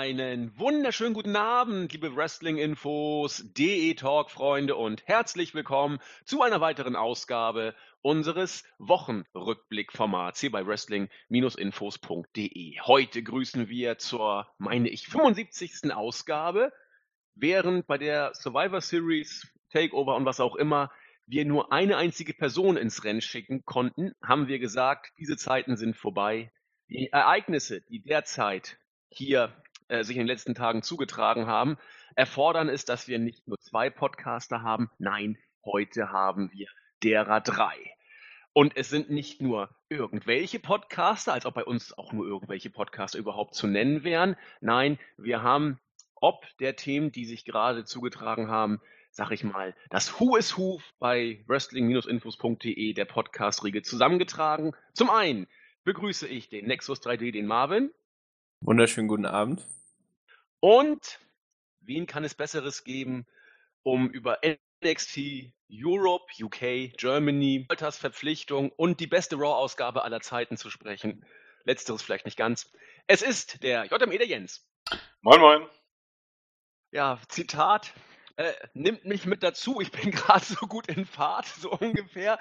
Einen wunderschönen guten Abend, liebe Wrestling-Infos, DE-Talk-Freunde und herzlich willkommen zu einer weiteren Ausgabe unseres Wochenrückblick-Formats hier bei Wrestling-Infos.de. Heute grüßen wir zur, meine ich, 75. Ausgabe, während bei der Survivor Series, Takeover und was auch immer wir nur eine einzige Person ins Rennen schicken konnten, haben wir gesagt, diese Zeiten sind vorbei. Die Ereignisse, die derzeit hier äh, sich in den letzten Tagen zugetragen haben, erfordern es, dass wir nicht nur zwei Podcaster haben. Nein, heute haben wir derer drei. Und es sind nicht nur irgendwelche Podcaster, als ob bei uns auch nur irgendwelche Podcaster überhaupt zu nennen wären. Nein, wir haben ob der Themen, die sich gerade zugetragen haben, sag ich mal, das Who is Who bei wrestling-infos.de der Podcast-Riege zusammengetragen. Zum einen begrüße ich den Nexus 3D, den Marvin. Wunderschönen guten Abend. Und wen kann es Besseres geben, um über NXT Europe, UK, Germany, Walters Verpflichtung und die beste Raw-Ausgabe aller Zeiten zu sprechen? Letzteres vielleicht nicht ganz. Es ist der JME der Jens. Moin, moin. Ja, Zitat, äh, nimmt mich mit dazu. Ich bin gerade so gut in Fahrt, so ungefähr.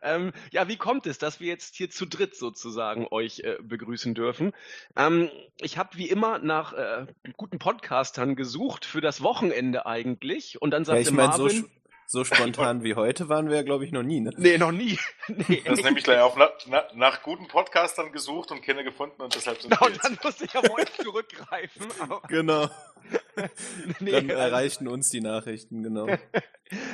Ähm, ja, wie kommt es, dass wir jetzt hier zu dritt sozusagen euch äh, begrüßen dürfen? Ähm, ich habe wie immer nach äh, guten Podcastern gesucht für das Wochenende eigentlich und dann sagte ja, ich mein, Marvin, so so spontan wie heute waren wir, glaube ich, noch nie, ne? Nee, noch nie. Nee. Das nämlich gleich auch nach, nach, nach, guten Podcastern gesucht und keine gefunden und deshalb sind genau, wir jetzt. dann musste ich auf euch zurückgreifen. genau. nee, dann also erreichten uns die Nachrichten, genau.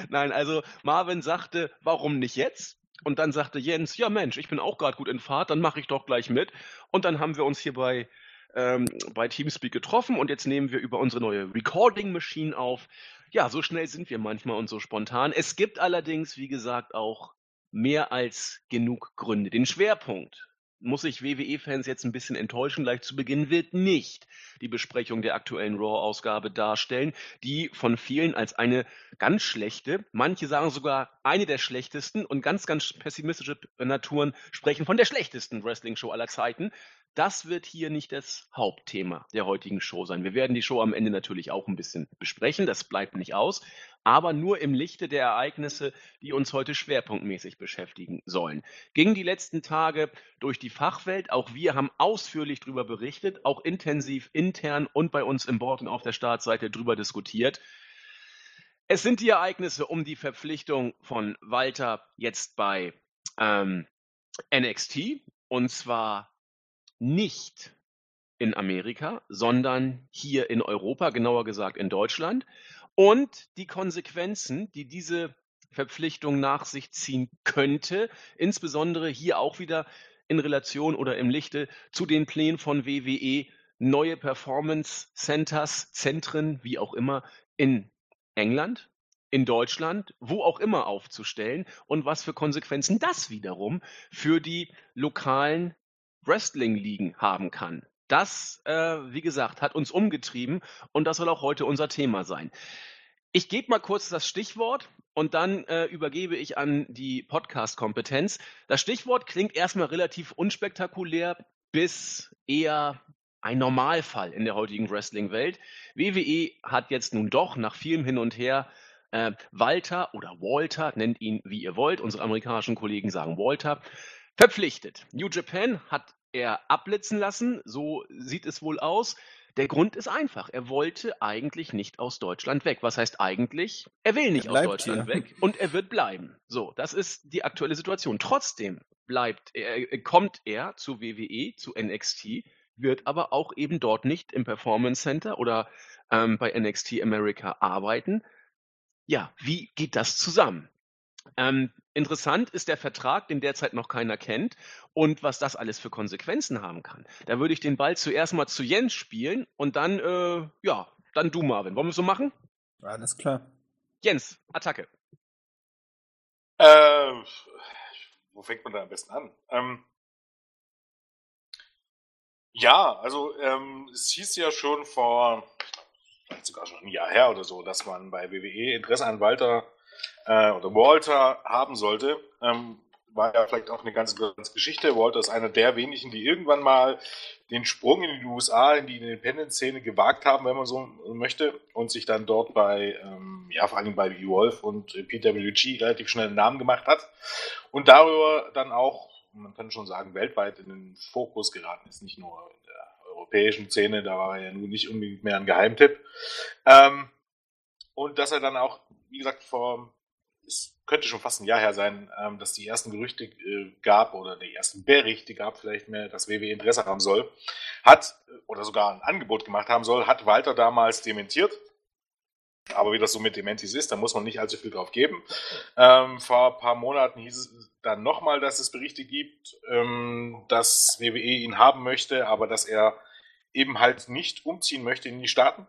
Nein, also Marvin sagte, warum nicht jetzt? Und dann sagte Jens, ja Mensch, ich bin auch gerade gut in Fahrt, dann mache ich doch gleich mit. Und dann haben wir uns hier bei, ähm, bei Teamspeak getroffen und jetzt nehmen wir über unsere neue Recording Machine auf. Ja, so schnell sind wir manchmal und so spontan. Es gibt allerdings, wie gesagt, auch mehr als genug Gründe. Den Schwerpunkt muss sich WWE-Fans jetzt ein bisschen enttäuschen. Gleich zu Beginn wird nicht die Besprechung der aktuellen Raw-Ausgabe darstellen, die von vielen als eine ganz schlechte, manche sagen sogar eine der schlechtesten und ganz, ganz pessimistische Naturen sprechen von der schlechtesten Wrestling-Show aller Zeiten. Das wird hier nicht das Hauptthema der heutigen Show sein. Wir werden die Show am Ende natürlich auch ein bisschen besprechen, das bleibt nicht aus, aber nur im Lichte der Ereignisse, die uns heute schwerpunktmäßig beschäftigen sollen. Gingen die letzten Tage durch die Fachwelt, auch wir haben ausführlich darüber berichtet, auch intensiv intern und bei uns im Board und auf der Startseite darüber diskutiert. Es sind die Ereignisse um die Verpflichtung von Walter jetzt bei ähm, NXT und zwar nicht in Amerika, sondern hier in Europa, genauer gesagt in Deutschland. Und die Konsequenzen, die diese Verpflichtung nach sich ziehen könnte, insbesondere hier auch wieder in Relation oder im Lichte zu den Plänen von WWE, neue Performance Centers, Zentren, wie auch immer, in England, in Deutschland, wo auch immer aufzustellen und was für Konsequenzen das wiederum für die lokalen Wrestling-Ligen haben kann. Das, äh, wie gesagt, hat uns umgetrieben und das soll auch heute unser Thema sein. Ich gebe mal kurz das Stichwort und dann äh, übergebe ich an die Podcast-Kompetenz. Das Stichwort klingt erstmal relativ unspektakulär bis eher ein Normalfall in der heutigen Wrestling-Welt. WWE hat jetzt nun doch nach vielem Hin und Her äh, Walter oder Walter, nennt ihn wie ihr wollt, unsere amerikanischen Kollegen sagen Walter, verpflichtet. New Japan hat er abblitzen lassen, so sieht es wohl aus. Der Grund ist einfach. Er wollte eigentlich nicht aus Deutschland weg. Was heißt eigentlich? Er will nicht er aus Deutschland hier. weg und er wird bleiben. So, das ist die aktuelle Situation. Trotzdem bleibt er, äh, kommt er zu WWE, zu NXT, wird aber auch eben dort nicht im Performance Center oder ähm, bei NXT America arbeiten. Ja, wie geht das zusammen? Ähm, interessant ist der Vertrag, den derzeit noch keiner kennt und was das alles für Konsequenzen haben kann. Da würde ich den Ball zuerst mal zu Jens spielen und dann, äh, ja, dann du, Marvin. Wollen wir es so machen? Alles klar. Jens, Attacke. Äh, wo fängt man da am besten an? Ähm, ja, also ähm, es hieß ja schon vor, vielleicht sogar schon ein Jahr her oder so, dass man bei WWE Interesse an Walter äh, oder Walter haben sollte. Ähm, war ja vielleicht auch eine ganz interessante Geschichte. Walter ist einer der wenigen, die irgendwann mal den Sprung in die USA, in die Independent-Szene gewagt haben, wenn man so möchte, und sich dann dort bei, ähm, ja, vor allem bei Wolf und PWG relativ schnell einen Namen gemacht hat und darüber dann auch, man kann schon sagen, weltweit in den Fokus geraten ist, nicht nur in der europäischen Szene, da war er ja nun nicht unbedingt mehr ein Geheimtipp. Ähm, und dass er dann auch, wie gesagt, vor es könnte schon fast ein Jahr her sein, ähm, dass die ersten Gerüchte äh, gab oder die ersten Berichte gab vielleicht mehr, dass WWE Interesse haben soll, hat oder sogar ein Angebot gemacht haben soll, hat Walter damals dementiert. Aber wie das so mit Dementis ist, da muss man nicht allzu viel drauf geben. Ähm, vor ein paar Monaten hieß es dann nochmal, dass es Berichte gibt, ähm, dass WWE ihn haben möchte, aber dass er eben halt nicht umziehen möchte in die Staaten.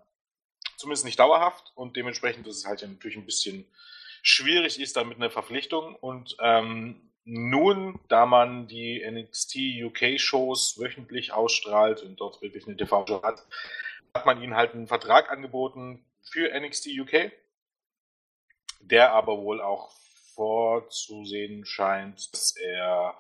Zumindest nicht dauerhaft. Und dementsprechend ist es halt natürlich ein bisschen schwierig ist damit eine Verpflichtung. Und ähm, nun, da man die NXT UK Shows wöchentlich ausstrahlt und dort wirklich eine TV-Show hat, hat man ihnen halt einen Vertrag angeboten für NXT UK, der aber wohl auch vorzusehen scheint, dass er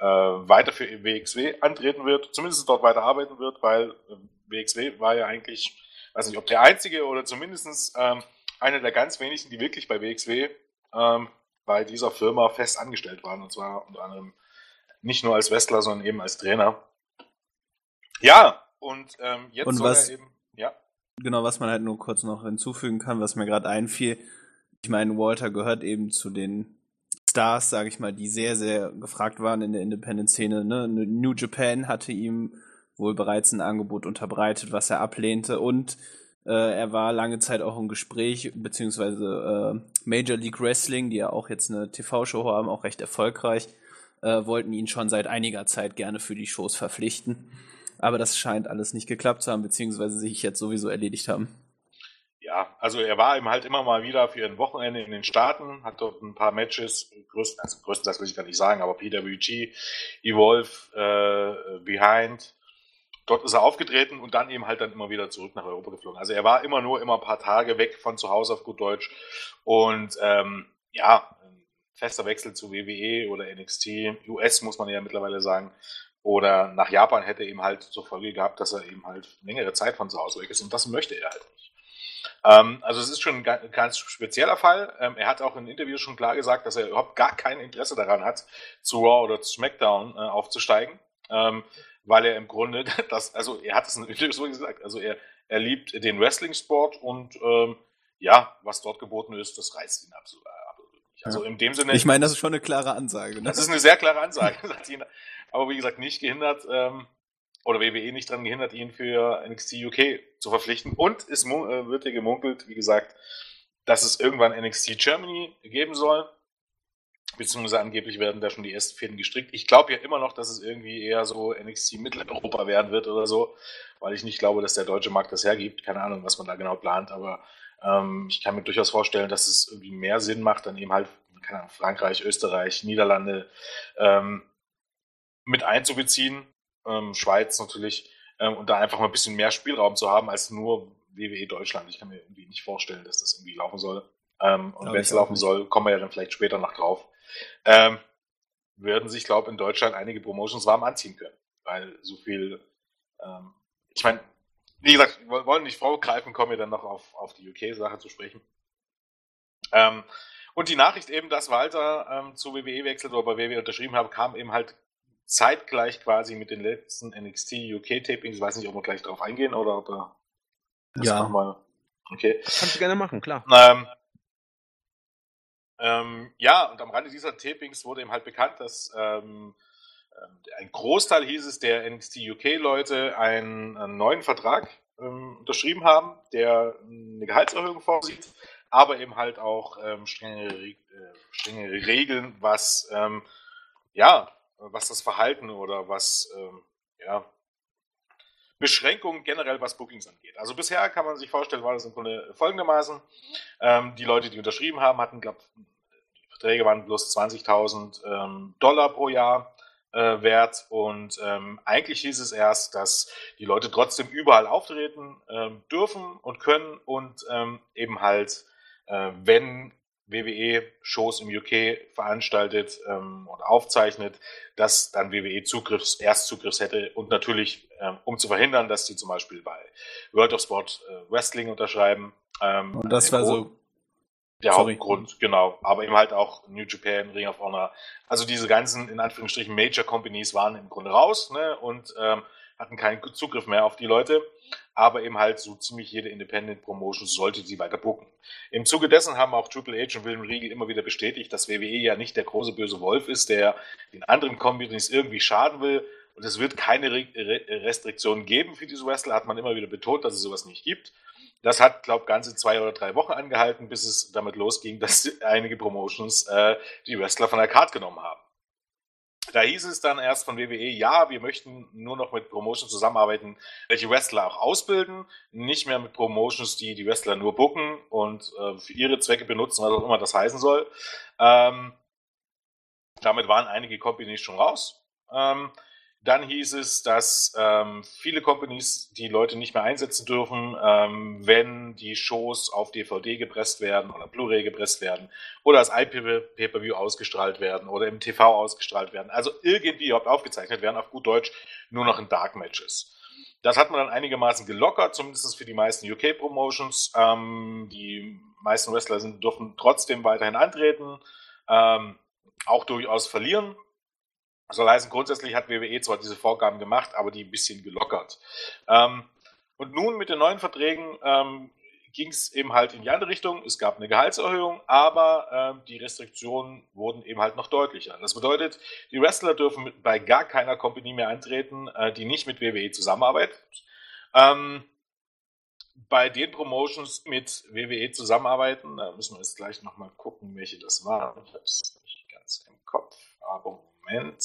äh, weiter für WXW antreten wird, zumindest dort weiter arbeiten wird, weil äh, WXW war ja eigentlich, weiß nicht, ob der einzige oder zumindest ähm, einer der ganz wenigen, die wirklich bei WXW ähm, bei dieser Firma fest angestellt waren. Und zwar unter anderem nicht nur als Wrestler, sondern eben als Trainer. Ja, und ähm, jetzt und was, eben, ja. Genau, was man halt nur kurz noch hinzufügen kann, was mir gerade einfiel. Ich meine, Walter gehört eben zu den Stars, sage ich mal, die sehr, sehr gefragt waren in der Independent-Szene. Ne? New Japan hatte ihm wohl bereits ein Angebot unterbreitet, was er ablehnte. Und äh, er war lange Zeit auch im Gespräch, beziehungsweise äh, Major League Wrestling, die ja auch jetzt eine TV-Show haben, auch recht erfolgreich, äh, wollten ihn schon seit einiger Zeit gerne für die Shows verpflichten. Aber das scheint alles nicht geklappt zu haben, beziehungsweise sich jetzt sowieso erledigt haben. Ja, also er war eben halt immer mal wieder für ein Wochenende in den Staaten, hat dort ein paar Matches, größten, also größtenteils will ich gar nicht sagen, aber PWG, Evolve, äh, Behind, dort ist er aufgetreten und dann eben halt dann immer wieder zurück nach Europa geflogen. Also er war immer nur immer ein paar Tage weg von zu Hause auf gut Deutsch und ähm, ja, fester Wechsel zu WWE oder NXT, US muss man ja mittlerweile sagen, oder nach Japan hätte eben halt zur Folge gehabt, dass er eben halt längere Zeit von zu Hause weg ist und das möchte er halt nicht. Ähm, also es ist schon ein ganz spezieller Fall. Ähm, er hat auch in Interviews schon klar gesagt, dass er überhaupt gar kein Interesse daran hat, zu Raw oder zu SmackDown äh, aufzusteigen. Ähm, weil er im Grunde das, also er hat es natürlich so gesagt, also er, er liebt den Wrestling-Sport und ähm, ja, was dort geboten ist, das reißt ihn absolut, absolut nicht. Also in dem Sinne. Ich meine, das ist schon eine klare Ansage. Ne? Das ist eine sehr klare Ansage, aber wie gesagt, nicht gehindert, ähm, oder WWE nicht daran gehindert, ihn für NXT UK zu verpflichten. Und es äh, wird hier gemunkelt, wie gesagt, dass es irgendwann NXT Germany geben soll beziehungsweise angeblich werden da schon die ersten Fäden gestrickt. Ich glaube ja immer noch, dass es irgendwie eher so NXT Mitteleuropa werden wird oder so, weil ich nicht glaube, dass der deutsche Markt das hergibt. Keine Ahnung, was man da genau plant, aber ähm, ich kann mir durchaus vorstellen, dass es irgendwie mehr Sinn macht, dann eben halt, keine Ahnung, Frankreich, Österreich, Niederlande ähm, mit einzubeziehen, ähm, Schweiz natürlich, ähm, und da einfach mal ein bisschen mehr Spielraum zu haben als nur WWE Deutschland. Ich kann mir irgendwie nicht vorstellen, dass das irgendwie laufen soll. Ähm, und wenn es laufen nicht. soll, kommen wir ja dann vielleicht später noch drauf ähm, würden sich, glaube ich, in Deutschland einige Promotions warm anziehen können. Weil so viel, ähm, ich meine, wie gesagt, wir wollen nicht vorgreifen, kommen wir dann noch auf, auf die UK-Sache zu sprechen. Ähm, und die Nachricht eben, dass Walter ähm, zu WWE wechselt oder bei WWE unterschrieben hat, kam eben halt zeitgleich quasi mit den letzten NXT UK-Tapings. Ich weiß nicht, ob wir gleich drauf eingehen oder ob wir das ja. mal. Okay. Kannst du gerne machen, klar. Ähm, ähm, ja, und am Rande dieser Tapings wurde ihm halt bekannt, dass ähm, ähm ein Großteil hieß es der NXT UK-Leute einen, einen, neuen Vertrag ähm, unterschrieben haben, der eine Gehaltserhöhung vorsieht, aber eben halt auch ähm, strengere, äh, strengere Regeln, was ähm, ja, was das Verhalten oder was ja, Beschränkungen generell, was Bookings angeht. Also bisher kann man sich vorstellen, war das im Grunde folgendermaßen. Ähm, die Leute, die unterschrieben haben, hatten, glaube die Verträge waren bloß 20.000 ähm, Dollar pro Jahr äh, wert und ähm, eigentlich hieß es erst, dass die Leute trotzdem überall auftreten ähm, dürfen und können und ähm, eben halt, äh, wenn WWE-Shows im UK veranstaltet ähm, und aufzeichnet, dass dann WWE Zugriffs, Erstzugriffs hätte und natürlich, ähm, um zu verhindern, dass die zum Beispiel bei World of Sport äh, Wrestling unterschreiben. Ähm, und das war so der Sorry. Hauptgrund, genau. Aber eben halt auch New Japan, Ring of Honor. Also diese ganzen, in Anführungsstrichen, Major Companies waren im Grunde raus ne, und ähm, hatten keinen Zugriff mehr auf die Leute. Aber eben halt so ziemlich jede Independent Promotion sollte sie weiter buchen. Im Zuge dessen haben auch Triple H und William Regal immer wieder bestätigt, dass WWE ja nicht der große böse Wolf ist, der den anderen Companies irgendwie schaden will. Und es wird keine Restriktionen geben für diese Wrestler, hat man immer wieder betont, dass es sowas nicht gibt. Das hat, glaube ich, ganze zwei oder drei Wochen angehalten, bis es damit losging, dass einige Promotions äh, die Wrestler von der Card genommen haben. Da hieß es dann erst von WWE, ja, wir möchten nur noch mit Promotions zusammenarbeiten, welche Wrestler auch ausbilden, nicht mehr mit Promotions, die die Wrestler nur bucken und äh, für ihre Zwecke benutzen, was auch immer das heißen soll. Ähm, damit waren einige Companies schon raus. Ähm, dann hieß es, dass ähm, viele Companies die Leute nicht mehr einsetzen dürfen, ähm, wenn die Shows auf DVD gepresst werden oder Blu-ray gepresst werden oder als IP-Pay-Per-View ausgestrahlt werden oder im TV ausgestrahlt werden. Also irgendwie überhaupt aufgezeichnet werden, auf gut Deutsch, nur noch in Dark Matches. Das hat man dann einigermaßen gelockert, zumindest für die meisten UK-Promotions. Ähm, die meisten Wrestler sind, dürfen trotzdem weiterhin antreten, ähm, auch durchaus verlieren soll heißen, grundsätzlich hat WWE zwar diese Vorgaben gemacht, aber die ein bisschen gelockert. Ähm, und nun mit den neuen Verträgen ähm, ging es eben halt in die andere Richtung. Es gab eine Gehaltserhöhung, aber ähm, die Restriktionen wurden eben halt noch deutlicher. Das bedeutet, die Wrestler dürfen bei gar keiner Company mehr antreten, äh, die nicht mit WWE zusammenarbeitet. Ähm, bei den Promotions mit WWE zusammenarbeiten, da müssen wir jetzt gleich nochmal gucken, welche das waren. Ich habe es nicht ganz im Kopf, aber Moment.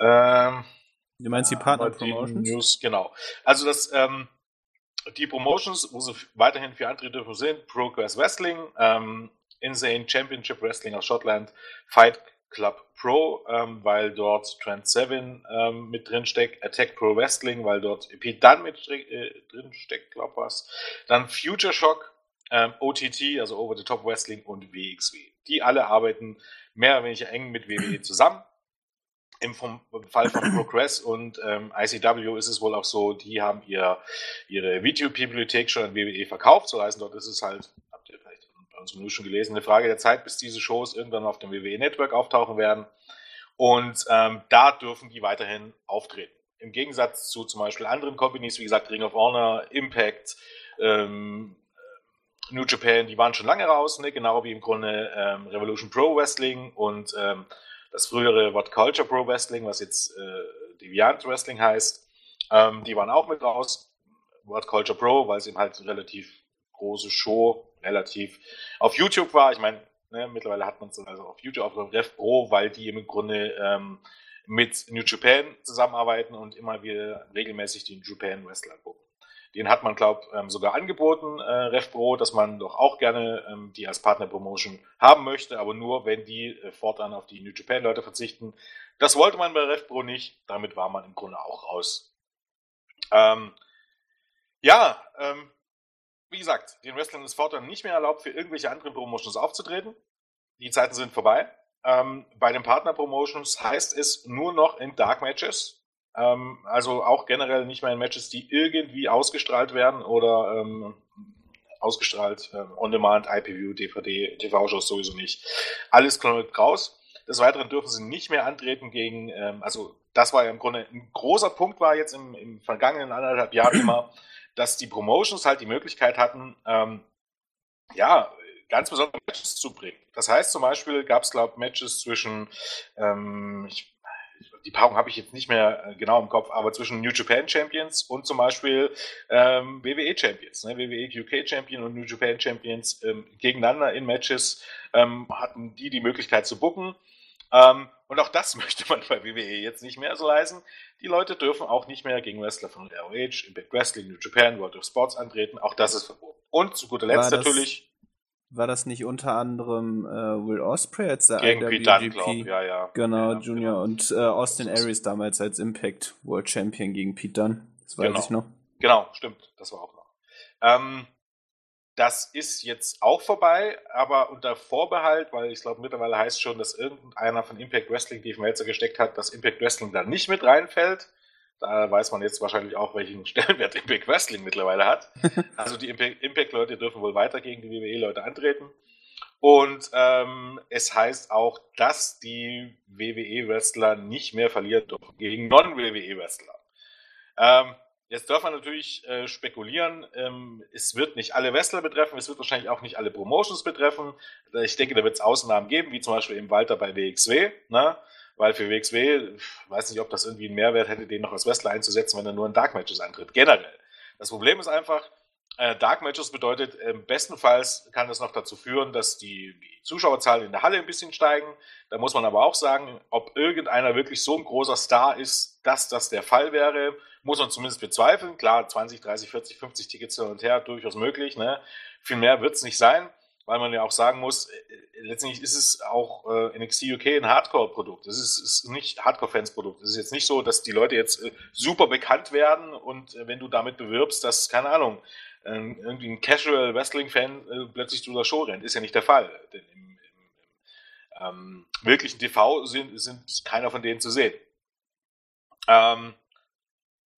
Ähm, du meinst die Partner Promotions? News, genau. Also das, ähm, die Promotions, wo sie weiterhin für Antritte sind, Progress Wrestling, ähm, Insane Championship Wrestling aus Schottland, Fight Club Pro, ähm, weil dort Trend 7 ähm, mit drin steckt, Attack Pro Wrestling, weil dort Pete Dunn mit äh, drin steckt, glaub was. Dann Future Shock, ähm, OTT, also Over the Top Wrestling und WXW. Die alle arbeiten mehr oder weniger eng mit WWE zusammen. Im, Fall von Progress und ähm, ICW ist es wohl auch so, die haben ihr, ihre Videobibliothek schon an WWE verkauft. So heißen dort ist es halt, habt ihr vielleicht bei uns im schon gelesen, eine Frage der Zeit, bis diese Shows irgendwann auf dem WWE Network auftauchen werden. Und ähm, da dürfen die weiterhin auftreten. Im Gegensatz zu zum Beispiel anderen Companies, wie gesagt, Ring of Honor, Impact, ähm, New Japan, die waren schon lange raus, ne? genau wie im Grunde ähm, Revolution Pro Wrestling und ähm, das frühere What Culture Pro Wrestling, was jetzt äh, Deviant Wrestling heißt, ähm, die waren auch mit raus. What Culture Pro, weil es eben halt eine relativ große Show, relativ auf YouTube war. Ich meine, ne, mittlerweile hat man es also auf YouTube, auf Ref Pro, weil die im Grunde ähm, mit New Japan zusammenarbeiten und immer wieder regelmäßig die New Japan Wrestler gucken. Den hat man, glaube ähm, sogar angeboten, äh, RevPro, dass man doch auch gerne ähm, die als Partner-Promotion haben möchte, aber nur, wenn die äh, fortan auf die New Japan-Leute verzichten. Das wollte man bei RevPro nicht, damit war man im Grunde auch raus. Ähm, ja, ähm, wie gesagt, den Wrestlern ist fortan nicht mehr erlaubt, für irgendwelche anderen Promotions aufzutreten. Die Zeiten sind vorbei. Ähm, bei den Partner-Promotions heißt es nur noch in Dark Matches. Ähm, also auch generell nicht mehr in Matches, die irgendwie ausgestrahlt werden oder ähm, ausgestrahlt, äh, On-Demand, IPView, DVD, TV-Shows sowieso nicht. Alles kommt raus. Des Weiteren dürfen sie nicht mehr antreten gegen, ähm, also das war ja im Grunde ein großer Punkt war jetzt im, im vergangenen anderthalb Jahr immer, dass die Promotions halt die Möglichkeit hatten, ähm, ja, ganz besondere Matches zu bringen. Das heißt zum Beispiel gab es, glaube ich, Matches zwischen, ähm, ich die Paarung habe ich jetzt nicht mehr äh, genau im Kopf, aber zwischen New Japan Champions und zum Beispiel ähm, WWE Champions, ne? WWE UK Champion und New Japan Champions ähm, gegeneinander in Matches ähm, hatten die die Möglichkeit zu booken. Ähm, und auch das möchte man bei WWE jetzt nicht mehr so leisten. Die Leute dürfen auch nicht mehr gegen Wrestler von ROH, Impact Wrestling, New Japan, World of Sports antreten. Auch das ist verboten. Und zu guter Letzt natürlich war das nicht unter anderem äh, Will Ospreay als der Gegen IWGP? Glaub, ja, ja. Genau, ja, Junior genau. und äh, Austin Aries damals als Impact World Champion gegen Pete Dunne. Das weiß genau. ich noch. Genau, stimmt. Das war auch noch. Ähm, das ist jetzt auch vorbei, aber unter Vorbehalt, weil ich glaube mittlerweile heißt schon, dass irgendeiner von Impact Wrestling die Melzer gesteckt hat, dass Impact Wrestling da nicht mit reinfällt. Da weiß man jetzt wahrscheinlich auch, welchen Stellenwert Impact Wrestling mittlerweile hat. Also die Impact-Leute dürfen wohl weiter gegen die WWE-Leute antreten. Und ähm, es heißt auch, dass die WWE-Wrestler nicht mehr verlieren dürfen gegen Non-WWE-Wrestler. Ähm, Jetzt darf man natürlich äh, spekulieren. Ähm, es wird nicht alle Wrestler betreffen, es wird wahrscheinlich auch nicht alle Promotions betreffen. Ich denke, da wird es Ausnahmen geben, wie zum Beispiel eben Walter bei WXW. Ne? Weil für WXW, weiß nicht, ob das irgendwie einen Mehrwert hätte, den noch als Wrestler einzusetzen, wenn er nur in Dark Matches antritt. Generell. Das Problem ist einfach, äh, Dark Matches bedeutet, äh, bestenfalls kann das noch dazu führen, dass die, die Zuschauerzahlen in der Halle ein bisschen steigen. Da muss man aber auch sagen, ob irgendeiner wirklich so ein großer Star ist, dass das der Fall wäre muss man zumindest bezweifeln. Klar, 20, 30, 40, 50 Tickets hin und her, durchaus möglich. Ne? Viel mehr wird es nicht sein, weil man ja auch sagen muss, äh, letztendlich ist es auch äh, NXT UK ein Hardcore-Produkt. Es ist, ist nicht Hardcore-Fans-Produkt. Es ist jetzt nicht so, dass die Leute jetzt äh, super bekannt werden und äh, wenn du damit bewirbst, dass, keine Ahnung, irgendwie ein Casual Wrestling-Fan äh, plötzlich zu der Show rennt. Ist ja nicht der Fall. Denn im, im, im ähm, wirklichen TV sind, sind keiner von denen zu sehen. Ähm,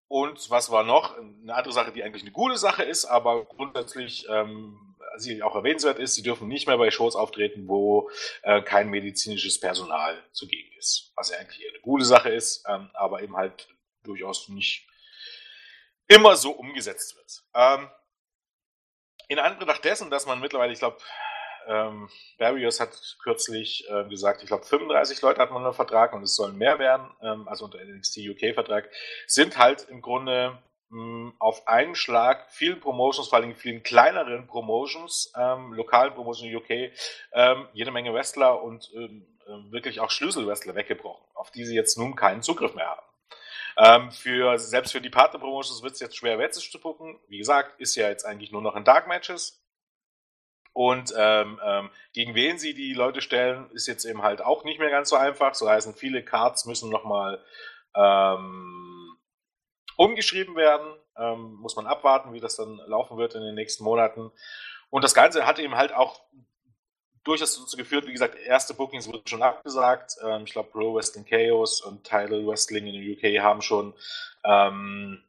und was war noch? Eine andere Sache, die eigentlich eine gute Sache ist, aber grundsätzlich ähm, sie auch erwähnenswert ist, sie dürfen nicht mehr bei Shows auftreten, wo äh, kein medizinisches Personal zugegen ist. Was ja eigentlich eine gute Sache ist, ähm, aber eben halt durchaus nicht immer so umgesetzt wird. Ähm, in Anbetracht dessen, dass man mittlerweile, ich glaube, ähm, Barrios hat kürzlich äh, gesagt, ich glaube 35 Leute hat man unter Vertrag und es sollen mehr werden, ähm, also unter NXT UK Vertrag, sind halt im Grunde mh, auf einen Schlag vielen Promotions, vor allem vielen kleineren Promotions, ähm, lokalen Promotions in UK, ähm, jede Menge Wrestler und ähm, äh, wirklich auch Schlüsselwrestler weggebrochen, auf die sie jetzt nun keinen Zugriff mehr haben. Ähm, für, selbst für die Partner-Promotions wird es jetzt schwer, Wetzig zu gucken. Wie gesagt, ist ja jetzt eigentlich nur noch in Dark Matches. Und ähm, ähm, gegen wen sie die Leute stellen, ist jetzt eben halt auch nicht mehr ganz so einfach. So heißen, viele Cards müssen nochmal ähm, umgeschrieben werden. Ähm, muss man abwarten, wie das dann laufen wird in den nächsten Monaten. Und das Ganze hat eben halt auch durchaus dazu geführt, wie gesagt, erste Bookings wurden schon abgesagt. Ähm, ich glaube, Pro Wrestling Chaos und Title Wrestling in den UK haben schon ähm,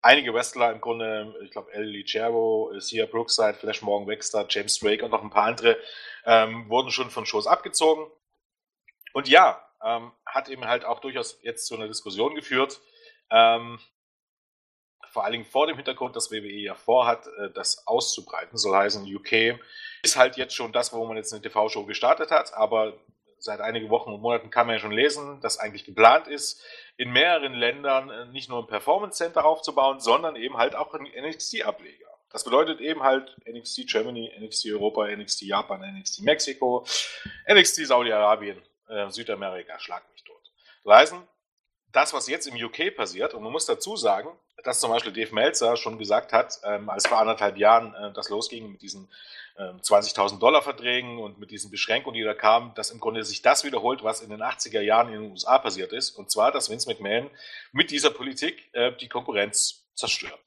einige Wrestler im Grunde, ich glaube, Ellie Cervo, Sia Brookside, Flash Morgan Wexter, James Drake und noch ein paar andere, ähm, wurden schon von Shows abgezogen. Und ja, ähm, hat eben halt auch durchaus jetzt zu einer Diskussion geführt. Ähm, vor allen Dingen vor dem Hintergrund, dass WWE ja vorhat, äh, das auszubreiten, soll heißen, UK ist halt jetzt schon das, wo man jetzt eine TV-Show gestartet hat, aber seit einigen Wochen und Monaten kann man ja schon lesen, dass eigentlich geplant ist, in mehreren Ländern äh, nicht nur ein Performance Center aufzubauen, sondern eben halt auch einen NXT-Ableger. Das bedeutet eben halt NXT Germany, NXT Europa, NXT Japan, NXT Mexiko, NXT Saudi-Arabien, äh, Südamerika, schlag mich tot. Das heißt, das, was jetzt im UK passiert, und man muss dazu sagen, dass zum Beispiel Dave Meltzer schon gesagt hat, ähm, als vor anderthalb Jahren äh, das losging mit diesen 20.000 ähm, Dollar Verträgen und mit diesen Beschränkungen, die da kamen, dass im Grunde sich das wiederholt, was in den 80er Jahren in den USA passiert ist. Und zwar, dass Vince McMahon mit dieser Politik äh, die Konkurrenz zerstört.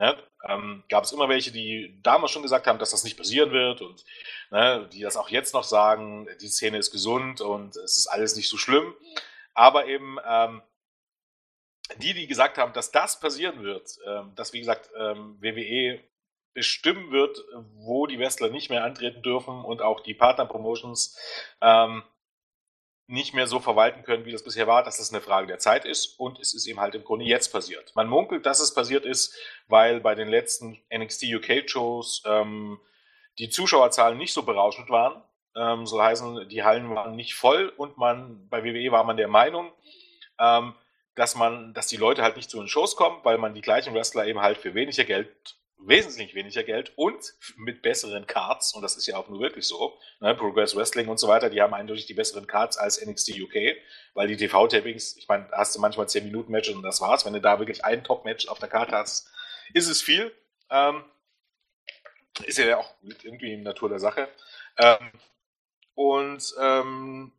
Ne? Ähm, gab es immer welche, die damals schon gesagt haben, dass das nicht passieren wird und ne, die das auch jetzt noch sagen, die Szene ist gesund und es ist alles nicht so schlimm. Aber eben ähm, die, die gesagt haben, dass das passieren wird, ähm, dass wie gesagt ähm, WWE bestimmen wird, wo die Wrestler nicht mehr antreten dürfen und auch die Partner-Promotions ähm, nicht mehr so verwalten können, wie das bisher war, dass das eine Frage der Zeit ist und es ist eben halt im Grunde jetzt passiert. Man munkelt, dass es passiert ist, weil bei den letzten NXT UK-Shows ähm, die Zuschauerzahlen nicht so berauschend waren. Ähm, so heißen, die Hallen waren nicht voll und man bei WWE war man der Meinung, ähm, dass man, dass die Leute halt nicht zu den Shows kommen, weil man die gleichen Wrestler eben halt für weniger Geld wesentlich weniger Geld und mit besseren Cards, und das ist ja auch nur wirklich so, ne, Progress Wrestling und so weiter, die haben eindeutig die besseren Cards als NXT UK, weil die TV-Tapings, ich meine, hast du manchmal 10 Minuten Matches und das war's. Wenn du da wirklich ein Top-Match auf der Karte hast, ist es viel. Ähm, ist ja auch irgendwie in Natur der Sache. Ähm, und ähm,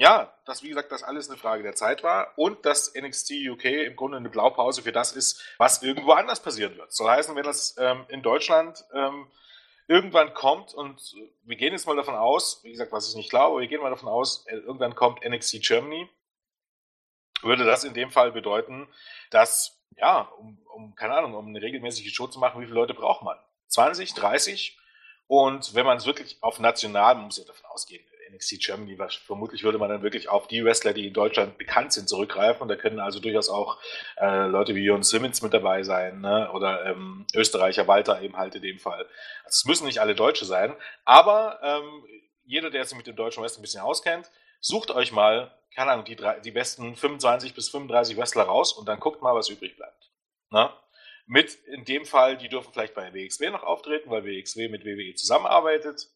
ja, dass wie gesagt, das alles eine Frage der Zeit war und dass NXT UK im Grunde eine Blaupause für das ist, was irgendwo anders passieren wird. Soll heißen, wenn das ähm, in Deutschland ähm, irgendwann kommt und wir gehen jetzt mal davon aus, wie gesagt, was ich nicht glaube, wir gehen mal davon aus, äh, irgendwann kommt NXT Germany, würde das in dem Fall bedeuten, dass, ja, um, um keine Ahnung, um eine regelmäßige Show zu machen, wie viele Leute braucht man? 20, 30? Und wenn man es wirklich auf national, man muss ja davon ausgehen, NXT Germany, was, vermutlich würde man dann wirklich auf die Wrestler, die in Deutschland bekannt sind, zurückgreifen. Da können also durchaus auch äh, Leute wie Jon Simmons mit dabei sein, ne? oder ähm, Österreicher Walter eben halt in dem Fall. Also es müssen nicht alle Deutsche sein, aber ähm, jeder, der sich mit dem deutschen Wrestling ein bisschen auskennt, sucht euch mal, keine Ahnung, die, drei, die besten 25 bis 35 Wrestler raus und dann guckt mal, was übrig bleibt. Ne? Mit in dem Fall, die dürfen vielleicht bei WXW noch auftreten, weil WXW mit WWE zusammenarbeitet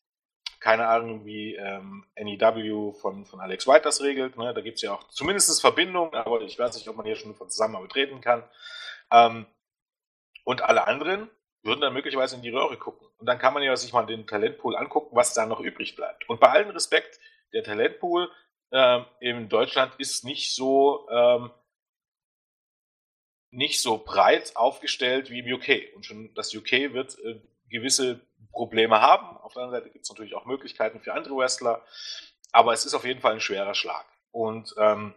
keine Ahnung, wie ähm, NEW von, von Alex White das regelt. Ne? Da gibt es ja auch zumindest Verbindungen, aber ich weiß nicht, ob man hier schon von Zusammenarbeit reden kann. Ähm, und alle anderen würden dann möglicherweise in die Röhre gucken. Und dann kann man ja sich mal den Talentpool angucken, was da noch übrig bleibt. Und bei allem Respekt, der Talentpool ähm, in Deutschland ist nicht so ähm, nicht so breit aufgestellt wie im UK. Und schon das UK wird äh, gewisse Probleme haben. Auf der anderen Seite gibt es natürlich auch Möglichkeiten für andere Wrestler. Aber es ist auf jeden Fall ein schwerer Schlag. Und ähm,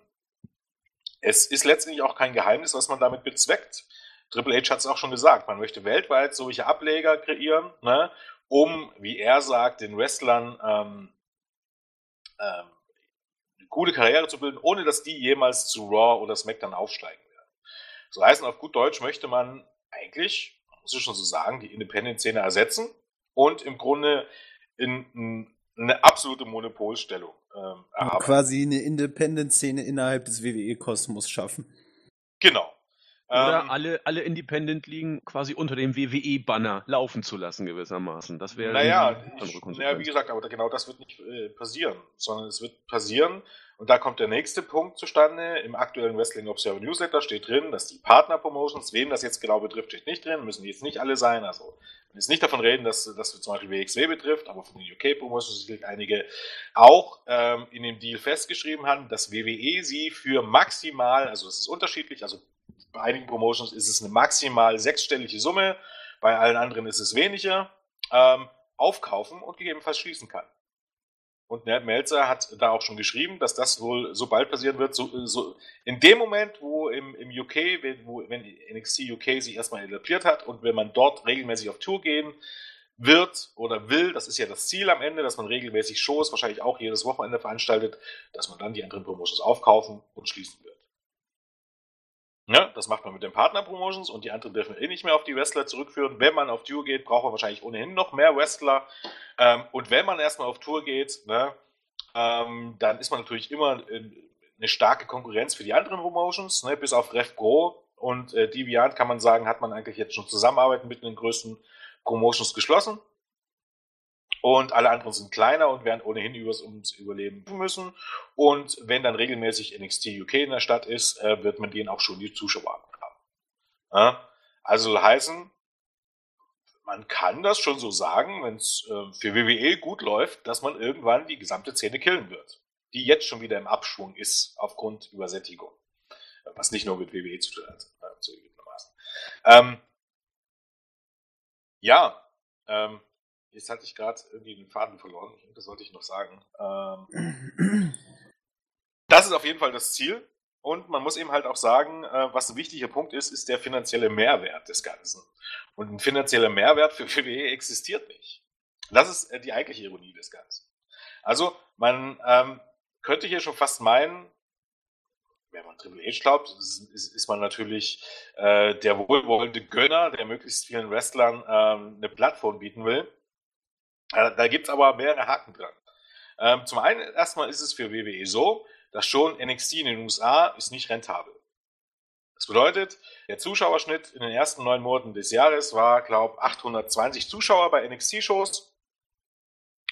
es ist letztendlich auch kein Geheimnis, was man damit bezweckt. Triple H hat es auch schon gesagt, man möchte weltweit solche Ableger kreieren, ne, um, wie er sagt, den Wrestlern ähm, ähm, eine gute Karriere zu bilden, ohne dass die jemals zu Raw oder SmackDown aufsteigen werden. So heißen auf gut Deutsch möchte man eigentlich, muss ich schon so sagen, die Independent-Szene ersetzen und im Grunde in, in eine absolute Monopolstellung ähm, erhaben. Quasi eine Independent-Szene innerhalb des WWE-Kosmos schaffen. Genau. Oder ähm, alle, alle Independent-Ligen quasi unter dem WWE-Banner laufen zu lassen, gewissermaßen. Das wäre naja, naja, wie gesagt, aber genau das wird nicht äh, passieren, sondern es wird passieren, und da kommt der nächste Punkt zustande. Im aktuellen Wrestling Observer Newsletter steht drin, dass die Partner-Promotions, wem das jetzt genau betrifft, steht nicht drin, müssen jetzt nicht alle sein. Also, man ist nicht davon reden, dass das zum Beispiel WXW betrifft, aber von den UK-Promotions gilt einige auch ähm, in dem Deal festgeschrieben haben, dass WWE sie für maximal, also es ist unterschiedlich, also bei einigen Promotions ist es eine maximal sechsstellige Summe, bei allen anderen ist es weniger, ähm, aufkaufen und gegebenenfalls schließen kann. Und Melzer hat da auch schon geschrieben, dass das wohl so bald passieren wird. So, so in dem Moment, wo im, im UK, wo, wenn NXT UK sich erstmal etabliert hat und wenn man dort regelmäßig auf Tour gehen wird oder will, das ist ja das Ziel am Ende, dass man regelmäßig Shows, wahrscheinlich auch jedes Wochenende veranstaltet, dass man dann die anderen Promotions aufkaufen und schließen wird. Ja, das macht man mit den Partner-Promotions und die anderen dürfen eh nicht mehr auf die Wrestler zurückführen. Wenn man auf Tour geht, braucht man wahrscheinlich ohnehin noch mehr Wrestler. Ähm, und wenn man erstmal auf Tour geht, ne, ähm, dann ist man natürlich immer eine starke Konkurrenz für die anderen Promotions, ne, bis auf Rev Pro und äh, Deviant kann man sagen, hat man eigentlich jetzt schon Zusammenarbeiten mit den größten Promotions geschlossen. Und alle anderen sind kleiner und werden ohnehin übers, ums Überleben müssen. Und wenn dann regelmäßig NXT UK in der Stadt ist, äh, wird man denen auch schon die Zuschauer haben. Ja? Also heißen, man kann das schon so sagen, wenn es äh, für WWE gut läuft, dass man irgendwann die gesamte Szene killen wird. Die jetzt schon wieder im Abschwung ist aufgrund Übersättigung. Was nicht nur mit WWE zu tun hat, äh, zugegebenermaßen. Ähm, ja, ähm, Jetzt hatte ich gerade irgendwie den Faden verloren. Das sollte ich noch sagen. Ähm, das ist auf jeden Fall das Ziel. Und man muss eben halt auch sagen, äh, was ein wichtiger Punkt ist, ist der finanzielle Mehrwert des Ganzen. Und ein finanzieller Mehrwert für WWE existiert nicht. Das ist äh, die eigentliche Ironie des Ganzen. Also, man ähm, könnte hier schon fast meinen, wenn man Triple H glaubt, ist, ist, ist man natürlich äh, der wohlwollende Gönner, der möglichst vielen Wrestlern ähm, eine Plattform bieten will. Äh, da gibt es aber mehrere Haken dran. Ähm, zum einen erstmal ist es für WWE so, dass schon NXT in den USA ist nicht rentabel. Das bedeutet, der Zuschauerschnitt in den ersten neun Monaten des Jahres war, glaube 820 Zuschauer bei NXT-Shows.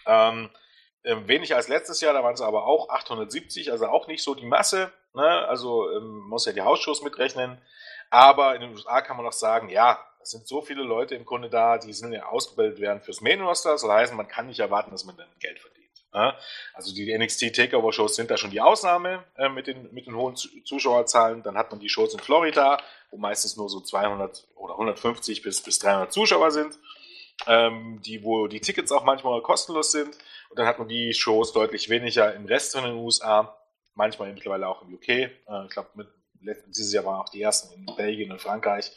Ähm, ähm, weniger als letztes Jahr, da waren es aber auch 870, also auch nicht so die Masse. Ne? Also ähm, muss ja die Hausshows mitrechnen. Aber in den USA kann man auch sagen, ja, es sind so viele Leute im Grunde da, die sind ja ausgebildet werden fürs Main Roster. Das heißt, man kann nicht erwarten, dass man dann Geld verdient. Also die NXT Takeover Shows sind da schon die Ausnahme äh, mit, den, mit den hohen Zuschauerzahlen. Dann hat man die Shows in Florida, wo meistens nur so 200 oder 150 bis, bis 300 Zuschauer sind, ähm, die, wo die Tickets auch manchmal kostenlos sind. Und dann hat man die Shows deutlich weniger im Rest von den USA, manchmal mittlerweile auch im UK. Äh, ich glaube, dieses Jahr waren auch die ersten in Belgien und Frankreich,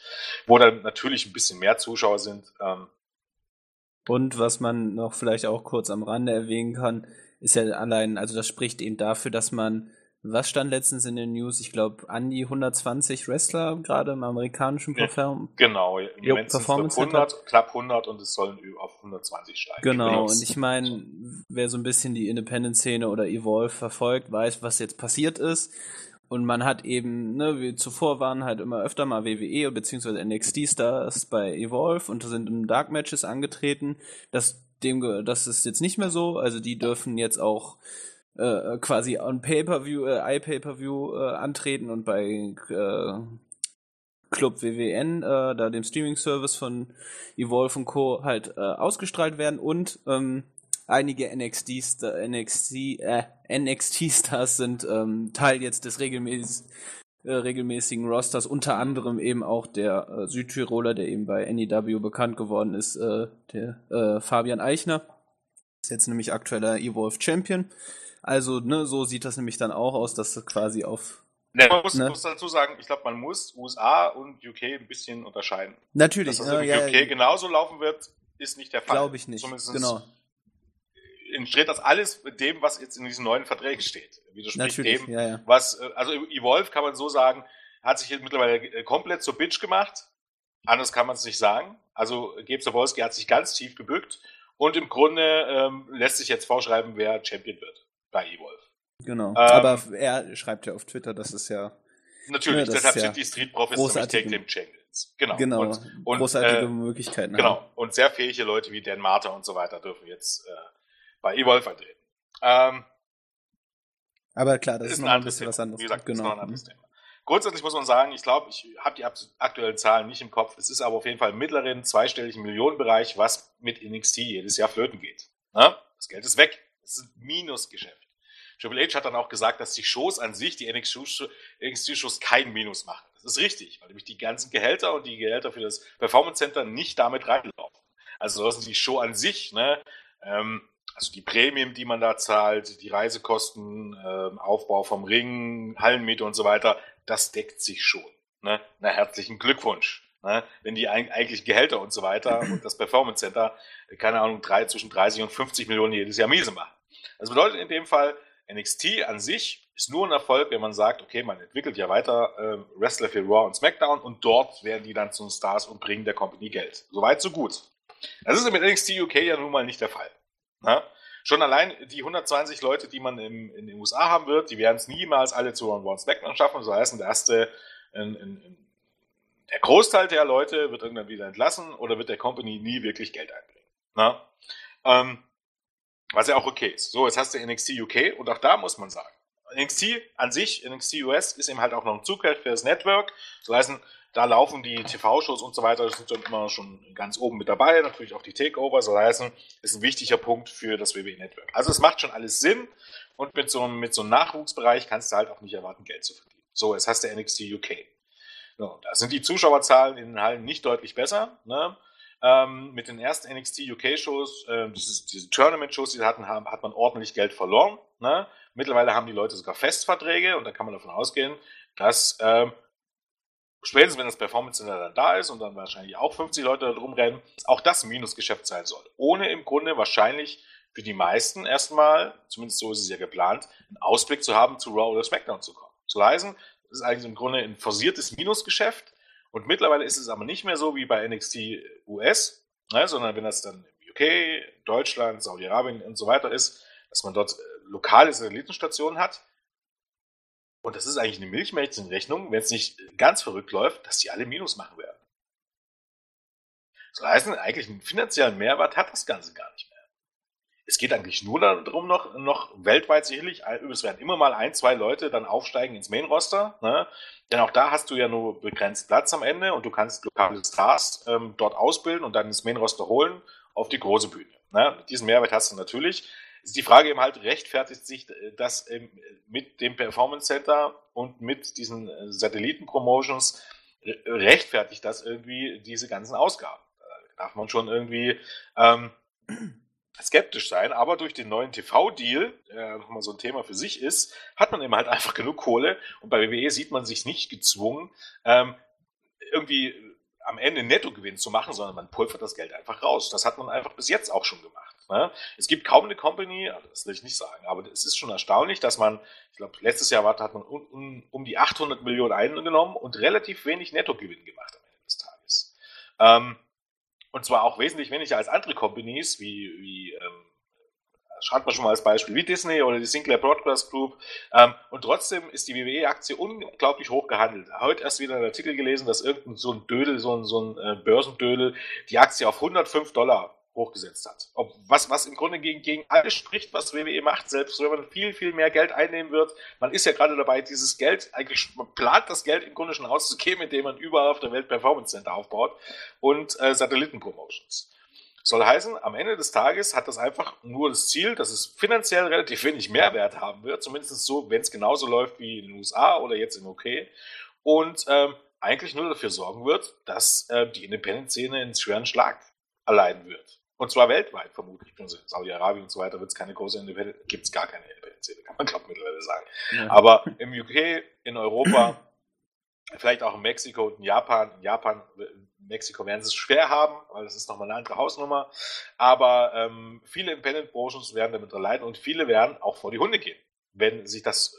wo dann natürlich ein bisschen mehr Zuschauer sind. Ähm, und was man noch vielleicht auch kurz am Rande erwähnen kann, ist ja allein, also das spricht eben dafür, dass man, was stand letztens in den News? Ich glaube, an die 120 Wrestler gerade im amerikanischen Perform Genau, im jo, Performance 100, knapp 100 und es sollen auf 120 steigen. Genau, und ich meine, wer so ein bisschen die Independent-Szene oder Evolve verfolgt, weiß, was jetzt passiert ist. Und man hat eben, ne, wie zuvor waren halt immer öfter mal WWE bzw. NXT-Stars bei Evolve und sind in Dark Matches angetreten. Das, dem, das ist jetzt nicht mehr so. Also die dürfen jetzt auch äh, quasi on Pay-Per-View, äh, iPay-Per-View äh, antreten und bei äh, Club WWN, äh, da dem Streaming-Service von Evolve und Co. halt äh, ausgestrahlt werden und ähm, einige NXT, NXT, äh, NXT-Stars sind ähm, Teil jetzt des regelmäßig, äh, regelmäßigen Rosters, unter anderem eben auch der äh, Südtiroler, der eben bei NEW bekannt geworden ist, äh, der äh, Fabian Eichner. Ist jetzt nämlich aktueller Evolve Champion. Also, ne, so sieht das nämlich dann auch aus, dass quasi auf Ne, man muss, ne? muss, dazu sagen, ich glaube, man muss USA und UK ein bisschen unterscheiden. Natürlich. Dass das äh, ja, UK ja, genauso laufen wird, ist nicht der Fall. Glaube ich nicht. Zumindest genau entsteht das alles dem, was jetzt in diesen neuen Verträgen steht. Widerspricht Natürlich, dem, ja, ja. was, äh, also Evolve kann man so sagen, hat sich jetzt mittlerweile äh, komplett zur Bitch gemacht. Anders kann man es nicht sagen. Also Gabe Zawolski hat sich ganz tief gebückt und im Grunde ähm, lässt sich jetzt vorschreiben, wer Champion wird bei Evolve. Genau. Ähm, Aber er schreibt ja auf Twitter, das ist ja. Natürlich, ne, deshalb sind die Street Profits nämlich Take Team Champions. Genau. genau. Und, und, großartige äh, Möglichkeiten. Genau. Haben. Und sehr fähige Leute wie Dan Marter und so weiter dürfen jetzt äh, bei Evolve vertreten. Ähm, aber klar, das ist, ist noch ein bisschen Thema. was anderes. Wie gesagt, genau. ist noch ein anderes Thema. Grundsätzlich muss man sagen, ich glaube, ich habe die aktuellen Zahlen nicht im Kopf. Es ist aber auf jeden Fall im mittleren zweistelligen Millionenbereich, was mit NXT jedes Jahr flöten geht. Ne? Das Geld ist weg. Das ist ein Minusgeschäft. Triple H hat dann auch gesagt, dass die Shows an sich, die NXT-Shows, kein Minus machen. Das ist richtig, weil nämlich die ganzen Gehälter und die Gehälter für das Performance Center nicht damit reinlaufen. Also die Show an sich, ne, ähm, also die Prämien, die man da zahlt, die Reisekosten, äh, Aufbau vom Ring, Hallenmiete und so weiter, das deckt sich schon. Ne? Na, herzlichen Glückwunsch. Ne? Wenn die eigentlich Gehälter und so weiter und das Performance Center, keine Ahnung, drei, zwischen 30 und 50 Millionen jedes Jahr miese machen. Das bedeutet in dem Fall, NXT an sich ist nur ein Erfolg, wenn man sagt, okay, man entwickelt ja weiter äh, Wrestler für Raw und SmackDown und dort werden die dann zu Stars und bringen der Company Geld. Soweit, so gut. Das ist mit NXT UK ja nun mal nicht der Fall. Na? Schon allein die 120 Leute, die man im, in den USA haben wird, die werden es niemals alle zu One Snackman schaffen. So heißt, der erste, in, in, der Großteil der Leute wird irgendwann wieder entlassen oder wird der Company nie wirklich Geld einbringen. Ähm, was ja auch okay ist. So, jetzt hast du NXT UK und auch da muss man sagen, NXT an sich, NXT US ist eben halt auch noch ein Zugriff für das Network. So heißt, da laufen die TV-Shows und so weiter, das sind dann immer schon ganz oben mit dabei, natürlich auch die Takeovers, das heißt, ist ein wichtiger Punkt für das WWE Network. Also es macht schon alles Sinn und mit so, einem, mit so einem Nachwuchsbereich kannst du halt auch nicht erwarten, Geld zu verdienen. So, jetzt hast du NXT UK. So, da sind die Zuschauerzahlen in den Hallen nicht deutlich besser. Ne? Ähm, mit den ersten NXT UK-Shows, äh, diese, Tournament-Shows, die hatten, haben, hat man ordentlich Geld verloren. Ne? Mittlerweile haben die Leute sogar Festverträge und da kann man davon ausgehen, dass ähm, spätestens wenn das Performance Center dann da ist und dann wahrscheinlich auch 50 Leute da drum rennen, auch das Minusgeschäft sein soll. Ohne im Grunde wahrscheinlich für die meisten erstmal, zumindest so ist es ja geplant, einen Ausblick zu haben, zu Raw oder SmackDown zu kommen. Zu heißen, das ist eigentlich im Grunde ein forciertes Minusgeschäft und mittlerweile ist es aber nicht mehr so wie bei NXT US, ne, sondern wenn das dann im UK, Deutschland, Saudi-Arabien und so weiter ist, dass man dort äh, lokale Satellitenstationen hat, und das ist eigentlich eine Milchmädchenrechnung, wenn es nicht ganz verrückt läuft, dass die alle Minus machen werden. So heißt, eigentlich einen finanziellen Mehrwert hat das Ganze gar nicht mehr. Es geht eigentlich nur darum, noch, noch weltweit sicherlich, es werden immer mal ein, zwei Leute dann aufsteigen ins Main-Roster, ne? denn auch da hast du ja nur begrenzt Platz am Ende und du kannst lokale Stars ähm, dort ausbilden und dann ins Main-Roster holen auf die große Bühne. Ne? Diesen Mehrwert hast du natürlich. Ist die Frage eben halt, rechtfertigt sich äh, das mit dem Performance Center und mit diesen äh, Satelliten-Promotions, rechtfertigt das irgendwie diese ganzen Ausgaben? Da darf man schon irgendwie ähm, skeptisch sein, aber durch den neuen TV-Deal, der nochmal so ein Thema für sich ist, hat man eben halt einfach genug Kohle und bei WWE sieht man sich nicht gezwungen, ähm, irgendwie am Ende Nettogewinn zu machen, sondern man pulvert das Geld einfach raus. Das hat man einfach bis jetzt auch schon gemacht. Ne? Es gibt kaum eine Company, also das will ich nicht sagen, aber es ist schon erstaunlich, dass man, ich glaube, letztes Jahr hat man um, um, um, die 800 Millionen eingenommen und relativ wenig Nettogewinn gemacht am Ende des Tages. Ähm, und zwar auch wesentlich weniger als andere Companies, wie, wie ähm, schreibt man schon mal als Beispiel, wie Disney oder die Sinclair Broadcast Group. Ähm, und trotzdem ist die WWE-Aktie unglaublich hoch gehandelt. Heute erst wieder einen Artikel gelesen, dass irgendein so ein Dödel, so ein, so ein äh, Börsendödel, die Aktie auf 105 Dollar hochgesetzt hat. Ob, was, was im Grunde gegen, gegen alles spricht, was WWE macht, selbst wenn man viel, viel mehr Geld einnehmen wird. Man ist ja gerade dabei, dieses Geld, eigentlich, man plant das Geld im Grunde schon auszugeben, indem man überall auf der Welt Performance Center aufbaut und äh, Satellitenpromotions. Soll heißen, am Ende des Tages hat das einfach nur das Ziel, dass es finanziell relativ wenig Mehrwert haben wird, zumindest so, wenn es genauso läuft wie in den USA oder jetzt in UK. Und ähm, eigentlich nur dafür sorgen wird, dass äh, die Independent-Szene einen schweren Schlag erleiden wird. Und zwar weltweit vermutlich. In Saudi-Arabien und so weiter wird es keine große Independent, gibt es gar keine Independent-Szene, kann man glaube mittlerweile sagen. Ja. Aber im UK, in Europa, vielleicht auch in Mexiko und in Japan, in Japan, Mexiko werden sie es schwer haben, weil das ist nochmal eine andere Hausnummer. Aber ähm, viele Independent-Promotions werden damit leiden und viele werden auch vor die Hunde gehen, wenn sich das,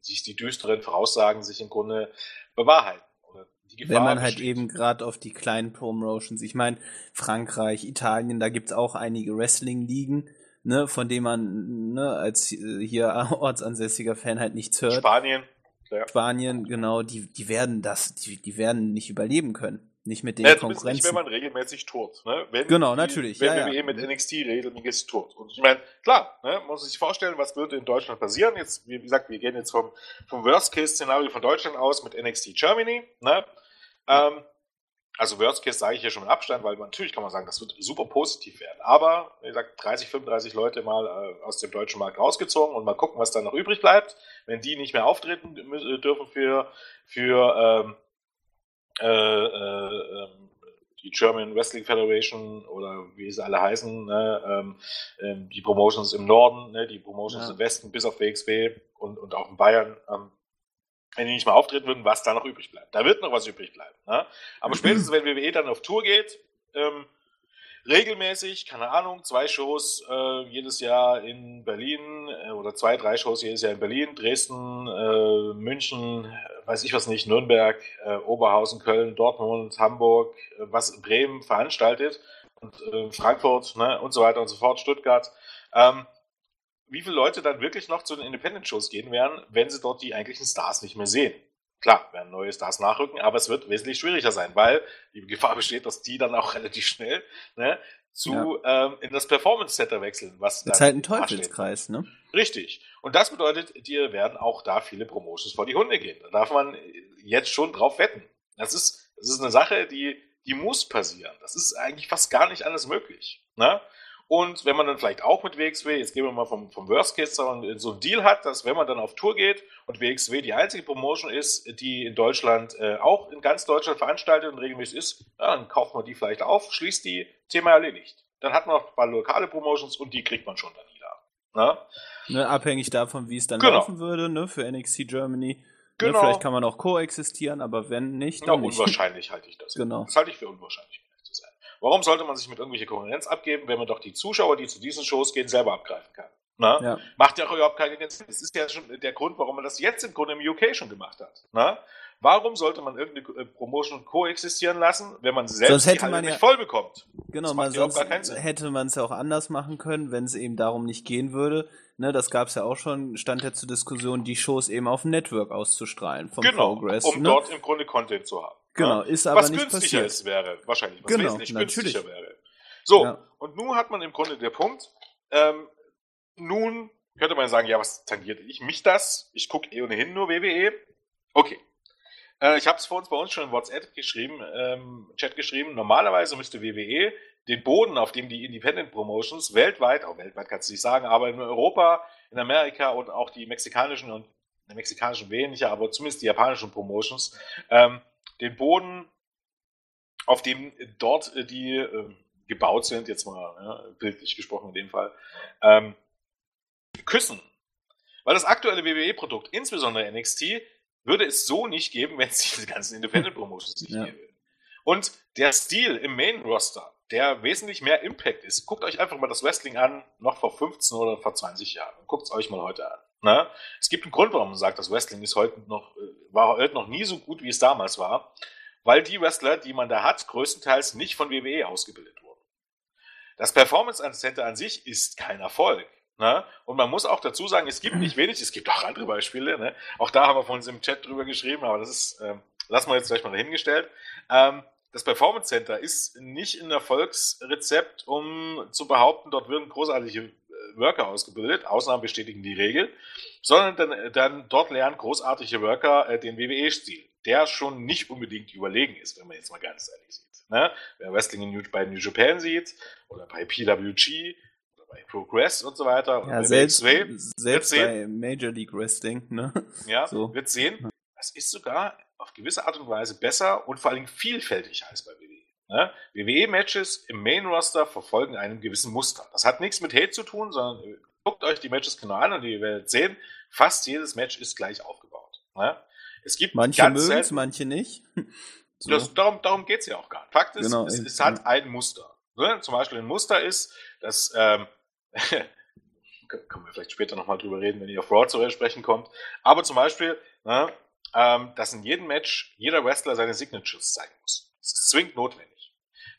sich die düsteren Voraussagen sich im Grunde bewahrheiten. Wenn man halt eben gerade auf die kleinen Promotions, ich meine, Frankreich, Italien, da gibt's auch einige Wrestling-Ligen, ne, von denen man ne, als äh, hier ortsansässiger Fan halt nichts hört. Spanien. Ja. Spanien, genau, die, die werden das, die, die werden nicht überleben können. Nicht mit den ja, Konkurrenzen. Nicht, wenn man regelmäßig tourt. Ne? Wenn genau, die, natürlich. Wenn ja, WWE ja. mit NXT regelmäßig tourt. Und ich meine, klar, ne, man muss sich vorstellen, was würde in Deutschland passieren. Jetzt, wie gesagt, wir gehen jetzt vom, vom Worst-Case-Szenario von Deutschland aus mit NXT Germany. Ne? Ähm, also Worst Case sage ich hier schon mit Abstand, weil natürlich kann man sagen, das wird super positiv werden. Aber, wie gesagt, 30, 35 Leute mal äh, aus dem deutschen Markt rausgezogen und mal gucken, was da noch übrig bleibt. Wenn die nicht mehr auftreten dürfen für, für äh, äh, ähm, die German Wrestling Federation oder wie sie alle heißen, ne, ähm, ähm, die Promotions im Norden, ne, die Promotions ja. im Westen bis auf WXW und, und auch in Bayern, ähm, wenn die nicht mehr auftreten würden, was da noch übrig bleibt. Da wird noch was übrig bleiben. Ne? Aber spätestens, wenn WWE dann auf Tour geht, ähm, regelmäßig, keine Ahnung, zwei Shows äh, jedes Jahr in Berlin äh, oder zwei, drei Shows jedes Jahr in Berlin, Dresden, äh, München, weiß ich was nicht, Nürnberg, äh, Oberhausen, Köln, Dortmund, Hamburg, äh, was Bremen veranstaltet und äh, Frankfurt ne, und so weiter und so fort, Stuttgart. Ähm, wie viele Leute dann wirklich noch zu den Independent-Shows gehen werden, wenn sie dort die eigentlichen Stars nicht mehr sehen. Klar, werden neue Stars nachrücken, aber es wird wesentlich schwieriger sein, weil die Gefahr besteht, dass die dann auch relativ schnell ne, zu ja. ähm, in das Performance Center wechseln. Was das ist halt ein Teufelskreis, ne? Richtig. Und das bedeutet, dir werden auch da viele Promotions vor die Hunde gehen. Da darf man jetzt schon drauf wetten. Das ist, das ist eine Sache, die, die muss passieren. Das ist eigentlich fast gar nicht alles möglich. Ne? Und wenn man dann vielleicht auch mit WXW, jetzt gehen wir mal vom, vom Worst Case, so einen Deal hat, dass wenn man dann auf Tour geht und WXW die einzige Promotion ist, die in Deutschland äh, auch in ganz Deutschland veranstaltet und regelmäßig ist, ja, dann kauft man die vielleicht auf, schließt die, Thema erledigt. Dann hat man noch ein paar lokale Promotions und die kriegt man schon dann wieder. Ne? Ne, abhängig davon, wie es dann genau. laufen würde, ne, für NXT Germany. Ne, genau. Ne, vielleicht kann man auch koexistieren, aber wenn nicht, dann ja, unwahrscheinlich halte ich das. Genau. Das halte ich für unwahrscheinlich. Warum sollte man sich mit irgendwelcher Konkurrenz abgeben, wenn man doch die Zuschauer, die zu diesen Shows gehen, selber abgreifen kann? Ja. Macht ja auch überhaupt keinen Sinn. Das ist ja schon der Grund, warum man das jetzt im Grunde im UK schon gemacht hat. Na? Warum sollte man irgendeine äh, Promotion koexistieren lassen, wenn man selbst die man ja, nicht voll bekommt? Genau, man sonst hätte man es ja auch anders machen können, wenn es eben darum nicht gehen würde. Ne, das gab es ja auch schon, stand ja zur Diskussion, die Shows eben auf dem Network auszustrahlen vom genau, Progress. Um ne? dort im Grunde Content zu haben. Genau, ist aber was nicht günstiger passiert. ist wäre, wahrscheinlich, was genau, wesentlich natürlich. günstiger wäre. So, ja. und nun hat man im Grunde der Punkt, ähm, nun könnte man sagen, ja, was tangiert ich mich das? Ich gucke eh ohnehin nur WWE. Okay. Äh, ich habe es vor uns bei uns schon in WhatsApp geschrieben, ähm, Chat geschrieben. Normalerweise müsste WWE den Boden, auf dem die Independent Promotions weltweit, auch weltweit kannst du nicht sagen, aber in Europa, in Amerika und auch die mexikanischen und die mexikanischen weniger, aber zumindest die japanischen Promotions, ähm, den Boden, auf dem dort äh, die äh, gebaut sind, jetzt mal ja, bildlich gesprochen in dem Fall, ähm, küssen. Weil das aktuelle WWE-Produkt, insbesondere NXT, würde es so nicht geben, wenn es diese ganzen Independent Promotions nicht ja. gäbe. Und der Stil im Main-Roster, der wesentlich mehr Impact ist. Guckt euch einfach mal das Wrestling an, noch vor 15 oder vor 20 Jahren. Guckt es euch mal heute an. Ne? Es gibt einen Grund, warum man sagt, das Wrestling ist heute noch, äh, war heute noch nie so gut, wie es damals war. Weil die Wrestler, die man da hat, größtenteils nicht von WWE ausgebildet wurden. Das Performance Center an sich ist kein Erfolg. Ne? Und man muss auch dazu sagen, es gibt nicht wenig, es gibt auch andere Beispiele. Ne? Auch da haben wir von uns im Chat drüber geschrieben, aber das ist, äh, lassen wir jetzt gleich mal dahingestellt. Ähm, das Performance Center ist nicht ein Erfolgsrezept, um zu behaupten, dort würden großartige Worker ausgebildet, Ausnahmen bestätigen die Regel, sondern dann, dann dort lernen großartige Worker äh, den WWE-Stil, der schon nicht unbedingt überlegen ist, wenn man jetzt mal ganz ehrlich sieht. Ne? Wer Wrestling in New, bei New Japan sieht oder bei PWG oder bei Progress und so weiter, ja, selbst, selbst bei Major League Wrestling, ne? Ja, so. wird sehen, das ist sogar auf gewisse Art und Weise besser und vor allem vielfältiger als bei WWE. Ne? WWE-Matches im Main-Roster verfolgen einem gewissen Muster. Das hat nichts mit Hate zu tun, sondern äh, guckt euch die Matches genau an und ihr werdet sehen, fast jedes Match ist gleich aufgebaut. Ne? Es gibt manche mögen es, manche nicht. So. Das, darum darum geht es ja auch gar nicht. Fakt ist, genau, es, es, hat ein Muster. Ne? Zum Beispiel ein Muster ist, dass ähm, können wir vielleicht später nochmal drüber reden, wenn ihr auf Raw zu sprechen kommt. Aber zum Beispiel, ne, ähm, dass in jedem Match jeder Wrestler seine Signatures zeigen muss. Das ist zwingend notwendig.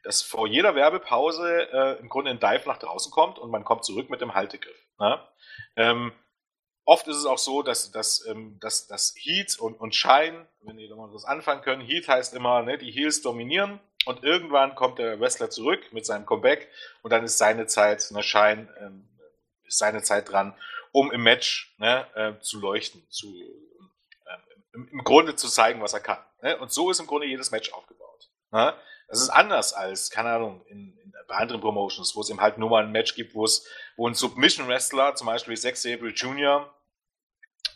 Dass vor jeder Werbepause äh, im Grunde ein Dive nach draußen kommt und man kommt zurück mit dem Haltegriff. Ne? Ähm, oft ist es auch so, dass, dass, ähm, dass, dass Heat und, und Shine, wenn ihr mal das anfangen können, Heat heißt immer, ne, die Heels dominieren und irgendwann kommt der Wrestler zurück mit seinem Comeback und dann ist seine Zeit, ne, Shine, ähm, ist seine Zeit dran, um im Match ne, äh, zu leuchten, zu, im, Grunde zu zeigen, was er kann. Ne? Und so ist im Grunde jedes Match aufgebaut. Ne? Das ist anders als, keine Ahnung, in, in, bei anderen Promotions, wo es eben halt nur mal ein Match gibt, wo es, wo ein Submission-Wrestler, zum Beispiel Zack Sabre Jr.,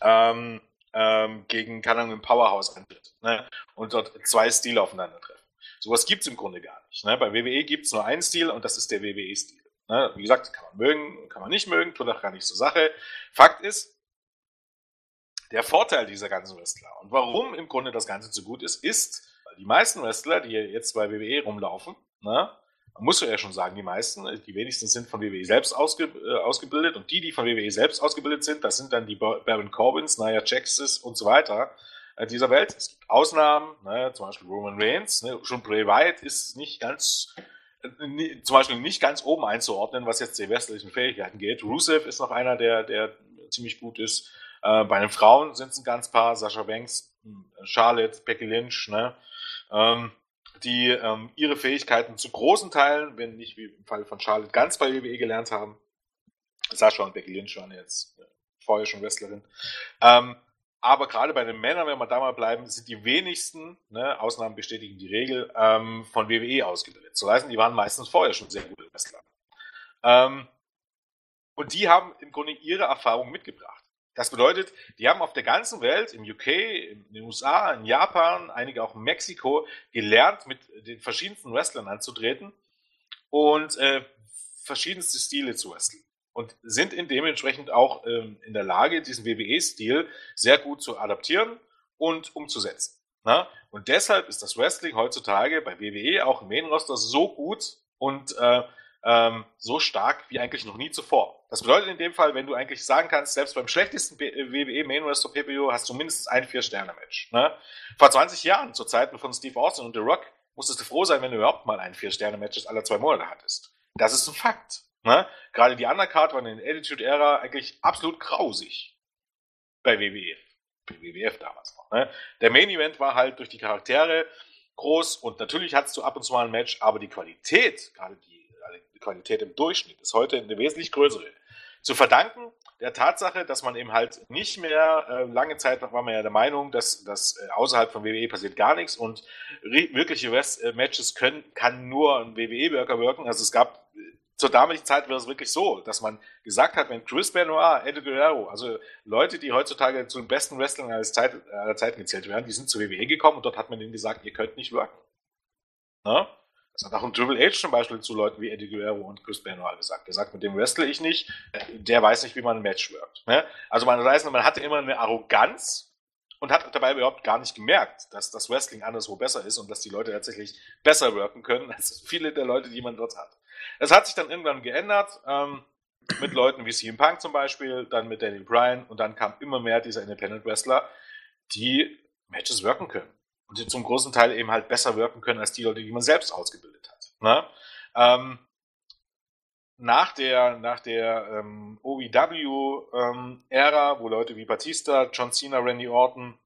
ähm, ähm, gegen, keine Ahnung, ein Powerhouse antritt. Ne? Und dort zwei Stile aufeinandertreffen. Sowas gibt's im Grunde gar nicht. Ne? Bei WWE gibt's nur einen Stil und das ist der WWE-Stil. Ne? Wie gesagt, kann man mögen, kann man nicht mögen, tut auch gar nicht zur Sache. Fakt ist, der Vorteil dieser ganzen Wrestler und warum im Grunde das Ganze so gut ist, ist, die meisten Wrestler, die jetzt bei WWE rumlaufen, ne, man muss ja schon sagen, die meisten, die wenigsten sind von WWE selbst ausge, äh, ausgebildet und die, die von WWE selbst ausgebildet sind, das sind dann die Baron Corbins, Nia Jaxis und so weiter äh, dieser Welt. Es gibt Ausnahmen, ne, zum Beispiel Roman Reigns, ne, schon Bray Wyatt ist nicht ganz äh, zum Beispiel nicht ganz oben einzuordnen, was jetzt die westlichen Fähigkeiten geht. Rusev ist noch einer, der, der ziemlich gut ist. Äh, bei den Frauen sind es ein ganz paar, Sascha Banks, Charlotte, Becky Lynch, ne? Ähm, die ähm, ihre Fähigkeiten zu großen Teilen, wenn nicht wie im Fall von Charlotte, ganz bei WWE gelernt haben. Sascha und Becky Lynch waren jetzt äh, vorher schon Wrestlerin. Ähm, aber gerade bei den Männern, wenn wir da mal bleiben, sind die wenigsten, ne, Ausnahmen bestätigen die Regel, ähm, von WWE ausgebildet. So heißen, die waren meistens vorher schon sehr gute Wrestler. Ähm, und die haben im Grunde ihre Erfahrung mitgebracht. Das bedeutet, die haben auf der ganzen Welt, im UK, in den USA, in Japan, einige auch in Mexiko, gelernt, mit den verschiedensten Wrestlern anzutreten und äh, verschiedenste Stile zu wresteln. Und sind in dementsprechend auch ähm, in der Lage, diesen WWE-Stil sehr gut zu adaptieren und umzusetzen. Na? Und deshalb ist das Wrestling heutzutage bei WWE auch im Main-Roster so gut und äh, ähm, so stark wie eigentlich noch nie zuvor. Das bedeutet in dem Fall, wenn du eigentlich sagen kannst, selbst beim schlechtesten WWE Main Roster PPU hast du mindestens ein Vier-Sterne-Match. Ne? Vor 20 Jahren, zu Zeiten von Steve Austin und The Rock, musstest du froh sein, wenn du überhaupt mal ein Vier-Sterne-Match alle zwei Monate hattest. Das ist ein Fakt. Ne? Gerade die Undercard waren in der Attitude-Ära eigentlich absolut grausig. Bei WWF. Bei WWF damals noch. Ne? Der Main-Event war halt durch die Charaktere groß und natürlich hattest du ab und zu mal ein Match, aber die Qualität, gerade die Qualität im Durchschnitt ist heute eine wesentlich größere. zu verdanken der Tatsache, dass man eben halt nicht mehr, äh, lange Zeit war man ja der Meinung, dass, dass äh, außerhalb von WWE passiert gar nichts und wirkliche West äh, Matches können, kann nur ein WWE-Worker wirken. Also es gab zur damaligen Zeit war es wirklich so, dass man gesagt hat, wenn Chris Benoit, Eddie Guerrero, also Leute, die heutzutage zu den besten Wrestlern aller, Zeit, aller Zeiten gezählt werden, die sind zur WWE gekommen und dort hat man ihnen gesagt, ihr könnt nicht wirken. Ne? Das hat auch ein Triple H zum Beispiel zu Leuten wie Eddie Guerrero und Chris Benoit gesagt. Der sagt, mit dem wrestle ich nicht, der weiß nicht, wie man ein Match wirkt. Ne? Also man weiß, man hatte immer eine Arroganz und hat dabei überhaupt gar nicht gemerkt, dass das Wrestling anderswo besser ist und dass die Leute tatsächlich besser wirken können als viele der Leute, die man dort hat. Das hat sich dann irgendwann geändert, ähm, mit Leuten wie CM Punk zum Beispiel, dann mit Daniel Bryan und dann kam immer mehr dieser Independent Wrestler, die Matches wirken können. Und die zum großen Teil eben halt besser wirken können als die Leute, die man selbst ausgebildet hat. Ne? Ähm, nach der, nach der ähm, OEW-Ära, ähm, wo Leute wie Batista, John Cena, Randy Orton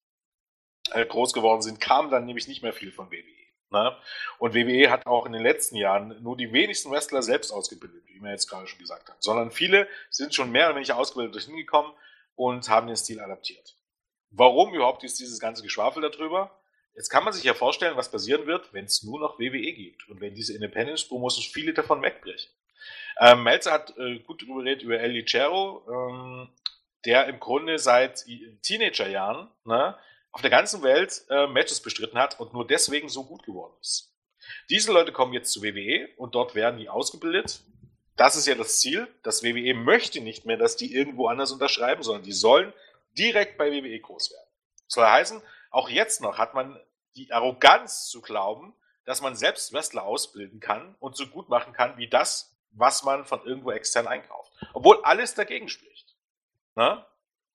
äh, groß geworden sind, kam dann nämlich nicht mehr viel von WWE. Ne? Und WWE hat auch in den letzten Jahren nur die wenigsten Wrestler selbst ausgebildet, wie wir jetzt gerade schon gesagt haben, sondern viele sind schon mehr oder weniger ausgebildet dorthin gekommen und haben den Stil adaptiert. Warum überhaupt ist dieses ganze Geschwafel darüber? Jetzt kann man sich ja vorstellen, was passieren wird, wenn es nur noch WWE gibt und wenn diese Independence Promotions viele davon wegbrechen. Ähm, Melzer hat äh, gut darüber geredet über El Licero, ähm, der im Grunde seit Teenagerjahren ne, auf der ganzen Welt äh, Matches bestritten hat und nur deswegen so gut geworden ist. Diese Leute kommen jetzt zu WWE und dort werden die ausgebildet. Das ist ja das Ziel. Das WWE möchte nicht mehr, dass die irgendwo anders unterschreiben, sondern die sollen direkt bei WWE groß werden. Das soll heißen, auch jetzt noch hat man die Arroganz zu glauben, dass man selbst Wrestler ausbilden kann und so gut machen kann wie das, was man von irgendwo extern einkauft. Obwohl alles dagegen spricht. Na?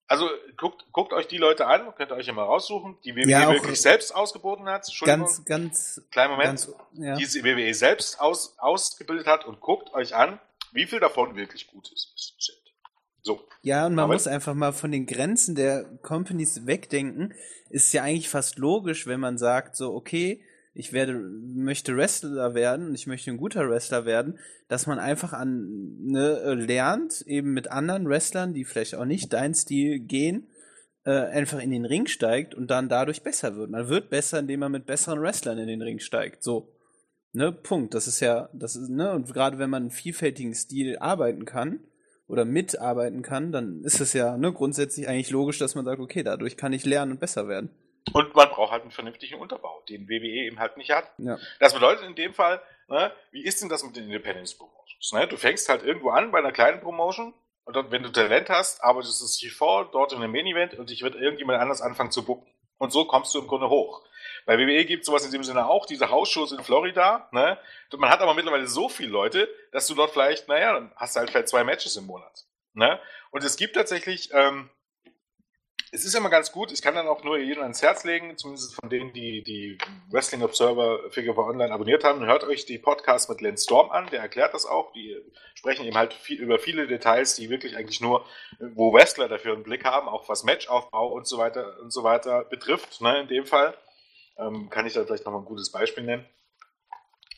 Also guckt, guckt euch die Leute an, könnt ihr euch ja mal raussuchen, die WWE ja, wirklich selbst ausgeboten hat. Ganz, ganz. Kleinen Moment. Ganz, ja. Die WWE selbst aus, ausgebildet hat und guckt euch an, wie viel davon wirklich gut ist. So. Ja, und man Aber muss einfach mal von den Grenzen der Companies wegdenken. Ist ja eigentlich fast logisch, wenn man sagt, so, okay, ich werde, möchte Wrestler werden und ich möchte ein guter Wrestler werden, dass man einfach an, ne, lernt, eben mit anderen Wrestlern, die vielleicht auch nicht dein Stil gehen, äh, einfach in den Ring steigt und dann dadurch besser wird. Man wird besser, indem man mit besseren Wrestlern in den Ring steigt. So. Ne, Punkt. Das ist ja, das ist, ne, und gerade wenn man einen vielfältigen Stil arbeiten kann, oder mitarbeiten kann, dann ist es ja ne, grundsätzlich eigentlich logisch, dass man sagt, okay, dadurch kann ich lernen und besser werden. Und man braucht halt einen vernünftigen Unterbau, den WWE eben halt nicht hat. Ja. Das bedeutet in dem Fall, ne, wie ist denn das mit den Independence Promotions? Ne? Du fängst halt irgendwo an bei einer kleinen Promotion und dann, wenn du Talent hast, arbeitest du es vor, dort in einem Main-Event und dich wird irgendjemand anders anfangen zu bucken. Und so kommst du im Grunde hoch. Bei WWE gibt es sowas in dem Sinne auch, diese Hausshows in Florida. Ne? Man hat aber mittlerweile so viele Leute, dass du dort vielleicht, naja, dann hast du halt vielleicht zwei Matches im Monat. Ne? Und es gibt tatsächlich, ähm, es ist immer ganz gut, ich kann dann auch nur jedem ans Herz legen, zumindest von denen, die die Wrestling Observer Figure Online abonniert haben, hört euch die Podcasts mit Len Storm an, der erklärt das auch, die sprechen eben halt viel, über viele Details, die wirklich eigentlich nur, wo Wrestler dafür einen Blick haben, auch was Matchaufbau und so weiter und so weiter betrifft, ne, in dem Fall. Ähm, kann ich da vielleicht nochmal ein gutes Beispiel nennen.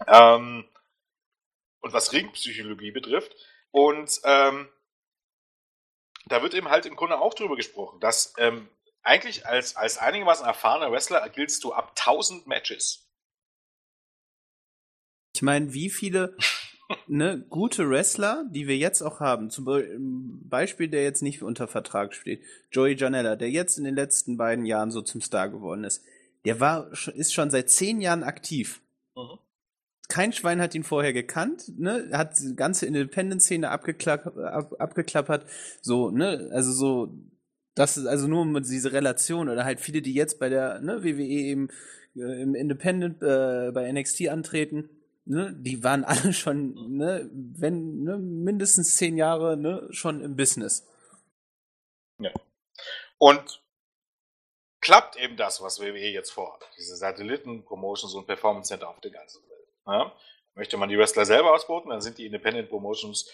Ähm, und was Ringpsychologie betrifft. Und ähm, da wird eben halt im Grunde auch drüber gesprochen, dass ähm, eigentlich als, als einigermaßen erfahrener Wrestler giltst du ab 1000 Matches. Ich meine, wie viele ne, gute Wrestler, die wir jetzt auch haben, zum Beispiel, der jetzt nicht unter Vertrag steht, Joey Janella, der jetzt in den letzten beiden Jahren so zum Star geworden ist, der war, ist schon seit zehn Jahren aktiv. Mhm. Kein Schwein hat ihn vorher gekannt, ne? Hat die ganze Independent-Szene abgeklapp, ab, abgeklappert. So, ne? Also so, das ist also nur mit dieser Relation oder halt viele, die jetzt bei der ne, WWE eben äh, im Independent äh, bei NXT antreten, ne, die waren alle schon, ne, wenn, ne, mindestens zehn Jahre, ne, schon im Business. Ja. Und klappt eben das, was WWE jetzt vorhat. Diese Satelliten-Promotions und Performance Center auf der ganzen Welt. Ja? Möchte man die Wrestler selber ausboten, dann sind die Independent Promotions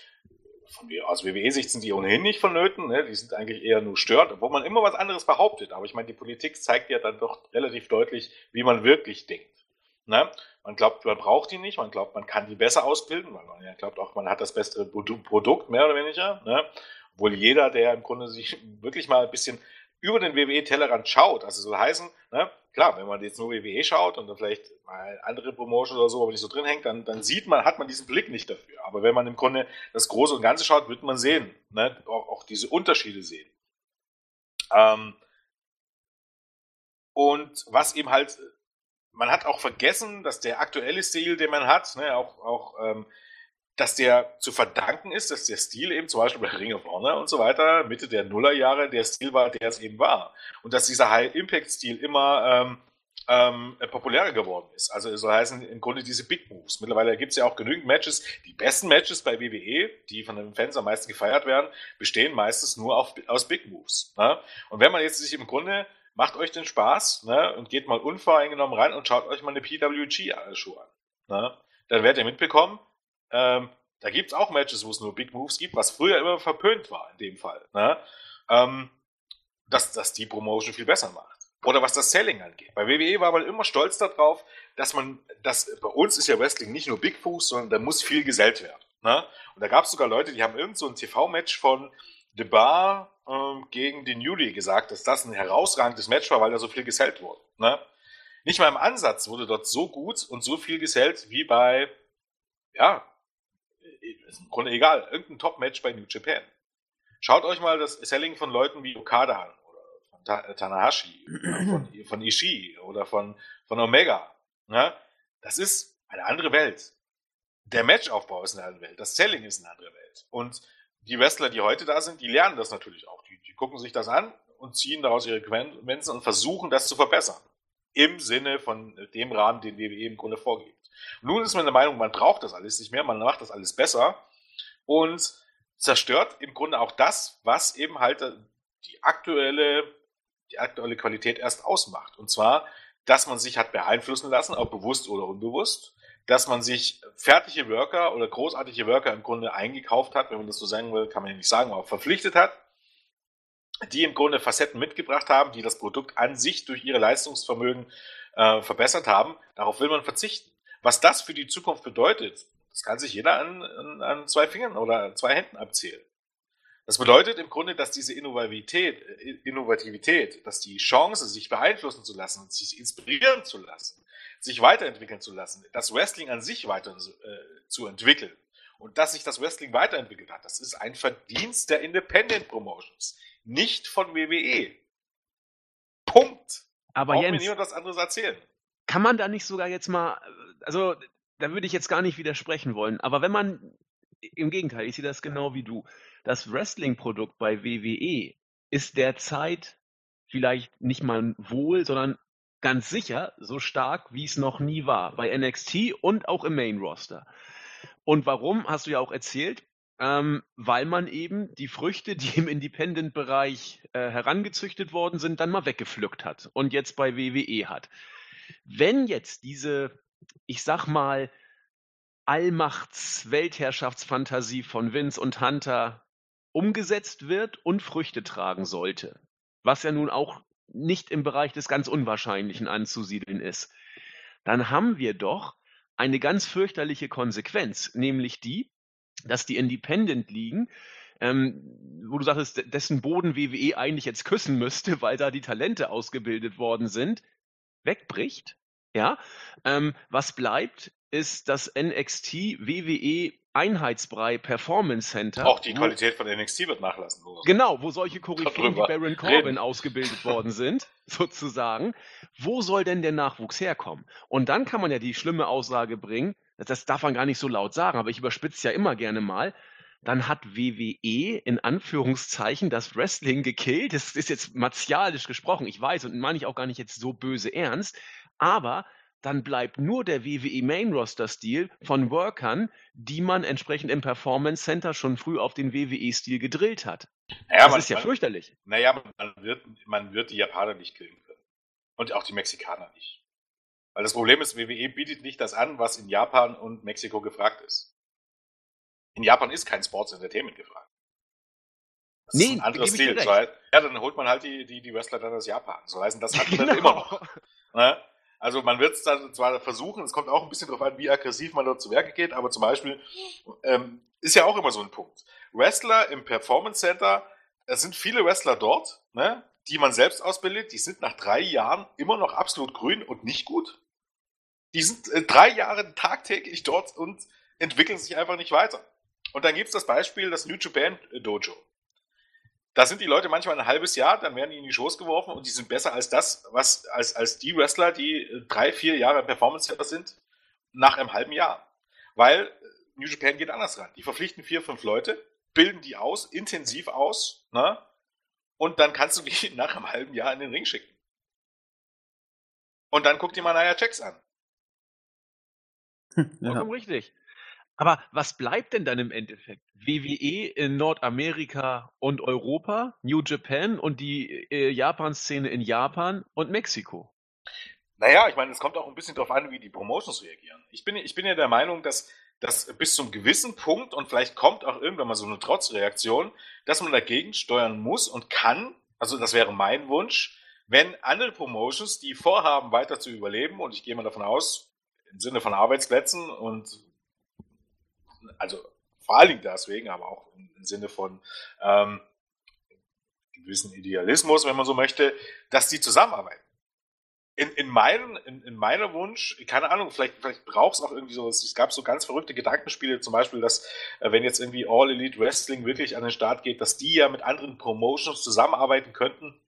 von aus WWE-Sicht sind die ohnehin nicht vonnöten, ne? die sind eigentlich eher nur stört, obwohl man immer was anderes behauptet. Aber ich meine, die Politik zeigt ja dann doch relativ deutlich, wie man wirklich denkt. Ne? Man glaubt, man braucht die nicht, man glaubt, man kann die besser ausbilden, weil man glaubt auch, man hat das bessere Produkt, mehr oder weniger. Ne? Wohl jeder, der im Grunde sich wirklich mal ein bisschen über den WWE-Tellerrand schaut, also soll heißen, ne, klar, wenn man jetzt nur WWE schaut und dann vielleicht mal andere Promotion oder so, aber nicht so drin hängt, dann, dann sieht man, hat man diesen Blick nicht dafür. Aber wenn man im Grunde das Große und Ganze schaut, wird man sehen, ne, auch, auch diese Unterschiede sehen. Ähm, und was eben halt, man hat auch vergessen, dass der aktuelle Stil, den man hat, ne, auch, auch ähm, dass der zu verdanken ist, dass der Stil eben zum Beispiel bei Ring of Honor und so weiter, Mitte der Nullerjahre, der Stil war, der es eben war. Und dass dieser High-Impact-Stil immer ähm, ähm, populärer geworden ist. Also soll heißen, im Grunde diese Big Moves. Mittlerweile gibt es ja auch genügend Matches. Die besten Matches bei WWE, die von den Fans am meisten gefeiert werden, bestehen meistens nur auf, aus Big Moves. Ne? Und wenn man jetzt sich im Grunde macht euch den Spaß ne, und geht mal unvoreingenommen rein und schaut euch mal eine PWG-Show an. Ne? Dann werdet ihr mitbekommen, ähm, da gibt es auch Matches, wo es nur Big Moves gibt, was früher immer verpönt war in dem Fall. Ne? Ähm, dass, dass die Promotion viel besser macht. Oder was das Selling angeht. Bei WWE war man immer stolz darauf, dass man, dass bei uns ist ja Wrestling nicht nur Big Moves, sondern da muss viel gesellt werden. Ne? Und da gab es sogar Leute, die haben irgend so ein TV-Match von The Bar ähm, gegen den Juli gesagt, dass das ein herausragendes Match war, weil da so viel gesellt wurde. Ne? Nicht mal im Ansatz wurde dort so gut und so viel gesellt wie bei, ja, ist im Grunde egal, irgendein Top-Match bei New Japan. Schaut euch mal das Selling von Leuten wie Okada an oder von äh, Tanahashi, von, von Ishii oder von, von Omega. Ne? Das ist eine andere Welt. Der Matchaufbau ist eine andere Welt. Das Selling ist eine andere Welt. Und die Wrestler, die heute da sind, die lernen das natürlich auch. Die, die gucken sich das an und ziehen daraus ihre Konsequenzen und versuchen, das zu verbessern. Im Sinne von dem Rahmen, den WWE im Grunde vorgibt. Nun ist man der Meinung, man braucht das alles nicht mehr, man macht das alles besser und zerstört im Grunde auch das, was eben halt die aktuelle, die aktuelle Qualität erst ausmacht. Und zwar, dass man sich hat beeinflussen lassen, ob bewusst oder unbewusst, dass man sich fertige Worker oder großartige Worker im Grunde eingekauft hat, wenn man das so sagen will, kann man ja nicht sagen, aber verpflichtet hat, die im Grunde Facetten mitgebracht haben, die das Produkt an sich durch ihre Leistungsvermögen äh, verbessert haben. Darauf will man verzichten. Was das für die Zukunft bedeutet, das kann sich jeder an, an, an zwei Fingern oder zwei Händen abzählen. Das bedeutet im Grunde, dass diese Innovativität, äh, Innovativität, dass die Chance, sich beeinflussen zu lassen, sich inspirieren zu lassen, sich weiterentwickeln zu lassen, das Wrestling an sich weiter äh, zu entwickeln und dass sich das Wrestling weiterentwickelt hat, das ist ein Verdienst der Independent Promotions, nicht von WWE. Punkt. Aber Braucht Jens, mir niemand was anderes erzählen. Kann man da nicht sogar jetzt mal, also da würde ich jetzt gar nicht widersprechen wollen, aber wenn man, im Gegenteil, ich sehe das genau wie du, das Wrestling-Produkt bei WWE ist derzeit vielleicht nicht mal wohl, sondern ganz sicher so stark, wie es noch nie war, bei NXT und auch im Main-Roster. Und warum, hast du ja auch erzählt, ähm, weil man eben die Früchte, die im Independent-Bereich äh, herangezüchtet worden sind, dann mal weggepflückt hat und jetzt bei WWE hat. Wenn jetzt diese, ich sag mal, Allmachts-Weltherrschaftsfantasie von Vince und Hunter umgesetzt wird und Früchte tragen sollte, was ja nun auch nicht im Bereich des ganz Unwahrscheinlichen anzusiedeln ist, dann haben wir doch eine ganz fürchterliche Konsequenz, nämlich die, dass die Independent-Ligen, ähm, wo du sagst, dessen Boden WWE eigentlich jetzt küssen müsste, weil da die Talente ausgebildet worden sind, wegbricht. Ja, ähm, was bleibt, ist das NXT WWE Einheitsbrei Performance Center. Auch die Qualität von NXT wird nachlassen. Wo genau, wo solche Koryphäen wie Baron Corbin reden. ausgebildet worden sind, sozusagen. Wo soll denn der Nachwuchs herkommen? Und dann kann man ja die schlimme Aussage bringen, das darf man gar nicht so laut sagen, aber ich überspitze ja immer gerne mal, dann hat WWE in Anführungszeichen das Wrestling gekillt. Das ist jetzt martialisch gesprochen, ich weiß, und meine ich auch gar nicht jetzt so böse ernst, aber dann bleibt nur der WWE Main Roster Stil von Workern, die man entsprechend im Performance Center schon früh auf den WWE Stil gedrillt hat. Naja, das ist ja fürchterlich. Naja, man wird, man wird die Japaner nicht killen können. Und auch die Mexikaner nicht. Weil das Problem ist, WWE bietet nicht das an, was in Japan und Mexiko gefragt ist. In Japan ist kein Sports Entertainment gefragt. Das nee, ist ein anderes Stil. So, ja, dann holt man halt die, die, die Wrestler dann aus Japan. So heißen, das hat man genau. dann immer noch. Ne? Also man wird es dann zwar versuchen, es kommt auch ein bisschen darauf an, wie aggressiv man dort zu Werke geht, aber zum Beispiel ähm, ist ja auch immer so ein Punkt. Wrestler im Performance Center, es sind viele Wrestler dort, ne, die man selbst ausbildet, die sind nach drei Jahren immer noch absolut grün und nicht gut. Die sind äh, drei Jahre tagtäglich dort und entwickeln sich einfach nicht weiter. Und dann gibt es das Beispiel, das New Japan Dojo. Da sind die Leute manchmal ein halbes Jahr, dann werden die in die Shows geworfen und die sind besser als das, was, als, als die Wrestler, die äh, drei, vier Jahre Performance Center sind, nach einem halben Jahr. Weil äh, New Japan geht anders ran. Die verpflichten vier, fünf Leute, bilden die aus, intensiv aus, ne? Und dann kannst du die nach einem halben Jahr in den Ring schicken. Und dann guck dir mal Naya Checks an. ja. Vollkommen richtig. Aber was bleibt denn dann im Endeffekt? WWE in Nordamerika und Europa, New Japan und die äh, Japan-Szene in Japan und Mexiko. Naja, ich meine, es kommt auch ein bisschen darauf an, wie die Promotions reagieren. Ich bin, ich bin ja der Meinung, dass, dass bis zum gewissen Punkt und vielleicht kommt auch irgendwann mal so eine Trotzreaktion, dass man dagegen steuern muss und kann, also das wäre mein Wunsch, wenn andere Promotions, die vorhaben, weiter zu überleben, und ich gehe mal davon aus, im Sinne von Arbeitsplätzen und also vor allen Dingen deswegen, aber auch im, Sinne von ähm, gewissen Idealismus, wenn man so möchte, dass die zusammenarbeiten. In, in, mein, in, in meiner Wunsch, keine Ahnung, vielleicht, vielleicht braucht es auch irgendwie so, es gab so ganz verrückte Gedankenspiele, zum Beispiel, dass äh, wenn jetzt irgendwie All Elite Wrestling wirklich an den Start geht, dass die ja mit anderen Promotions zusammenarbeiten könnten,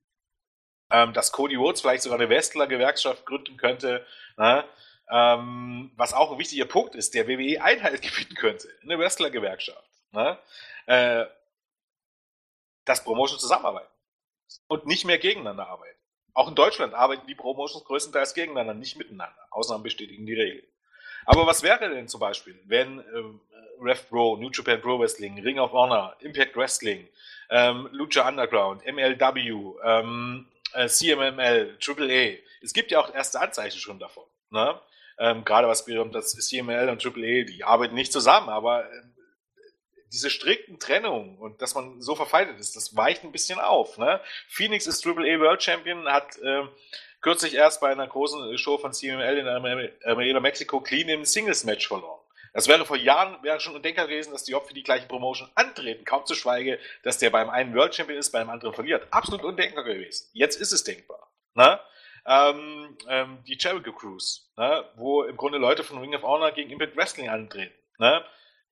ähm, dass Cody Rhodes vielleicht sogar eine Wrestler-Gewerkschaft gründen könnte, ne? Ähm, was auch ein wichtiger Punkt ist, der WWE Einhalt gebieten könnte, eine Wrestler-Gewerkschaft. Ne? Äh, dass Promotions zusammenarbeiten und nicht mehr gegeneinander arbeiten. Auch in Deutschland arbeiten die Promotions größtenteils gegeneinander, nicht miteinander. Ausnahmen bestätigen die Regel. Aber was wäre denn zum Beispiel, wenn ähm, Ref Pro, New Japan Pro Wrestling, Ring of Honor, Impact Wrestling, ähm, Lucha Underground, MLW, ähm, äh, CMML, AAA, es gibt ja auch erste Anzeichen schon davon. Ne? Ähm, gerade was das CML und AAA, die arbeiten nicht zusammen, aber äh, diese strikten Trennungen und dass man so verfeindet ist, das weicht ein bisschen auf. Ne? Phoenix ist AAA World Champion, hat äh, kürzlich erst bei einer großen Show von CML in Arena Mexico clean im Singles-Match verloren. Das wäre vor Jahren wäre schon ein Denker gewesen, dass die für die gleiche Promotion antreten. Kaum zu schweige, dass der beim einen World Champion ist, beim anderen verliert. Absolut undenkbar gewesen. Jetzt ist es denkbar. Ne? ähm, ähm, die Jericho Cruise, ne, wo im Grunde Leute von Ring of Honor gegen Impact Wrestling antreten. Ne.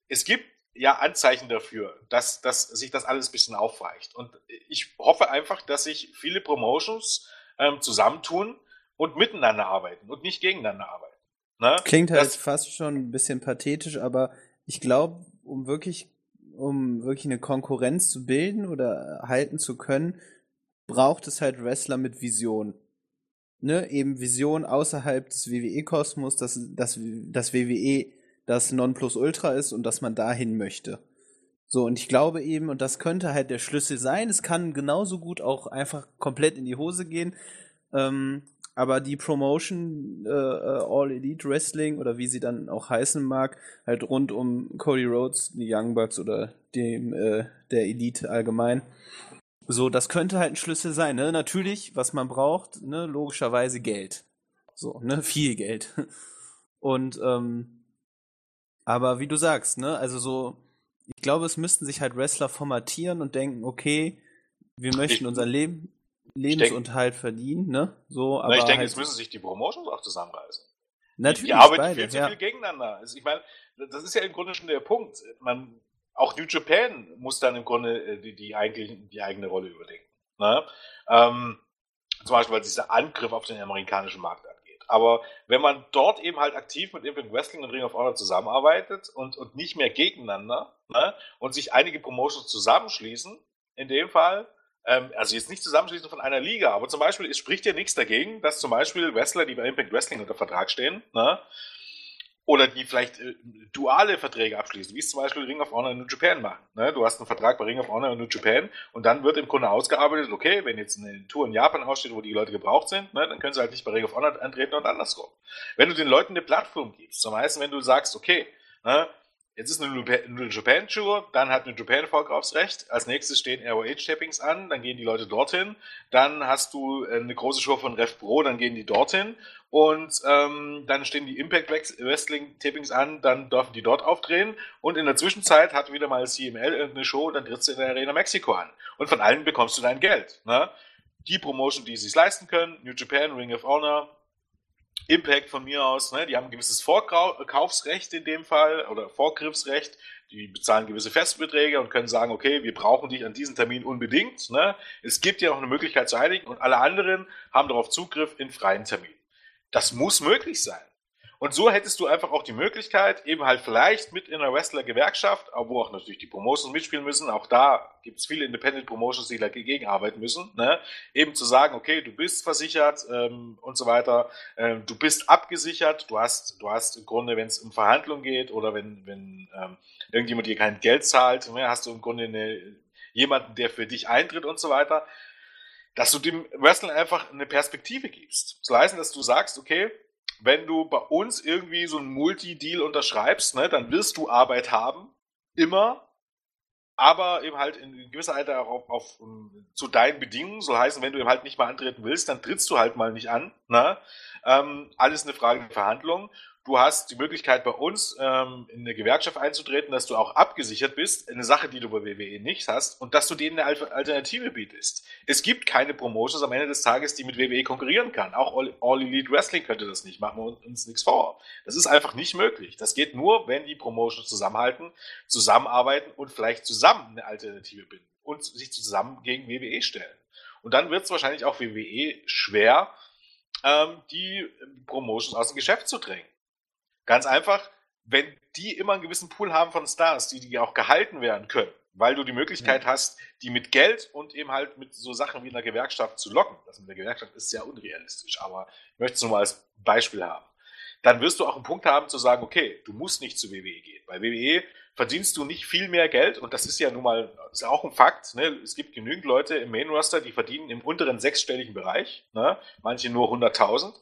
Es gibt ja Anzeichen dafür, dass, dass sich das alles ein bisschen aufweicht. Und ich hoffe einfach, dass sich viele Promotions ähm, zusammentun und miteinander arbeiten und nicht gegeneinander arbeiten. Ne? Klingt halt das, fast schon ein bisschen pathetisch, aber ich glaube, um wirklich, um wirklich eine Konkurrenz zu bilden oder halten zu können, braucht es halt Wrestler mit Vision ne, eben Vision außerhalb des WWE-Kosmos, dass, dass, dass WWE das Nonplusultra ist und dass man dahin möchte. So, und ich glaube eben, und das könnte halt der Schlüssel sein, es kann genauso gut auch einfach komplett in die Hose gehen, ähm, aber die Promotion äh, äh All Elite Wrestling oder wie sie dann auch heißen mag, halt rund um Cody Rhodes, die Young Bucks oder dem äh, der Elite allgemein, so, das könnte halt ein Schlüssel sein, ne? Natürlich, was man braucht, ne, logischerweise Geld. So, ne, viel Geld. Und, ähm, aber wie du sagst, ne, also so, ich glaube, es müssten sich halt Wrestler formatieren und denken, okay, wir möchten unser Leben, Lebensunterhalt denk, verdienen, ne? So, aber. ich denke, halt, es müssen sich die Promotions auch zusammenreißen. Natürlich. Die, die arbeiten beide, viel zu ja. viel gegeneinander. Also ich meine, das ist ja im Grunde schon der Punkt. Man, auch New Japan muss dann im Grunde äh, die, die, eigentlich, die eigene Rolle überdenken. Ne? Ähm, zum Beispiel, weil dieser Angriff auf den amerikanischen Markt angeht. Aber wenn man dort eben halt aktiv mit Impact Wrestling und Ring of Honor zusammenarbeitet und, und nicht mehr gegeneinander ne? und sich einige Promotions zusammenschließen, in dem Fall, ähm, also jetzt nicht zusammenschließen von einer Liga, aber zum Beispiel, es spricht ja nichts dagegen, dass zum Beispiel Wrestler, die bei Impact Wrestling unter Vertrag stehen, ne? Oder die vielleicht äh, duale Verträge abschließen, wie es zum Beispiel Ring of Honor und New Japan machen. Ne? Du hast einen Vertrag bei Ring of Honor und New Japan und dann wird im Grunde ausgearbeitet, okay, wenn jetzt eine Tour in Japan aussteht, wo die Leute gebraucht sind, ne, dann können sie halt nicht bei Ring of Honor antreten und andersrum. Wenn du den Leuten eine Plattform gibst, zum Beispiel, wenn du sagst, okay, ne, Jetzt ist eine New Japan Tour, dann hat New Japan Verkaufsrecht. Als nächstes stehen ROH-Tappings an, dann gehen die Leute dorthin. Dann hast du äh, eine große Show von Rev Pro, dann gehen die dorthin. Und ähm, dann stehen die Impact Wrestling Tappings an, dann dürfen die dort aufdrehen. Und in der Zwischenzeit hat wieder mal CML irgendeine Show, dann trittst du in der Arena Mexiko an. Und von allen bekommst du dein Geld. Ne? Die Promotion, die es sich leisten können, New Japan, Ring of Honor, Impact von mir aus, ne, die haben ein gewisses Vorkaufsrecht in dem Fall oder Vorgriffsrecht, die bezahlen gewisse Festbeträge und können sagen, okay, wir brauchen dich an diesem Termin unbedingt. Ne? Es gibt ja auch eine Möglichkeit zu einigen und alle anderen haben darauf Zugriff in freien Terminen. Das muss möglich sein. Und so hättest du einfach auch die Möglichkeit, eben halt vielleicht mit in einer Wrestler-Gewerkschaft, wo auch natürlich die Promotions mitspielen müssen, auch da gibt es viele Independent Promotions, die dagegen arbeiten müssen, ne? eben zu sagen, okay, du bist versichert ähm, und so weiter, ähm, du bist abgesichert, du hast, du hast im Grunde, wenn es um Verhandlungen geht oder wenn, wenn ähm, irgendjemand dir kein Geld zahlt, ne, hast du im Grunde eine, jemanden, der für dich eintritt und so weiter, dass du dem Wrestling einfach eine Perspektive gibst. Das heißt, dass du sagst, okay, wenn du bei uns irgendwie so ein Multi-Deal unterschreibst, ne, dann wirst du Arbeit haben. Immer. Aber eben halt in gewisser Alter auch auf, auf, zu deinen Bedingungen. So heißen, wenn du eben halt nicht mal antreten willst, dann trittst du halt mal nicht an. Ne? Ähm, alles eine Frage der Verhandlung. Du hast die Möglichkeit bei uns ähm, in eine Gewerkschaft einzutreten, dass du auch abgesichert bist, eine Sache, die du bei WWE nicht hast, und dass du denen eine Alternative bietest. Es gibt keine Promotions am Ende des Tages, die mit WWE konkurrieren kann. Auch All, Elite Wrestling könnte das nicht, machen wir uns nichts vor. Das ist einfach nicht möglich. Das geht nur, wenn die Promotions zusammenhalten, zusammenarbeiten und vielleicht zusammen eine Alternative binden und sich zusammen gegen WWE stellen. Und dann wird es wahrscheinlich auch WWE schwer, ähm, die Promotions aus dem Geschäft zu drängen. Ganz einfach, wenn die immer einen gewissen Pool haben von Stars, die, die auch gehalten werden können, weil du die Möglichkeit ja. hast, die mit Geld und eben halt mit so Sachen wie einer Gewerkschaft zu locken. Das mit der Gewerkschaft ist sehr unrealistisch, aber ich möchte es nur mal als Beispiel haben. Dann wirst du auch einen Punkt haben zu sagen, okay, du musst nicht zu WWE gehen. Bei WWE verdienst du nicht viel mehr Geld und das ist ja nun mal ist auch ein Fakt. Ne? Es gibt genügend Leute im Main Roster, die verdienen im unteren sechsstelligen Bereich, ne? manche nur 100.000.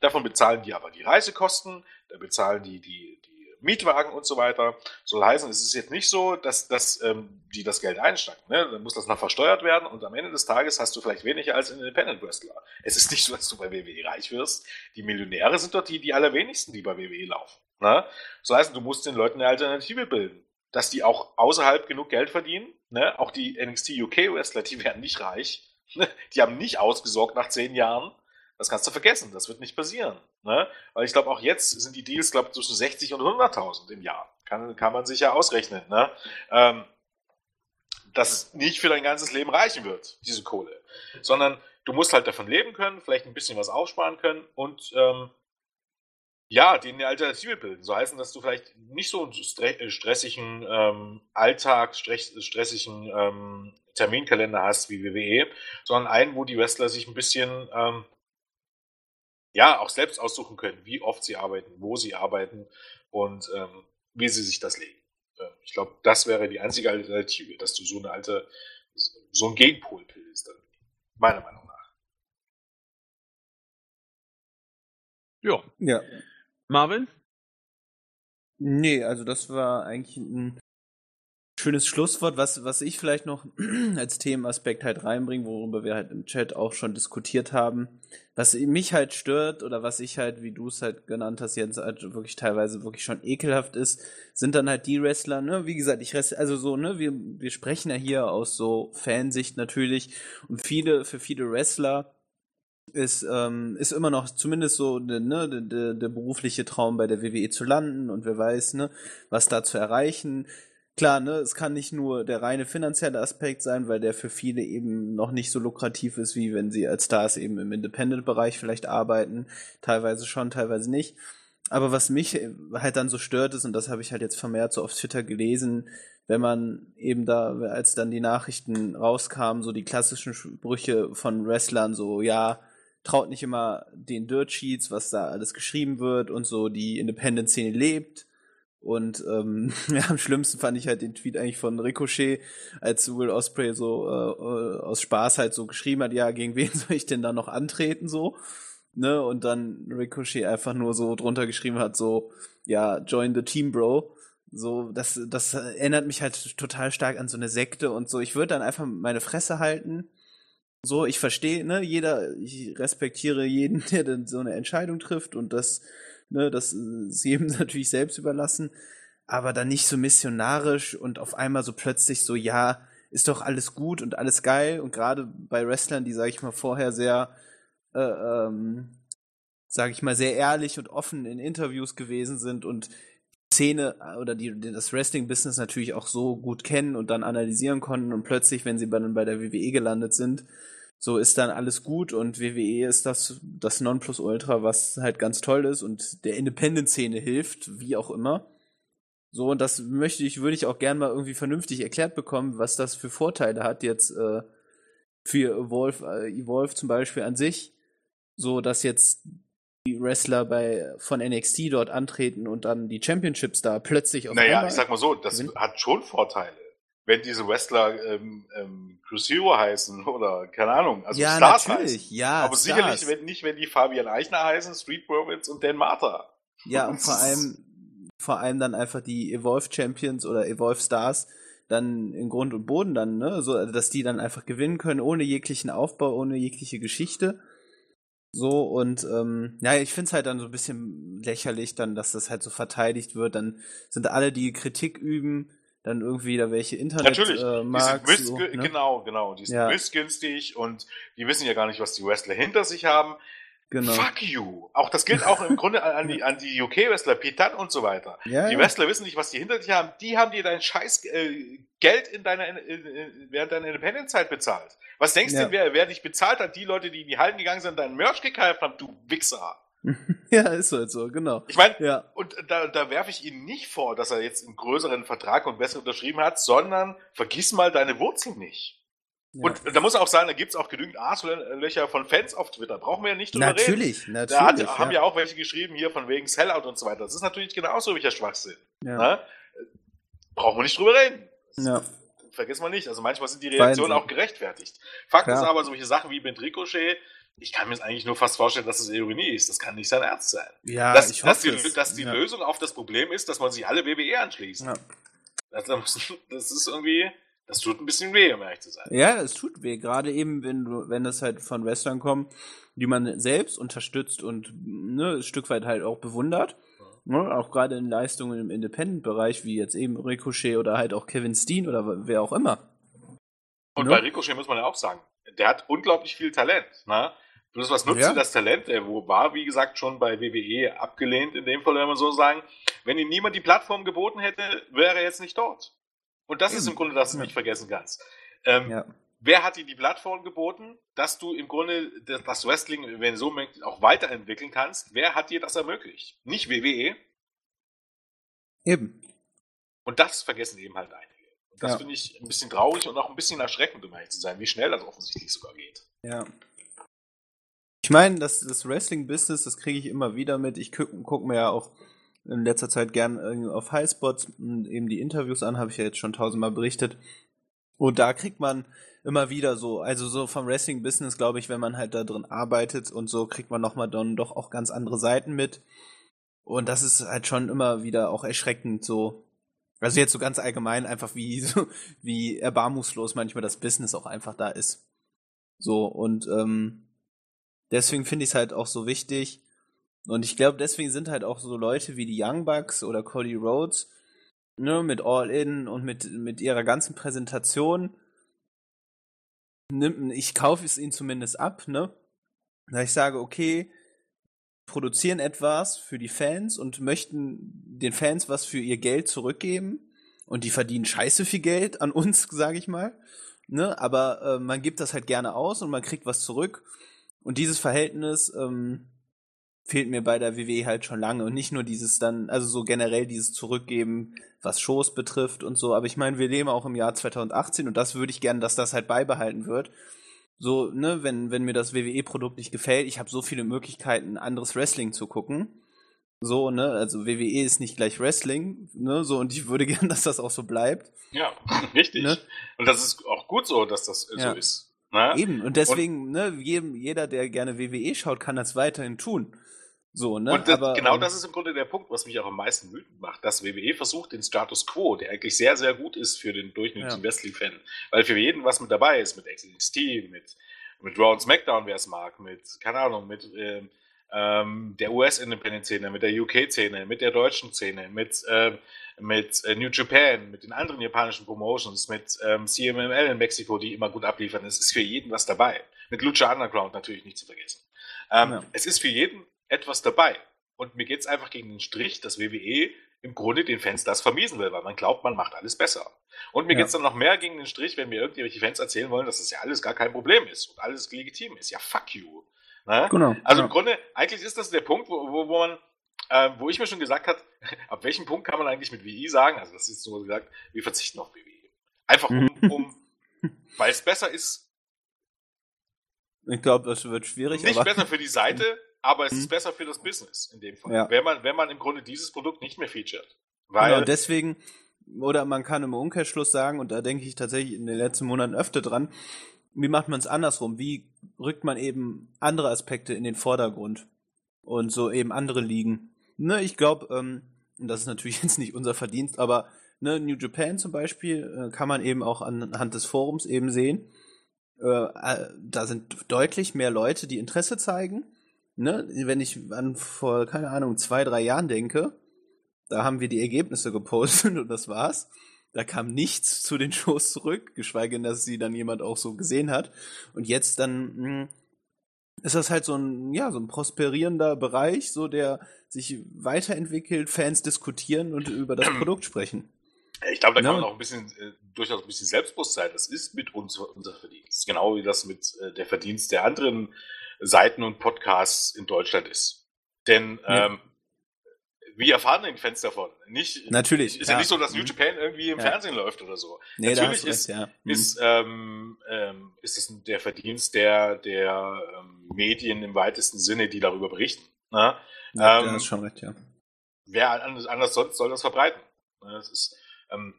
Davon bezahlen die aber die Reisekosten, da bezahlen die die, die Mietwagen und so weiter. Soll heißen, es ist jetzt nicht so, dass, dass ähm, die das Geld einstecken. Ne? Dann muss das noch versteuert werden und am Ende des Tages hast du vielleicht weniger als ein Independent Wrestler. Es ist nicht so, dass du bei WWE reich wirst. Die Millionäre sind dort die, die allerwenigsten, die bei WWE laufen. Ne? So heißt, du musst den Leuten eine Alternative bilden. Dass die auch außerhalb genug Geld verdienen. Ne? Auch die NXT UK Wrestler, die werden nicht reich. Die haben nicht ausgesorgt nach zehn Jahren. Das kannst du vergessen, das wird nicht passieren. Ne? Weil ich glaube, auch jetzt sind die Deals, glaube zwischen 60 und 100.000 im Jahr. Kann, kann man sich ja ausrechnen. Ne? Ähm, dass es nicht für dein ganzes Leben reichen wird, diese Kohle. Sondern du musst halt davon leben können, vielleicht ein bisschen was aufsparen können und ähm, ja, denen eine Alternative bilden. So heißen, dass du vielleicht nicht so einen stressigen ähm, Alltag, stressigen ähm, Terminkalender hast wie WWE, sondern einen, wo die Wrestler sich ein bisschen ähm, ja, auch selbst aussuchen können, wie oft sie arbeiten, wo sie arbeiten und ähm, wie sie sich das legen. Ähm, ich glaube, das wäre die einzige Alternative, dass du so eine alte, so ein Gegenpol bildest, meiner Meinung nach. Ja. Ja. Marvin? Nee, also das war eigentlich ein schönes Schlusswort, was, was ich vielleicht noch als Themenaspekt halt reinbringe, worüber wir halt im Chat auch schon diskutiert haben. Was mich halt stört oder was ich halt, wie du es halt genannt hast, jetzt halt wirklich teilweise wirklich schon ekelhaft ist, sind dann halt die Wrestler, ne, wie gesagt, ich also so, ne, wir, wir sprechen ja hier aus so Fansicht natürlich und viele, für viele Wrestler ist, ähm, ist immer noch zumindest so ne, der, der, der berufliche Traum bei der WWE zu landen und wer weiß, ne, was da zu erreichen klar, ne, es kann nicht nur der reine finanzielle Aspekt sein, weil der für viele eben noch nicht so lukrativ ist, wie wenn sie als Stars eben im Independent-Bereich vielleicht arbeiten. Teilweise schon, teilweise nicht. Aber was mich halt dann so stört ist, und das habe ich halt jetzt vermehrt so auf Twitter gelesen, wenn man eben da, als dann die Nachrichten rauskamen, so die klassischen Sprüche von Wrestlern, so, ja, traut nicht immer den Dirt Sheets, was da alles geschrieben wird und so die Independent-Szene lebt und ähm, ja, am schlimmsten fand ich halt den Tweet eigentlich von Ricochet, als Will Osprey so äh, äh, aus Spaß halt so geschrieben hat, ja, gegen wen soll ich denn da noch antreten so? Ne? Und dann Ricochet einfach nur so drunter geschrieben hat, so, ja, join the team, Bro. So, das, das erinnert mich halt total stark an so eine Sekte und so. Ich würde dann einfach meine Fresse halten. So, ich verstehe, ne, jeder, ich respektiere jeden, der dann so eine Entscheidung trifft und das, ne, das ist jedem natürlich selbst überlassen, aber dann nicht so missionarisch und auf einmal so plötzlich so, ja, ist doch alles gut und alles geil. Und gerade bei Wrestlern, die, sag ich mal, vorher sehr, äh, ähm, sag ich mal, sehr ehrlich und offen in Interviews gewesen sind und Szene äh, oder die, das Wrestling-Business natürlich auch so gut kennen und dann analysieren konnten und plötzlich, wenn sie dann bei der WWE gelandet sind, so ist dann alles gut und WWE ist das, das Nonplusultra, was halt ganz toll ist und der Independent-Szene hilft, wie auch immer. So, und das möchte ich, würde ich auch gern mal irgendwie vernünftig erklärt bekommen, was das für Vorteile hat jetzt äh, für Evolve, äh, Evolve zum Beispiel an sich. So, dass jetzt Wrestler bei, von NXT dort antreten und dann die Championships da plötzlich auf Naja, ich sag mal so, das gewinnen. hat schon Vorteile. Wenn diese Wrestler ähm, ähm, Cruzeiro heißen oder keine Ahnung, also ja, Stars natürlich. heißen. Ja, Aber Stars. sicherlich wenn, nicht, wenn die Fabian Eichner heißen, Street Profits und Dan Martha. Ja, und vor allem, vor allem dann einfach die Evolve Champions oder Evolve Stars dann in Grund und Boden dann, ne, so, also dass die dann einfach gewinnen können, ohne jeglichen Aufbau, ohne jegliche Geschichte. So, und ähm, ja, ich finde es halt dann so ein bisschen lächerlich, dann, dass das halt so verteidigt wird. Dann sind alle, die Kritik üben, dann irgendwie da welche Internet Natürlich, äh, die sind so, ne? genau, genau, die sind Ja. missgünstig und die wissen ja gar nicht, was die Wrestler hinter sich haben. Genau. Fuck you. Auch das gilt auch im Grunde an die, an die UK-Wrestler, Petan und so weiter. Ja, Die ja. Wrestler wissen nicht, was die hinter sich haben. Die haben dir dein scheiß äh, Geld in deiner, in, in, während deiner Independent-Zeit bezahlt. Was denkst Ja. du, wer, wer dich bezahlt hat? Die Leute, die in die Hallen gegangen sind, deinen Merch gekauft haben, du Wichser. ja, ist halt so, genau. Ich meine, Ja, und da, da werfe ich ihm nicht vor, dass er jetzt einen größeren Vertrag und besser unterschrieben hat, sondern vergiss mal deine Wurzeln nicht. ja. Und da muss auch sagen, da gibt's auch genügend Arschlöcher von Fans auf Twitter. Brauchen wir ja nicht drüber reden. natürlich, natürlich. Da hat, haben ja auch welche geschrieben hier von wegen Sellout und so weiter. Das ist natürlich genauso welcher Schwachsinn. ja. Ne? Brauchen wir nicht drüber reden. ja. Vergiss mal nicht. Also manchmal sind die Wahnsinn. Reaktionen auch gerechtfertigt. Fakt Klar. ist aber, solche Sachen wie mit Ricochet, ich kann mir jetzt eigentlich nur fast vorstellen, dass es Ironie ist. Das kann nicht sein Ernst sein. Ja, dass, ich dass hoffe die, es. dass die ja. Lösung auf das Problem ist, dass man sich alle WWE anschließt. Ja. Das, das ist irgendwie, das tut ein bisschen weh, um ehrlich zu sein. Ja, es tut weh, gerade eben, wenn du, wenn das halt von Wrestlern kommt, die man selbst unterstützt und ne, ein Stück weit halt auch bewundert. Ne, auch gerade in Leistungen im Independent-Bereich, wie jetzt eben Ricochet oder halt auch Kevin Steen oder wer auch immer. Und Ne? bei Ricochet muss man ja auch sagen, der hat unglaublich viel Talent. Ne? Bloß was nutzt Ja. das Talent? Er war, wie gesagt, schon bei WWE abgelehnt, in dem Fall, wenn man so sagen. Wenn ihm niemand die Plattform geboten hätte, wäre er jetzt nicht dort. Und das ist Eben. im Grunde, das du Ja. nicht vergessen kannst. Ähm, Ja. Wer hat dir die Plattform geboten, dass du im Grunde das Wrestling, wenn so möchtest, auch weiterentwickeln kannst? Wer hat dir das ermöglicht? Nicht WWE. Eben. Und das vergessen eben halt einige. Und das Ja. finde ich ein bisschen traurig und auch ein bisschen erschreckend, um ehrlich zu sein, wie schnell das offensichtlich sogar geht. Ja. Ich meine, das, das Wrestling-Business, das kriege ich immer wieder mit. Ich gucke guck mir ja auch in letzter Zeit gern irgendwie auf Highspots eben die Interviews an, habe ich ja jetzt schon tausendmal berichtet. Und da kriegt man immer wieder so, also so vom Wrestling-Business, glaube ich, wenn man halt da drin arbeitet und so, kriegt man nochmal dann doch auch ganz andere Seiten mit. Und das ist halt schon immer wieder auch erschreckend so. Also jetzt so ganz allgemein einfach wie, so, wie erbarmungslos manchmal das Business auch einfach da ist. So, und ähm, deswegen finde ich es halt auch so wichtig. Und ich glaube, deswegen sind halt auch so Leute wie die Young Bucks oder Cody Rhodes, ne, mit All In und mit, mit ihrer ganzen Präsentation. Nimmt, ich kaufe es ihnen zumindest ab, ne? Da ich sage, okay, produzieren etwas für die Fans und möchten den Fans was für ihr Geld zurückgeben. Und die verdienen scheiße viel Geld an uns, sage ich mal. Ne? Aber äh, man gibt das halt gerne aus und man kriegt was zurück. Und dieses Verhältnis ähm, fehlt mir bei der WWE halt schon lange. Und nicht nur dieses dann, also so generell dieses Zurückgeben, was Shows betrifft und so. Aber ich meine, wir leben auch im Jahr 2018 und das würde ich gerne, dass das halt beibehalten wird. So, ne, wenn, wenn mir das WWE-Produkt nicht gefällt, ich habe so viele Möglichkeiten, anderes Wrestling zu gucken. So, ne, also WWE ist nicht gleich Wrestling, ne, so, und ich würde gern, dass das auch so bleibt. Ja, richtig. Ne? Und das ist auch gut so, dass das Ja. so ist. Ne? Eben, und deswegen, ne, jedem, jeder, der gerne WWE schaut, kann das weiterhin tun. So, ne? Und das, Aber, genau ähm, das ist im Grunde der Punkt, was mich auch am meisten wütend macht, dass WWE versucht, den Status Quo, der eigentlich sehr, sehr gut ist für den durchschnittlichen Ja. Wrestling-Fan, weil für jeden was mit dabei ist, mit NXT, mit, mit Raw und SmackDown, wer es mag, mit, keine Ahnung, mit ähm, ähm, der US-Independent-Szene, mit der UK-Szene, mit der deutschen Szene, mit, ähm, mit äh, New Japan, mit den anderen japanischen Promotions, mit ähm, CMML in Mexiko, die immer gut abliefern. Es ist für jeden was dabei. Mit Lucha Underground natürlich nicht zu vergessen. Ähm, Ja. Es ist für jeden etwas dabei. Und mir geht es einfach gegen den Strich, dass WWE im Grunde den Fans das vermiesen will, weil man glaubt, man macht alles besser. Und mir Ja. geht es dann noch mehr gegen den Strich, wenn mir irgendwelche Fans erzählen wollen, dass das ja alles gar kein Problem ist und alles legitim ist. Ja, fuck you. Ne? Genau. Also ja. im Grunde, eigentlich ist das der Punkt, wo, wo, wo man, äh, wo ich mir schon gesagt habe, ab welchem Punkt kann man eigentlich mit WI sagen, also das ist so gesagt, wir verzichten auf WWE. Einfach um, um weil es besser ist, Ich glaube, das wird schwierig. nicht besser für die Seite, aber es Mhm. ist besser für das Business in dem Fall. Ja. Wenn man, wenn man im Grunde dieses Produkt nicht mehr featuret. Genau, Weil, und deswegen, oder man kann im Umkehrschluss sagen, und da denke ich tatsächlich in den letzten Monaten öfter dran, wie macht man es andersrum? Wie rückt man eben andere Aspekte in den Vordergrund? Und so eben andere Ligen. Ne, ich glaube, ähm, das ist natürlich jetzt nicht unser Verdienst, aber ne, New Japan zum Beispiel äh, kann man eben auch anhand des Forums eben sehen. Äh, äh, da sind deutlich mehr Leute, die Interesse zeigen. Ne? Wenn ich an vor, keine Ahnung, zwei, drei Jahren denke, da haben wir die Ergebnisse gepostet und das war's. Da kam nichts zu den Shows zurück, geschweige denn, dass sie dann jemand auch so gesehen hat. Und jetzt dann mh, ist das halt so ein, ja, so ein prosperierender Bereich, so der sich weiterentwickelt, Fans diskutieren und über das Produkt sprechen. ich glaube, da kann Ne? man auch ein bisschen, äh, durchaus ein bisschen selbstbewusst sein. Das ist mit uns unser Verdienst. Genau wie das mit äh, der Verdienst der anderen Seiten und Podcasts in Deutschland ist. Denn, Ja. ähm, wie erfahren denn Fans davon? Nicht, Natürlich, Ist ja, ja. nicht so, dass New Mhm. Japan irgendwie im Ja. Fernsehen läuft oder so. Nee, Natürlich du recht, ist, ja. Mhm. ist, ähm, ähm, ist es der Verdienst der, der ähm, Medien im weitesten Sinne, die darüber berichten. Ne? ja, ähm, du hast schon recht, ja. Wer anders, anders sonst soll das verbreiten? Ne, Das ist, ähm,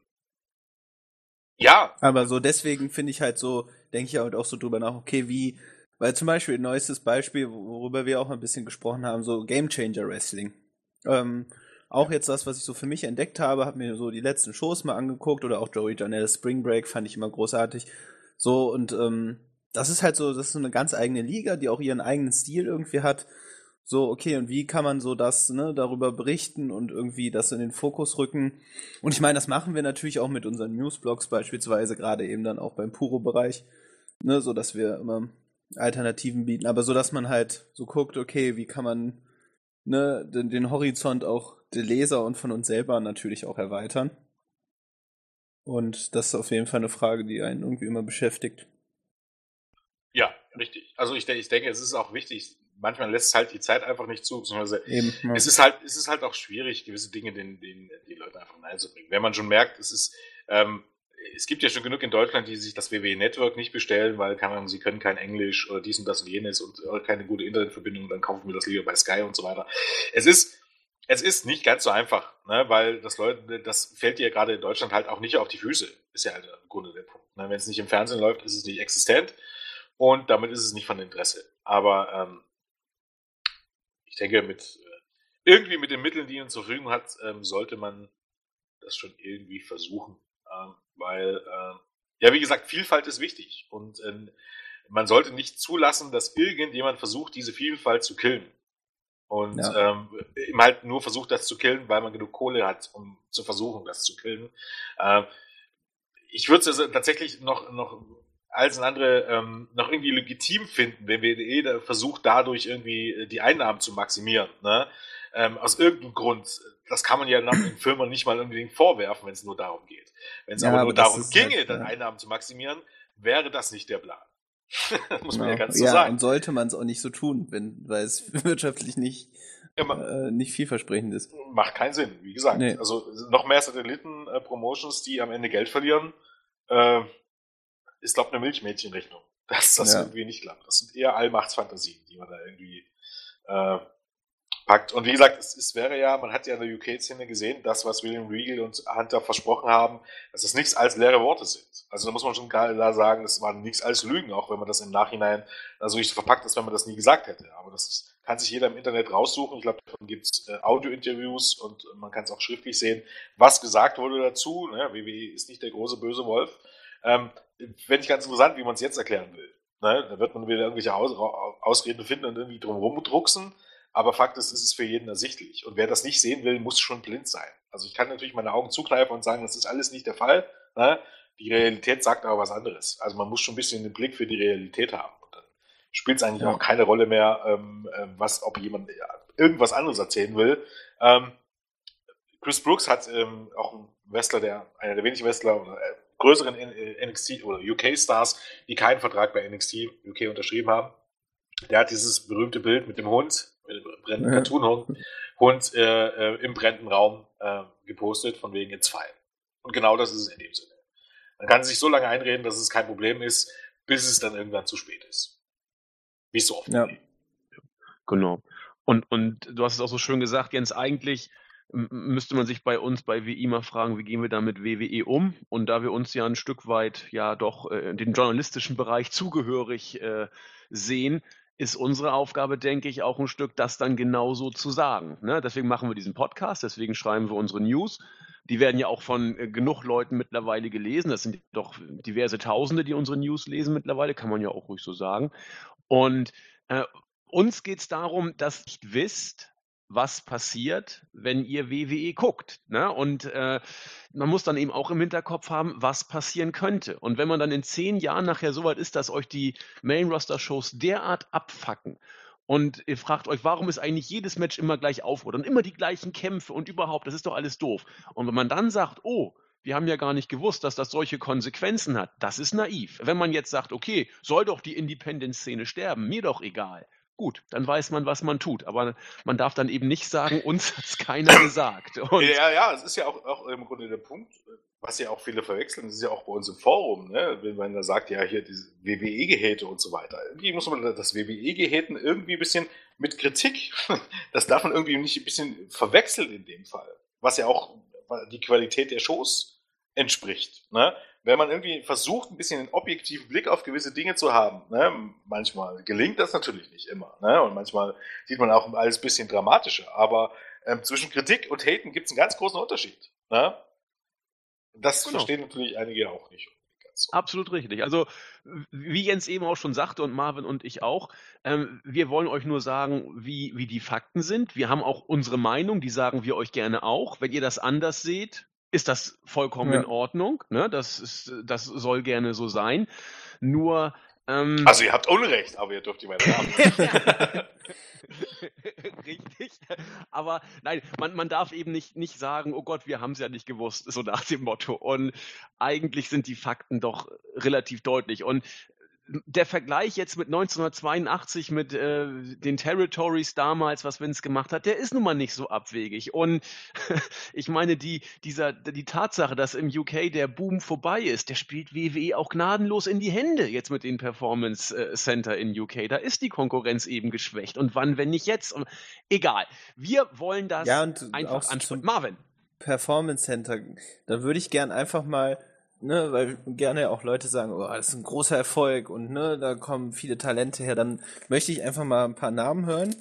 ja, Aber so deswegen finde ich halt so, denke ich halt auch so drüber nach, okay, wie, weil zum Beispiel ein neuestes Beispiel, worüber wir auch ein bisschen gesprochen haben, so Game Changer Wrestling. Ähm, auch jetzt das, was ich so für mich entdeckt habe, habe mir so die letzten Shows mal angeguckt oder auch Joey Janelle Spring Break fand ich immer großartig. So und ähm, das ist halt so, das ist so eine ganz eigene Liga, die auch ihren eigenen Stil irgendwie hat. So, okay, und wie kann man so das, ne, darüber berichten und irgendwie das in den Fokus rücken? Und ich meine, das machen wir natürlich auch mit unseren Newsblogs beispielsweise, gerade eben dann auch beim Puro-Bereich, ne, so dass wir immer Alternativen bieten, aber so dass man halt so guckt, okay, wie kann man ne, den, den Horizont auch der Leser und von uns selber natürlich auch erweitern. Und das ist auf jeden Fall eine Frage, die einen irgendwie immer beschäftigt. ja, richtig. Also ich, denke- ich denke, es ist auch wichtig. Manchmal lässt es halt die Zeit einfach nicht zu, beziehungsweise Eben. Ja. es ist halt, es ist halt auch schwierig, gewisse Dinge den, den, die Leute einfach einzubringen. Wenn man schon merkt, es ist, ähm, es gibt ja schon genug in Deutschland, die sich das WWE Network nicht bestellen, weil, keine Ahnung, sie können kein Englisch oder dies und das und jenes und äh, keine gute Internetverbindung, dann kaufen wir das lieber bei Sky und so weiter. Es ist, es ist nicht ganz so einfach, ne, weil das Leute, das fällt dir gerade in Deutschland halt auch nicht auf die Füße. Ist ja halt im Grunde der Punkt. Ne? Wenn es nicht im Fernsehen läuft, ist es nicht existent und damit ist es nicht von Interesse. Aber ähm, ich denke, mit äh, irgendwie mit den Mitteln, die man zur Verfügung hat, ähm, sollte man das schon irgendwie versuchen. Ähm, weil, äh, ja, wie gesagt, Vielfalt ist wichtig. Und ähm, man sollte nicht zulassen, dass irgendjemand versucht, diese Vielfalt zu killen. Und Ja. ähm, eben halt nur versucht, das zu killen, weil man genug Kohle hat, um zu versuchen, das zu killen. Ähm, ich würde es also tatsächlich noch, noch als ein andere ähm, noch irgendwie legitim finden, wenn WWE da versucht, dadurch irgendwie äh, die Einnahmen zu maximieren. Ne? Ähm, aus irgendeinem Grund. Das kann man ja den Firmen nicht mal unbedingt vorwerfen, wenn es nur darum geht. Wenn es Ja, aber nur darum ginge, halt, dann ja. Einnahmen zu maximieren, wäre das nicht der Plan. Muss man ja Genau. ganz so ja, sagen. und sollte man es auch nicht so tun, wenn, weil es wirtschaftlich nicht, Ja, man, äh, nicht vielversprechend ist. macht keinen Sinn, wie gesagt. Nee. Also noch mehr Satelliten-Promotions, die am Ende Geld verlieren, äh, ist, glaube ich, eine Milchmädchenrechnung. Dass das Ja. irgendwie nicht klappt. Das sind eher Allmachtsfantasien, die man da irgendwie verpackt. Und wie gesagt, es, es wäre ja, man hat ja in der UK-Szene gesehen, das, was William Regal und Hunter versprochen haben, dass es nichts als leere Worte sind. Also da muss man schon klar sagen, das waren nichts als Lügen, auch wenn man das im Nachhinein so nicht verpackt ist, wenn man das nie gesagt hätte. Aber das ist, kann sich jeder im Internet raussuchen. Ich glaube, davon gibt es äh, Audio-Interviews und man kann es auch schriftlich sehen, was gesagt wurde dazu. Ne? WWE ist nicht der große böse Wolf. Ähm, Fände ich ganz interessant, wie man es jetzt erklären will. Ne? Da wird man wieder irgendwelche Aus Ausreden finden und irgendwie drumherum drucksen. Aber Fakt ist, es ist für jeden ersichtlich. Und wer das nicht sehen will, muss schon blind sein. Also ich kann natürlich meine Augen zukneifen und sagen, das ist alles nicht der Fall. Ne? Die Realität sagt aber was anderes. Also man muss schon ein bisschen den Blick für die Realität haben spielt es eigentlich ja. auch keine Rolle mehr, ähm, ähm, was, ob jemand irgendwas anderes erzählen will. Ähm, Chris Brooks hat ähm, auch ein Wrestler, der einer der wenigen Wrestler oder äh, größeren NXT oder UK Stars, die keinen Vertrag bei NXT UK unterschrieben haben. Der hat dieses berühmte Bild mit dem Hund, mit dem brennenden ja. Cartoon-Hund, Hund äh, äh, im brennenden Raum äh, gepostet, von wegen jetzt fein. Und genau das ist es in dem Sinne. Man kann sich so lange einreden, dass es kein Problem ist, bis es dann irgendwann zu spät ist. Wie so oft. Ja. Genau. Und, und du hast es auch so schön gesagt, Jens, eigentlich müsste man sich bei uns bei WI mal fragen, wie gehen wir da mit WWE um? Und da wir uns ja ein Stück weit ja doch äh, den journalistischen Bereich zugehörig äh, sehen, ist unsere Aufgabe, denke ich, auch ein Stück, das dann genauso zu sagen. Ne? Deswegen machen wir diesen Podcast, deswegen schreiben wir unsere News. Die werden ja auch von äh, genug Leuten mittlerweile gelesen. Das sind doch diverse Tausende, die unsere News lesen mittlerweile, kann man ja auch ruhig so sagen. Und äh, uns geht es darum, dass ihr wisst, was passiert, wenn ihr WWE guckt. Ne? Und äh, man muss dann eben auch im Hinterkopf haben, was passieren könnte. Und wenn man dann in zehn Jahren nachher so weit ist, dass euch die Main-Roster-Shows derart abfacken und ihr fragt euch, warum ist eigentlich jedes Match immer gleich aufgebaut und immer die gleichen Kämpfe und überhaupt, das ist doch alles doof. Und wenn man dann sagt, oh, wir haben ja gar nicht gewusst, dass das solche Konsequenzen hat. Das ist naiv. Wenn man jetzt sagt, okay, soll doch die Independent-Szene sterben, mir doch egal. Gut, dann weiß man, was man tut. Aber man darf dann eben nicht sagen, uns hat es keiner gesagt. Und ja, ja, es ist ja auch, auch, im Grunde der Punkt, was ja auch viele verwechseln, das ist ja auch bei uns im Forum, ne? wenn man da sagt, ja, hier diese WWE-Gehete und so weiter. Irgendwie muss man das WWE-Geheten irgendwie ein bisschen mit Kritik, das darf man irgendwie nicht ein bisschen verwechseln in dem Fall. Was ja auch die Qualität der Shows entspricht. Ne? Wenn man irgendwie versucht, ein bisschen einen objektiven Blick auf gewisse Dinge zu haben, ne? manchmal gelingt das natürlich nicht immer. Ne? Und manchmal sieht man auch alles ein bisschen dramatischer. Aber ähm, zwischen Kritik und Haten gibt es einen ganz großen Unterschied. Ne? Das genau. verstehen natürlich einige auch nicht. So. Absolut richtig. Also, wie Jens eben auch schon sagte und Marvin und ich auch, ähm, wir wollen euch nur sagen, wie, wie die Fakten sind. Wir haben auch unsere Meinung, die sagen wir euch gerne auch. Wenn ihr das anders seht, ist das vollkommen ja. in Ordnung. Ne? Das, ist, das soll gerne so sein. Nur. Ähm, also, ihr habt Unrecht, aber ihr dürft die weiter haben. Richtig. Aber nein, man, man darf eben nicht, nicht sagen, oh Gott, wir haben es ja nicht gewusst, so nach dem Motto. Und eigentlich sind die Fakten doch relativ deutlich. Und der Vergleich jetzt mit 1982 mit äh, den Territories damals, was Vince gemacht hat, der ist nun mal nicht so abwegig. Und ich meine, die, dieser, die Tatsache, dass im UK der Boom vorbei ist, der spielt WWE auch gnadenlos in die Hände jetzt mit den Performance äh, Center in UK. Da ist die Konkurrenz eben geschwächt. Und wann, wenn nicht jetzt? Und, egal. Wir wollen das ja, und einfach anschauen. Marvin. Performance Center, da würde ich gern einfach mal ne, weil gerne auch Leute sagen, oh, das ist ein großer Erfolg und ne, da kommen viele Talente her, dann möchte ich einfach mal ein paar Namen hören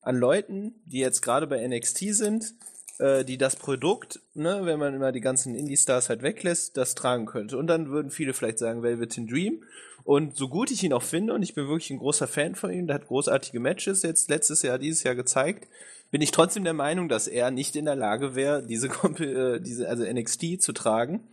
an Leuten, die jetzt gerade bei NXT sind, äh, die das Produkt, ne, wenn man immer die ganzen Indie-Stars halt weglässt, das tragen könnte. Und dann würden viele vielleicht sagen, Velvet in Dream. Und so gut ich ihn auch finde, und ich bin wirklich ein großer Fan von ihm, der hat großartige Matches jetzt letztes Jahr, dieses Jahr gezeigt, bin ich trotzdem der Meinung, dass er nicht in der Lage wäre, diese, äh, diese also NXT zu tragen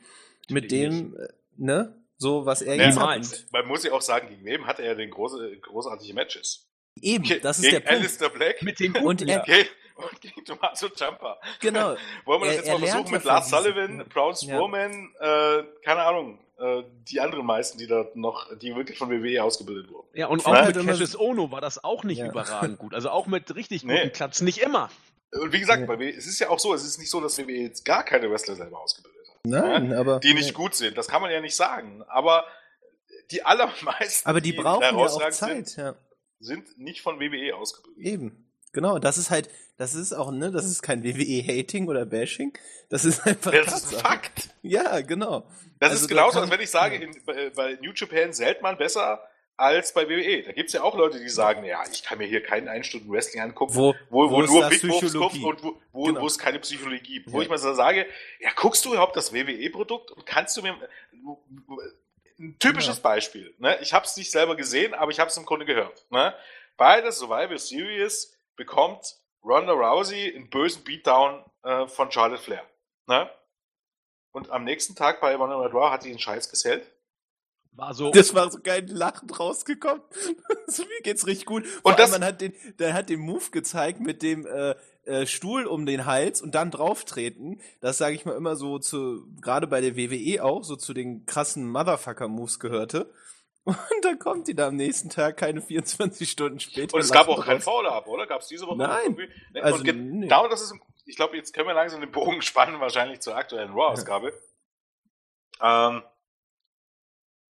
mit dem, nicht. Äh, ne? So, was er jetzt hat. Man muss ja auch sagen, gegen wem hat er denn große, großartige Matches? Eben, das ist gegen der Punkt. Alistair Black mit den und, er, gegen, und gegen Tommaso Ciampa. Genau. Wollen wir das er, jetzt mal versuchen mit Lars Sullivan, Braun Strowman, ja. äh, keine Ahnung, äh, die anderen meisten, die da noch, die wirklich von WWE ausgebildet wurden. Ja, und auch mit Cassius Ono war das auch nicht ja. überragend gut. Also auch mit richtig guten nee. Platz, nicht immer. Und wie gesagt, ja. es ist ja auch so, es ist nicht so, dass WWE jetzt gar keine Wrestler selber ausgebildet Nein, ja, aber. Die nicht gut sind. Das kann man ja nicht sagen. Aber die allermeisten. Aber die, die brauchen ja auch Zeit, sind, ja. sind nicht von WWE ausgebildet. Eben. Genau, das ist halt, das ist auch, ne, das ist kein WWE-Hating oder Bashing. Das ist einfach. Das ist ein Fakt. Ja, genau. Das also ist genauso, als wenn ich sage, in, bei, bei New Japan zählt man besser als bei WWE. Da gibt's ja auch Leute, die sagen, ja, ich kann mir hier keinen Einstunden Wrestling angucken, wo, wo, wo, wo nur Big Moves kommt und wo, wo, genau. wo es keine Psychologie gibt. Wo ja. ich mal so sage, ja, guckst du überhaupt das WWE-Produkt und kannst du mir ein typisches genau. Beispiel. Ne? Ich habe es nicht selber gesehen, aber ich habe es im Grunde gehört. Ne? Bei der Survivor Series bekommt Ronda Rousey einen bösen Beatdown äh, von Charlotte Flair. Ne? Und am nächsten Tag bei Monday Night Raw hat sie einen Scheiß gesellt war so. Das war so geil lachend rausgekommen. so, mir geht's richtig gut. Vor und das, man hat den, der hat den Move gezeigt mit dem äh, äh, Stuhl um den Hals und dann drauftreten. Das sage ich mal immer so zu, gerade bei der WWE auch, so zu den krassen Motherfucker-Moves gehörte. Und dann kommt die da am nächsten Tag keine 24 Stunden später. Und es gab auch kein Foul-Up, oder? Gab es diese Woche Nein. Ne? Also, genau nee. das ist, ich glaube, jetzt können wir langsam den Bogen spannen, wahrscheinlich zur aktuellen Raw-Ausgabe. ähm,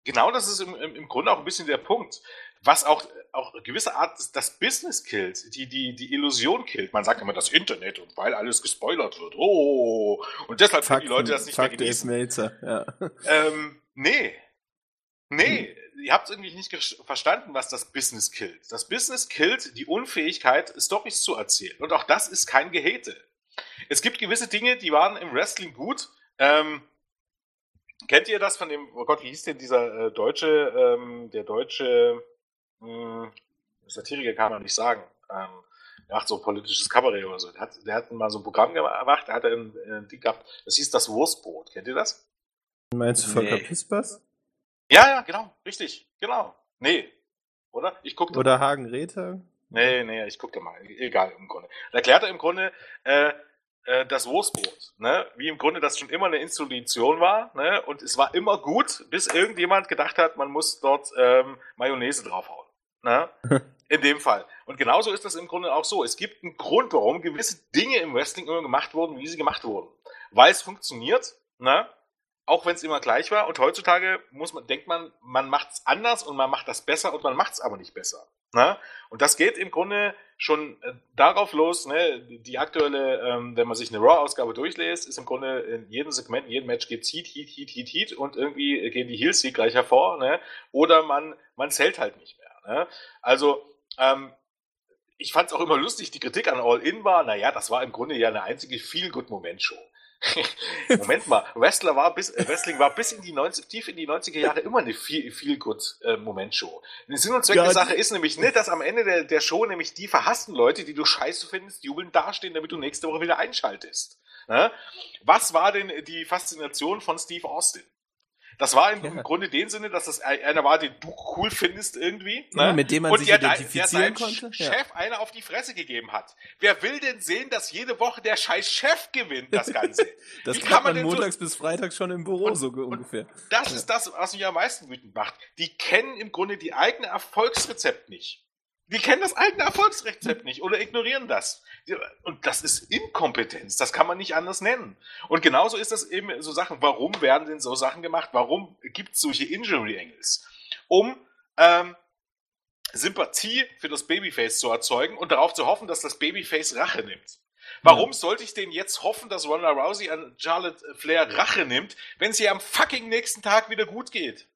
genau das ist im, im, Grunde auch ein bisschen der Punkt. Was auch, auch eine gewisse Art das Business killt, die, die, die Illusion killt. Man sagt immer das Internet und weil alles gespoilert wird. Oh, und deshalb können die Leute das nicht Fakt mehr genießen. Melzer, ja. Ähm, nee. Nee, hm. ihr habt irgendwie nicht verstanden, was das Business killt. Das Business killt die Unfähigkeit, Storys zu erzählen. Und auch das ist kein Gehete. Es gibt gewisse Dinge, die waren im Wrestling gut. Ähm, Kennt ihr das von dem, oh Gott, wie hieß denn dieser äh, deutsche, ähm, der deutsche mh, hm, Satiriker kann man nicht sagen. Ähm, der macht so politisches Kabarett oder so. Der hat, der hat mal so ein Programm gemacht, der hat ein, ein Ding gehabt, das hieß das Wurstbrot. Kennt ihr das? Meinst du Volker nee. Pispers? Ja, ja, genau, richtig, genau. Nee, oder? Ich guck Oder Hagen Räther? Nee, nee, ich gucke mal. Egal, im Grunde. Da erklärt er im Grunde, äh, äh, das Wurstbrot, ne? wie im Grunde das schon immer eine Institution war. Ne? Und es war immer gut, bis irgendjemand gedacht hat, man muss dort ähm, Mayonnaise draufhauen. Ne? In dem Fall. Und genauso ist das im Grunde auch so. Es gibt einen Grund, warum gewisse Dinge im Wrestling immer gemacht wurden, wie sie gemacht wurden. Weil es funktioniert, ne? auch wenn es immer gleich war. Und heutzutage muss man, denkt man, man macht es anders und man macht das besser und man macht es aber nicht besser. Ne? Und das geht im Grunde schon äh, darauf los, ne, die aktuelle, ähm, wenn man sich eine Raw-Ausgabe durchlässt, ist im Grunde in jedem Segment, in jedem Match geht's Heat, Heat, Heat, Heat, Heat und irgendwie gehen die Heels gleich hervor, ne? Oder man, man zählt halt nicht mehr. Ne? Also, ähm, ich fand es auch immer lustig, die Kritik an All In war, naja, das war im Grunde ja eine einzige Feel-Good-Moment-Show. Moment mal, Wrestler war bis, äh, Wrestling war bis in die 90, tief in die 90er Jahre immer eine viel, viel gut äh, Momentshow. Der Sinn und Zweck ja, der Sache ist nämlich nicht, dass am Ende der, der Show nämlich die verhassten Leute, die du scheiße findest, jubeln dastehen, damit du nächste Woche wieder einschaltest. Ne? Was war denn die Faszination von Steve Austin? Das war im, ja. im Grunde den Sinne, dass das einer war, den du cool findest irgendwie. Ne? Ja, mit dem man und sich der, identifizieren der konnte. Chef ja. einer auf die Fresse gegeben hat. Wer will denn sehen, dass jede Woche der scheiß Chef gewinnt, das Ganze? das kann man, man montags so bis freitags schon im Büro und, so ungefähr. Das ist das, was mich am meisten wütend macht. Die kennen im Grunde die eigene Erfolgsrezept nicht. Die kennen das eigene Erfolgsrezept nicht oder ignorieren das. Und das ist Inkompetenz. Das kann man nicht anders nennen. Und genauso ist das eben so Sachen. Warum werden denn so Sachen gemacht? Warum gibt es solche Injury Angles? Um ähm, Sympathie für das Babyface zu erzeugen und darauf zu hoffen, dass das Babyface Rache nimmt. Warum ja. sollte ich denn jetzt hoffen, dass Ronda Rousey an Charlotte Flair Rache nimmt, wenn sie am fucking nächsten Tag wieder gut geht?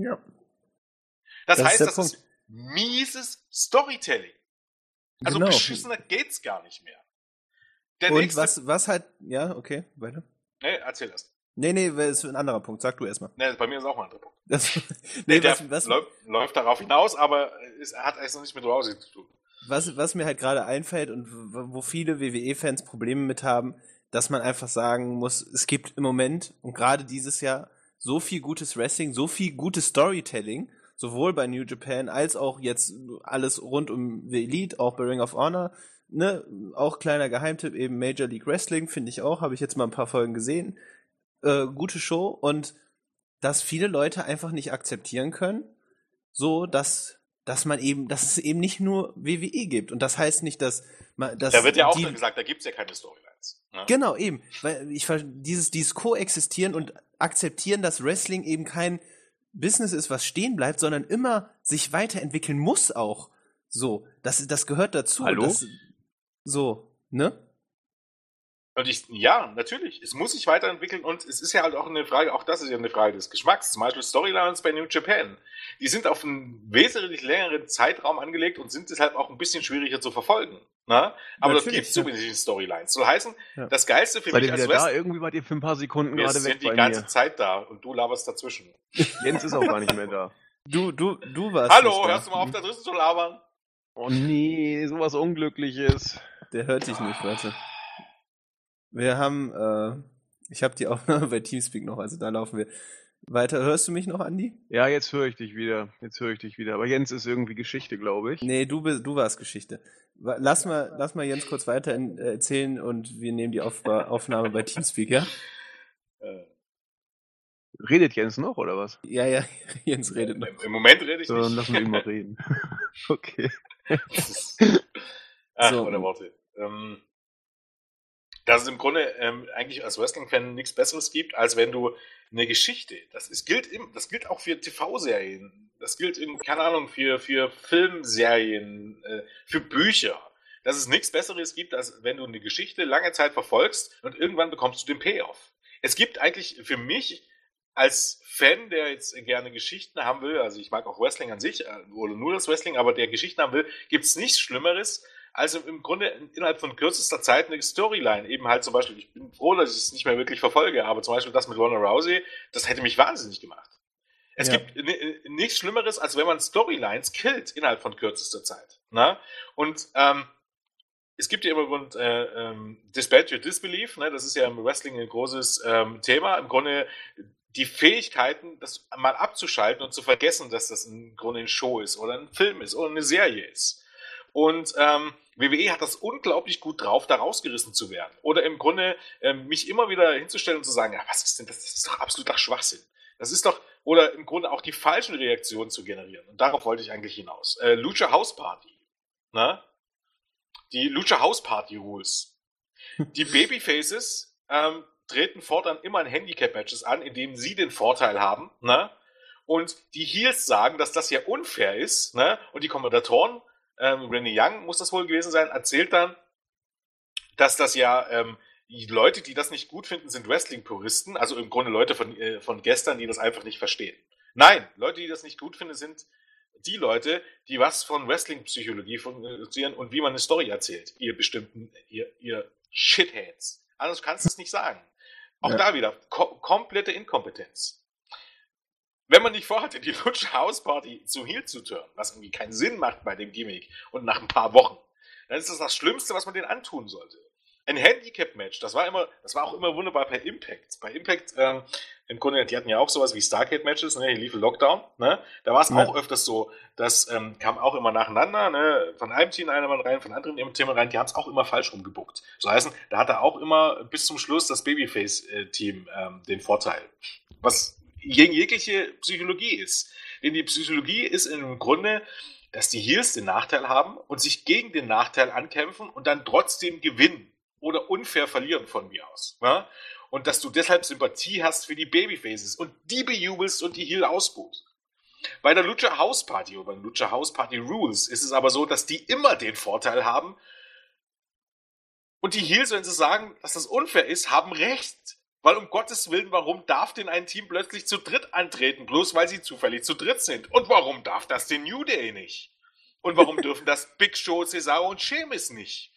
Ja. Das, das heißt, das Punkt. ist mieses Storytelling. Also genau. beschissener geht's gar nicht mehr. Der Und was, was halt, ja, okay, weiter. Nee, erzähl erst. Nee, nee, das ist ein anderer Punkt. Sag du erstmal. Nee, bei mir ist auch ein anderer Punkt. Das, nee, nee was, was, läuft, läuft darauf hinaus, aber es hat eigentlich noch nichts mit Rousey zu tun. Was, was mir halt gerade einfällt und wo viele WWE-Fans Probleme mit haben, dass man einfach sagen muss, es gibt im Moment und gerade dieses Jahr so viel gutes Wrestling, so viel gutes Storytelling sowohl bei New Japan als auch jetzt alles rund um The Elite, auch bei Ring of Honor. Ne, auch kleiner Geheimtipp, eben Major League Wrestling, finde ich auch, habe ich jetzt mal ein paar Folgen gesehen. Äh, gute Show und dass viele Leute einfach nicht akzeptieren können, so dass dass man eben, dass es eben nicht nur WWE gibt. Und das heißt nicht, dass man. Dass da wird ja auch die, gesagt, da gibt es ja keine Storylines. Ne? Genau, eben. Weil ich dieses, dieses Koexistieren und akzeptieren, dass Wrestling eben kein Business ist, was stehen bleibt, sondern immer sich weiterentwickeln muss auch. So, das, das gehört dazu. Hallo? Das, so, ne? Und ich, ja, natürlich. Es muss sich weiterentwickeln und es ist ja halt auch eine Frage, auch das ist ja eine Frage des Geschmacks. Zum Beispiel Storylines bei New Japan. Die sind auf einen wesentlich längeren Zeitraum angelegt und sind deshalb auch ein bisschen schwieriger zu verfolgen. Na? Aber das Natürlich, gibt so ja. wenig Storylines. Soll heißen, Ja. das Geilste für Seid mich als wieder da? Wrestler, Irgendwie wart ihr für ein paar Sekunden wir gerade weg sind die ganze mir. Zeit da und du laberst dazwischen. Jens ist auch gar nicht mehr da. Du, du, du warst. Hallo, nicht da. hörst du mal auf, da drüben zu labern? Oh nee, sowas Unglückliches. Der hört dich nicht, warte. Wir haben, äh, ich habe die Aufnahme bei Teamspeak noch, also da laufen wir. Weiter, hörst du mich noch, Andi? Ja, jetzt höre ich dich wieder. Jetzt höre ich dich wieder. Aber Jens ist irgendwie Geschichte, glaube ich. Nee, du, bist- du warst Geschichte. Lass mal, lass mal Jens kurz weiter in, äh, erzählen und wir nehmen die Auf Aufnahme bei Teamspeak, ja? Äh, Redet Jens noch, oder was? Ja, ja, Jens redet noch. Im, Moment rede ich So, nicht. dann lassen wir ihn mal reden. okay. Ach, So. oder Worte. Ähm, dass es im Grunde ähm, eigentlich als Wrestling-Fan nichts Besseres gibt, als wenn du eine Geschichte, das ist, gilt im, das gilt auch für TV-Serien, das gilt in, keine Ahnung, für, für Filmserien, äh, für Bücher, dass es nichts Besseres gibt, als wenn du eine Geschichte lange Zeit verfolgst und irgendwann bekommst du den Payoff. Es gibt eigentlich für mich als Fan, der jetzt gerne Geschichten haben will, also ich mag auch Wrestling an sich, äh, oder nur das Wrestling, aber der Geschichten haben will, gibt es nichts Schlimmeres, also im Grunde innerhalb von kürzester Zeit eine Storyline. Eben halt zum Beispiel, ich bin froh, dass ich es nicht mehr wirklich verfolge, aber zum Beispiel das mit Ronda Rousey, das hätte mich wahnsinnig gemacht. Es Ja. gibt ni- nichts Schlimmeres, als wenn man Storylines killt innerhalb von kürzester Zeit. Na? Und ähm, es gibt ja immer Grund, äh, ähm, Dispatch Your Disbelief, ne? das ist ja im Wrestling ein großes ähm, Thema. Im Grunde die Fähigkeiten, das mal abzuschalten und zu vergessen, dass das im Grunde ein Show ist oder ein Film ist oder eine Serie ist. Und ähm, WWE hat das unglaublich gut drauf, da rausgerissen zu werden. Oder im Grunde ähm, mich immer wieder hinzustellen und zu sagen, ja, was ist denn das? Das ist doch absoluter Schwachsinn. Das ist doch, oder im Grunde auch die falschen Reaktionen zu generieren. Und darauf wollte ich eigentlich hinaus. Äh, Lucha House Party. Ne? Die Lucha House Party Rules. Die Babyfaces ähm, treten fortan immer in Handicap-Matches an, in denen sie den Vorteil haben. Ne? Und die Heels sagen, dass das ja unfair ist. Ne? Und die Kommentatoren, ähm, Renee Young muss das wohl gewesen sein, erzählt dann, dass das ja ähm, die Leute, die das nicht gut finden, sind Wrestling-Puristen, also im Grunde Leute von, äh, von gestern, die das einfach nicht verstehen. Nein, Leute, die das nicht gut finden, sind die Leute, die was von Wrestling-Psychologie funktionieren und wie man eine Story erzählt. Ihr bestimmten, ihr, ihr Shitheads. Anders kannst du es nicht sagen. Auch Ja. da wieder, ko komplette Inkompetenz. Wenn man nicht vorhatte, die Lutsche House Party zu Heel zu turnen, was irgendwie keinen Sinn macht bei dem Gimmick und nach ein paar Wochen, dann ist das das Schlimmste, was man denen antun sollte. Ein Handicap-Match, das war immer, das war auch immer wunderbar bei Impact. Bei Impact, ähm, im Grunde, die hatten ja auch sowas wie Starcade-Matches, ne, hier lief ein Lockdown, ne? Da war es Ja. auch öfters so, das ähm, kam auch immer nacheinander, ne? Von einem Team einer Mann rein, von anderen Team rein, die haben es auch immer falsch rumgebuckt. So heißen, da hatte auch immer bis zum Schluss das Babyface-Team ähm, den Vorteil. Was gegen jegliche Psychologie ist. Denn die Psychologie ist im Grunde, dass die Heels den Nachteil haben und sich gegen den Nachteil ankämpfen und dann trotzdem gewinnen oder unfair verlieren von mir aus. Ja? Und dass du deshalb Sympathie hast für die Babyfaces und die bejubelst und die Heel ausbuht. Bei der Lucha House Party oder bei den Lucha House Party Rules ist es aber so, dass die immer den Vorteil haben und die Heels, wenn sie sagen, dass das unfair ist, haben recht. Weil um Gottes Willen, warum darf denn ein Team plötzlich zu dritt antreten, bloß weil sie zufällig zu dritt sind? Und warum darf das den New Day nicht? Und warum dürfen das Big Show, Cesaro und Sheamus nicht?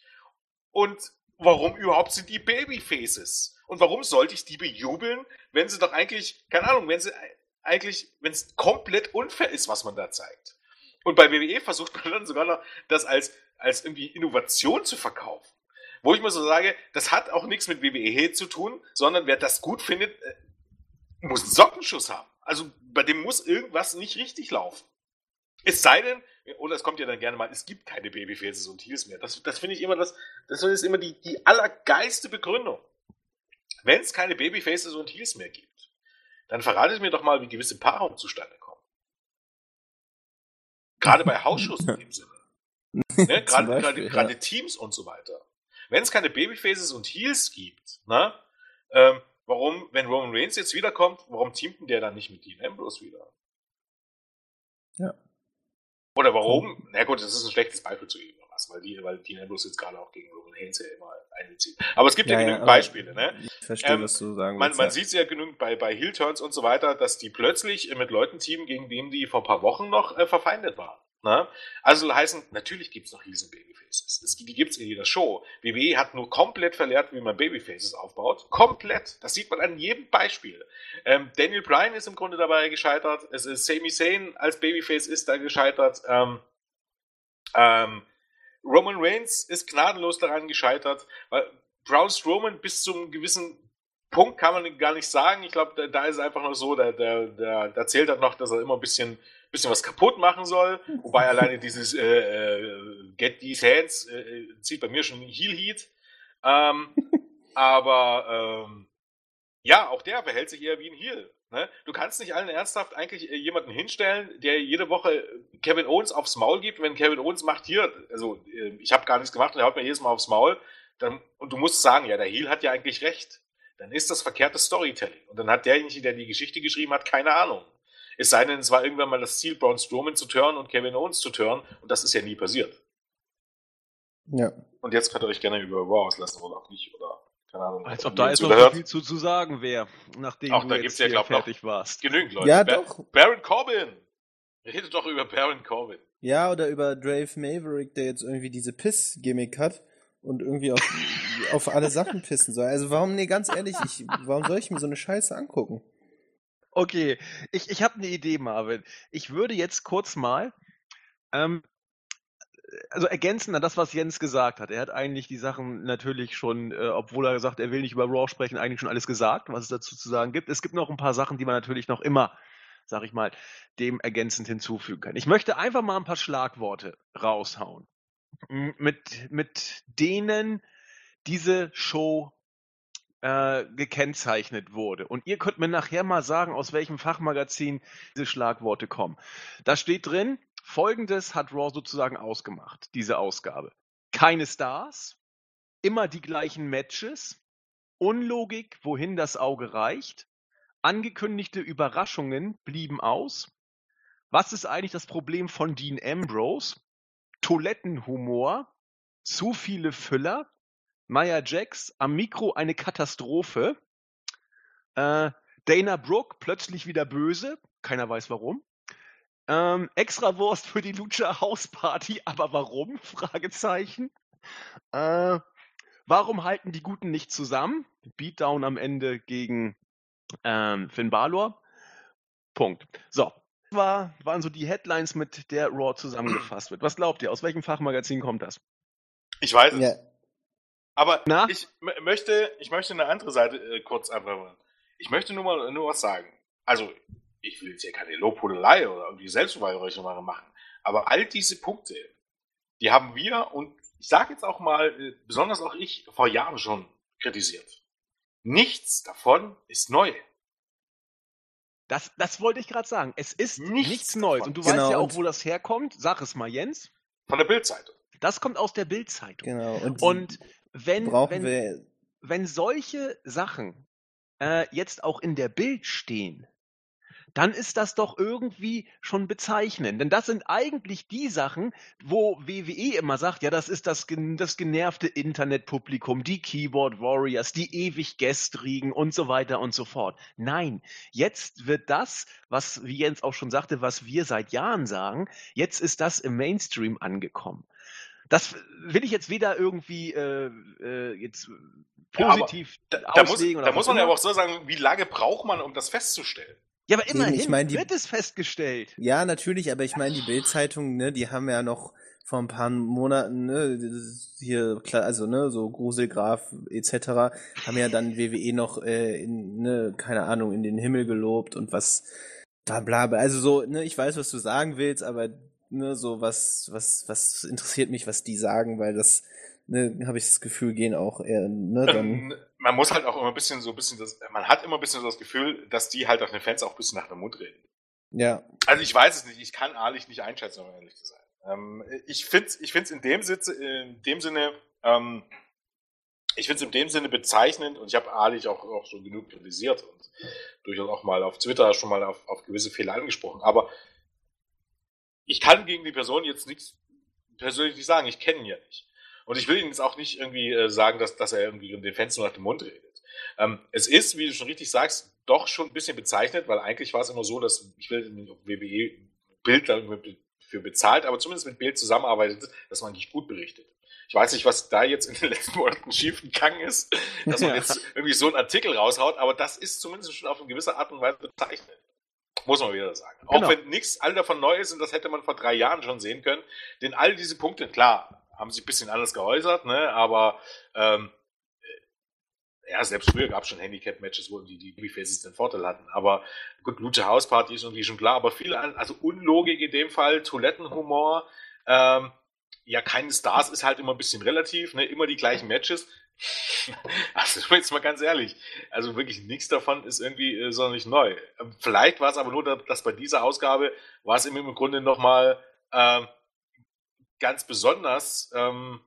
Und warum überhaupt sind die Babyfaces? Und warum sollte ich die bejubeln, wenn sie doch eigentlich, keine Ahnung, wenn sie eigentlich, wenn es komplett unfair ist, was man da zeigt? Und bei WWE versucht man dann sogar noch, das als, als irgendwie Innovation zu verkaufen. Wo ich mir so sage, das hat auch nichts mit WWE zu tun, sondern wer das gut findet, äh, muss einen Sockenschuss haben. Also bei dem muss irgendwas nicht richtig laufen. Es sei denn, oder es kommt ja dann gerne mal, es gibt keine Babyfaces und Heels mehr. Das, das finde ich immer das, das ist immer die, die allergeilste Begründung. Wenn es keine Babyfaces und Heels mehr gibt, dann verratet mir doch mal, wie gewisse Paarungen zustande kommen. Gerade bei Hausschuss in dem Sinne. Ne? Gerade, Beispiel, gerade, ja. gerade Teams und so weiter. Wenn es keine Babyfaces und Heels gibt, ne? Ähm, warum, wenn Roman Reigns jetzt wiederkommt, warum teamt denn der dann nicht mit Dean Ambrose wieder? Ja. Oder warum? Na gut, das ist ein schlechtes Beispiel zu ihm, was, weil die, weil Dean Ambrose jetzt gerade auch gegen Roman Haynes ja immer einbezieht. Aber es gibt ja, ja genügend ja, Beispiele, ne? Ich verstehe, ähm, was du sagen Man, man sieht es ja genügend bei, bei Heel-Turns und so weiter, dass die plötzlich mit Leuten teamen, gegen denen die vor ein paar Wochen noch äh, verfeindet waren. Ne? Also heißen, natürlich gibt es noch und Babyfaces. Es, die gibt es in jeder Show. WWE hat nur komplett verlehrt, wie man Babyfaces aufbaut. Komplett. Das sieht man an jedem Beispiel. Ähm, Daniel Bryan ist im Grunde dabei gescheitert. Es ist Sami Zayn als Babyface ist da gescheitert. Ähm, ähm, Roman Reigns ist gnadenlos daran gescheitert, weil Braun Strowman bis zum gewissen Punkt kann man gar nicht sagen. Ich glaube, da, da, ist es einfach nur so, da, da, da, da zählt er noch, dass er immer ein bisschen bisschen was kaputt machen soll. Wobei alleine dieses äh, äh, Get These Hands äh, zieht bei mir schon Heal Heat. Ähm, aber ähm, ja, auch der verhält sich eher wie ein Heal. Ne? Du kannst nicht allen ernsthaft eigentlich äh, jemanden hinstellen, der jede Woche Kevin Owens aufs Maul gibt. Wenn Kevin Owens macht hier, also äh, ich habe gar nichts gemacht und er haut mir jedes Mal aufs Maul, dann, und du musst sagen, ja, der Heal hat ja eigentlich recht. Dann ist das verkehrtes Storytelling. Und dann hat derjenige, der die Geschichte geschrieben hat, keine Ahnung. Es sei denn, es war irgendwann mal das Ziel, Braun Strowman zu turnen und Kevin Owens zu turnen. Und das ist ja nie passiert. Ja. Und jetzt könnt ihr euch gerne über Raw auslassen oder auch nicht. Oder keine Ahnung. Als ob da jetzt noch so viel zu, zu sagen wäre, nachdem auch du da jetzt ja, glaub, fertig warst. Genügend Leute. Ja, Bar doch. Baron Corbin! Redet doch über Baron Corbin. Ja, oder über Dave Maverick, der jetzt irgendwie diese Piss-Gimmick hat und irgendwie auf, auf alle Sachen pissen soll. Also warum, nee, ganz ehrlich, ich, warum soll ich mir so eine Scheiße angucken? Okay, ich, ich habe eine Idee, Marvin. Ich würde jetzt kurz mal, ähm, also ergänzen an das, was Jens gesagt hat. Er hat eigentlich die Sachen natürlich schon, äh, obwohl er gesagt, er will nicht über Raw sprechen, eigentlich schon alles gesagt, was es dazu zu sagen gibt. Es gibt noch ein paar Sachen, die man natürlich noch immer, sag ich mal, dem ergänzend hinzufügen kann. Ich möchte einfach mal ein paar Schlagworte raushauen, mit, mit denen diese Show äh, gekennzeichnet wurde. Und ihr könnt mir nachher mal sagen, aus welchem Fachmagazin diese Schlagworte kommen. Da steht drin, folgendes hat Raw sozusagen ausgemacht, diese Ausgabe. Keine Stars, immer die gleichen Matches, Unlogik, wohin das Auge reicht, angekündigte Überraschungen blieben aus. Was ist eigentlich das Problem von Dean Ambrose? Toilettenhumor, zu viele Füller, Maya Jax am Mikro eine Katastrophe. Äh, Dana Brooke plötzlich wieder böse. Keiner weiß warum. Ähm, Extrawurst für die Lucha House Party, aber warum? Fragezeichen. Äh, warum halten die Guten nicht zusammen? Beatdown am Ende gegen ähm, Finn Balor. Punkt. So. Das war, waren so die Headlines, mit der Raw zusammengefasst wird. Was glaubt ihr? Aus welchem Fachmagazin kommt das? Ich weiß es. Ja. Aber Na? ich möchte, ich möchte eine andere Seite äh, kurz einfach. Ich möchte nur mal nur was sagen. Also, ich will jetzt hier keine Lobhudelei oder irgendwie Selbstbeweihräucherung machen. Aber all diese Punkte, die haben wir und ich sage jetzt auch mal, äh, besonders auch ich, vor Jahren schon kritisiert. Nichts davon ist neu. Das, das wollte ich gerade sagen. Es ist nichts, nichts Neues. Und du genau. weißt ja auch, wo das herkommt. Sag es mal, Jens. Von der Bildzeitung. Das kommt aus der Bildzeitung. Genau. Und, und wenn, brauchen wenn, wir wenn solche Sachen äh, jetzt auch in der Bild stehen, dann ist das doch irgendwie schon bezeichnend. Denn das sind eigentlich die Sachen, wo WWE immer sagt, ja, das ist das, das genervte Internetpublikum, die Keyboard Warriors, die ewig gestrigen und so weiter und so fort. Nein, jetzt wird das, was, wie Jens auch schon sagte, was wir seit Jahren sagen, jetzt ist das im Mainstream angekommen. Das will ich jetzt weder irgendwie äh, äh, jetzt positiv ja, da, da, muss, da muss man ja aber auch so sagen, wie lange braucht man, um das festzustellen? Ja, aber immerhin ich mein, die, wird es festgestellt. Ja, natürlich, aber ich meine, die Bildzeitung, ne, die haben ja noch vor ein paar Monaten, ne, hier, also, ne, so Gruselgraf etc., haben ja dann WWE noch, äh, in, ne, keine Ahnung, in den Himmel gelobt und was, da bla, bla, also so, ne, ich weiß, was du sagen willst, aber ne, so was, was, was interessiert mich, was die sagen, weil das, ne, habe ich das Gefühl, gehen auch eher, ne, dann. Ähm, man muss halt auch immer ein bisschen so ein bisschen das, man hat immer ein bisschen so das Gefühl, dass die halt auch den Fans auch ein bisschen nach dem Mund reden. Ja. Also ich weiß es nicht, ich kann ehrlich nicht einschätzen, um ehrlich zu sein. Ähm, ich finde es ich find's in dem Sitze, in dem Sinne, ähm, ich finde es in dem Sinne bezeichnend und ich habe Ali auch, auch schon genug kritisiert und durchaus auch mal auf Twitter schon mal auf, auf gewisse Fehler angesprochen. Aber ich kann gegen die Person jetzt nichts persönlich nicht sagen, ich kenne ihn ja nicht. Und ich will Ihnen jetzt auch nicht irgendwie äh, sagen, dass, dass er irgendwie den Fans nur nach dem Mund redet. Ähm, es ist, wie du schon richtig sagst, doch schon ein bisschen bezeichnet, weil eigentlich war es immer so, dass, ich will WWE Bild dafür bezahlt, aber zumindest mit Bild zusammenarbeitet, dass man nicht gut berichtet. Ich weiß nicht, was da jetzt in den letzten Monaten schief gegangen ist, dass man ja. jetzt irgendwie so einen Artikel raushaut, aber das ist zumindest schon auf eine gewisse Art und Weise bezeichnet. Muss man wieder sagen. Genau. Auch wenn nichts all davon neu ist, und das hätte man vor drei Jahren schon sehen können, denn all diese Punkte, klar, haben sich ein bisschen anders geäußert, ne, aber ähm, ja, selbst früher gab es schon Handicap-Matches, wo die, die Babyfaces den Vorteil hatten. Aber gut, Lucha House Party ist irgendwie schon klar, aber viele, also Unlogik in dem Fall, Toilettenhumor, ähm, ja, keine Stars ist halt immer ein bisschen relativ, ne, immer die gleichen Matches. also jetzt mal ganz ehrlich, also wirklich nichts davon ist irgendwie äh, sonderlich neu. Vielleicht war es aber nur, dass bei dieser Ausgabe war es im Grunde nochmal ähm, ganz besonders ähm,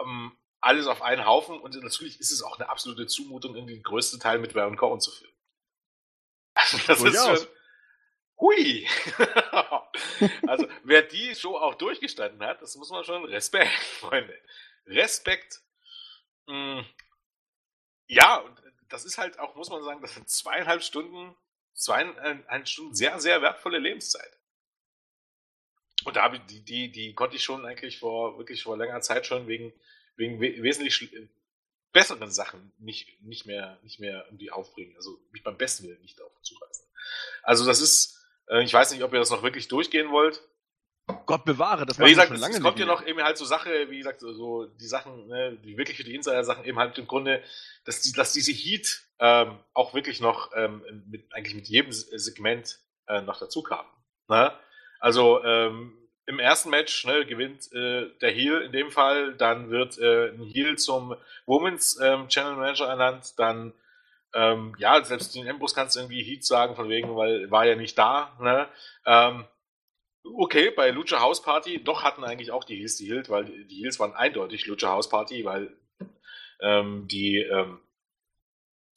ähm, alles auf einen Haufen und natürlich ist es auch eine absolute Zumutung, in den größten Teil mit Baron Cohen zu führen. Also das ist schon, hui! also wer die Show auch durchgestanden hat, das muss man schon Respekt, Freunde. Respekt. Mm. Ja, und das ist halt auch, muss man sagen, das sind zweieinhalb Stunden, zweieinhalb Stunden sehr, sehr wertvolle Lebenszeit. Und da habe ich, die, die, die konnte ich schon eigentlich vor, wirklich vor längerer Zeit schon wegen, wegen wesentlich besseren Sachen nicht, nicht mehr, nicht mehr irgendwie aufbringen. Also mich beim besten Willen nicht darauf zureißen. Also das ist, äh, ich weiß nicht, ob ihr das noch wirklich durchgehen wollt. Gott bewahre, das war schon lange Es kommt ja noch eben halt so Sache, wie gesagt, so, die Sachen, ne, die wirklich für die Insider-Sachen eben halt im Grunde, dass, die, dass diese Heat ähm, auch wirklich noch ähm, mit, eigentlich mit jedem Segment äh, noch dazu kamen. Ne? Also ähm, im ersten Match ne, gewinnt äh, der Heel in dem Fall, dann wird äh, ein Heel zum Women's ähm, Channel Manager ernannt, dann ähm, ja, selbst den Ambrose kannst du irgendwie Heat sagen, von wegen, weil war ja nicht da. Ne? Okay, bei Lucha House Party, doch hatten eigentlich auch die Heels die Heels, weil die Heels waren eindeutig Lucha House Party, weil ähm, die ähm,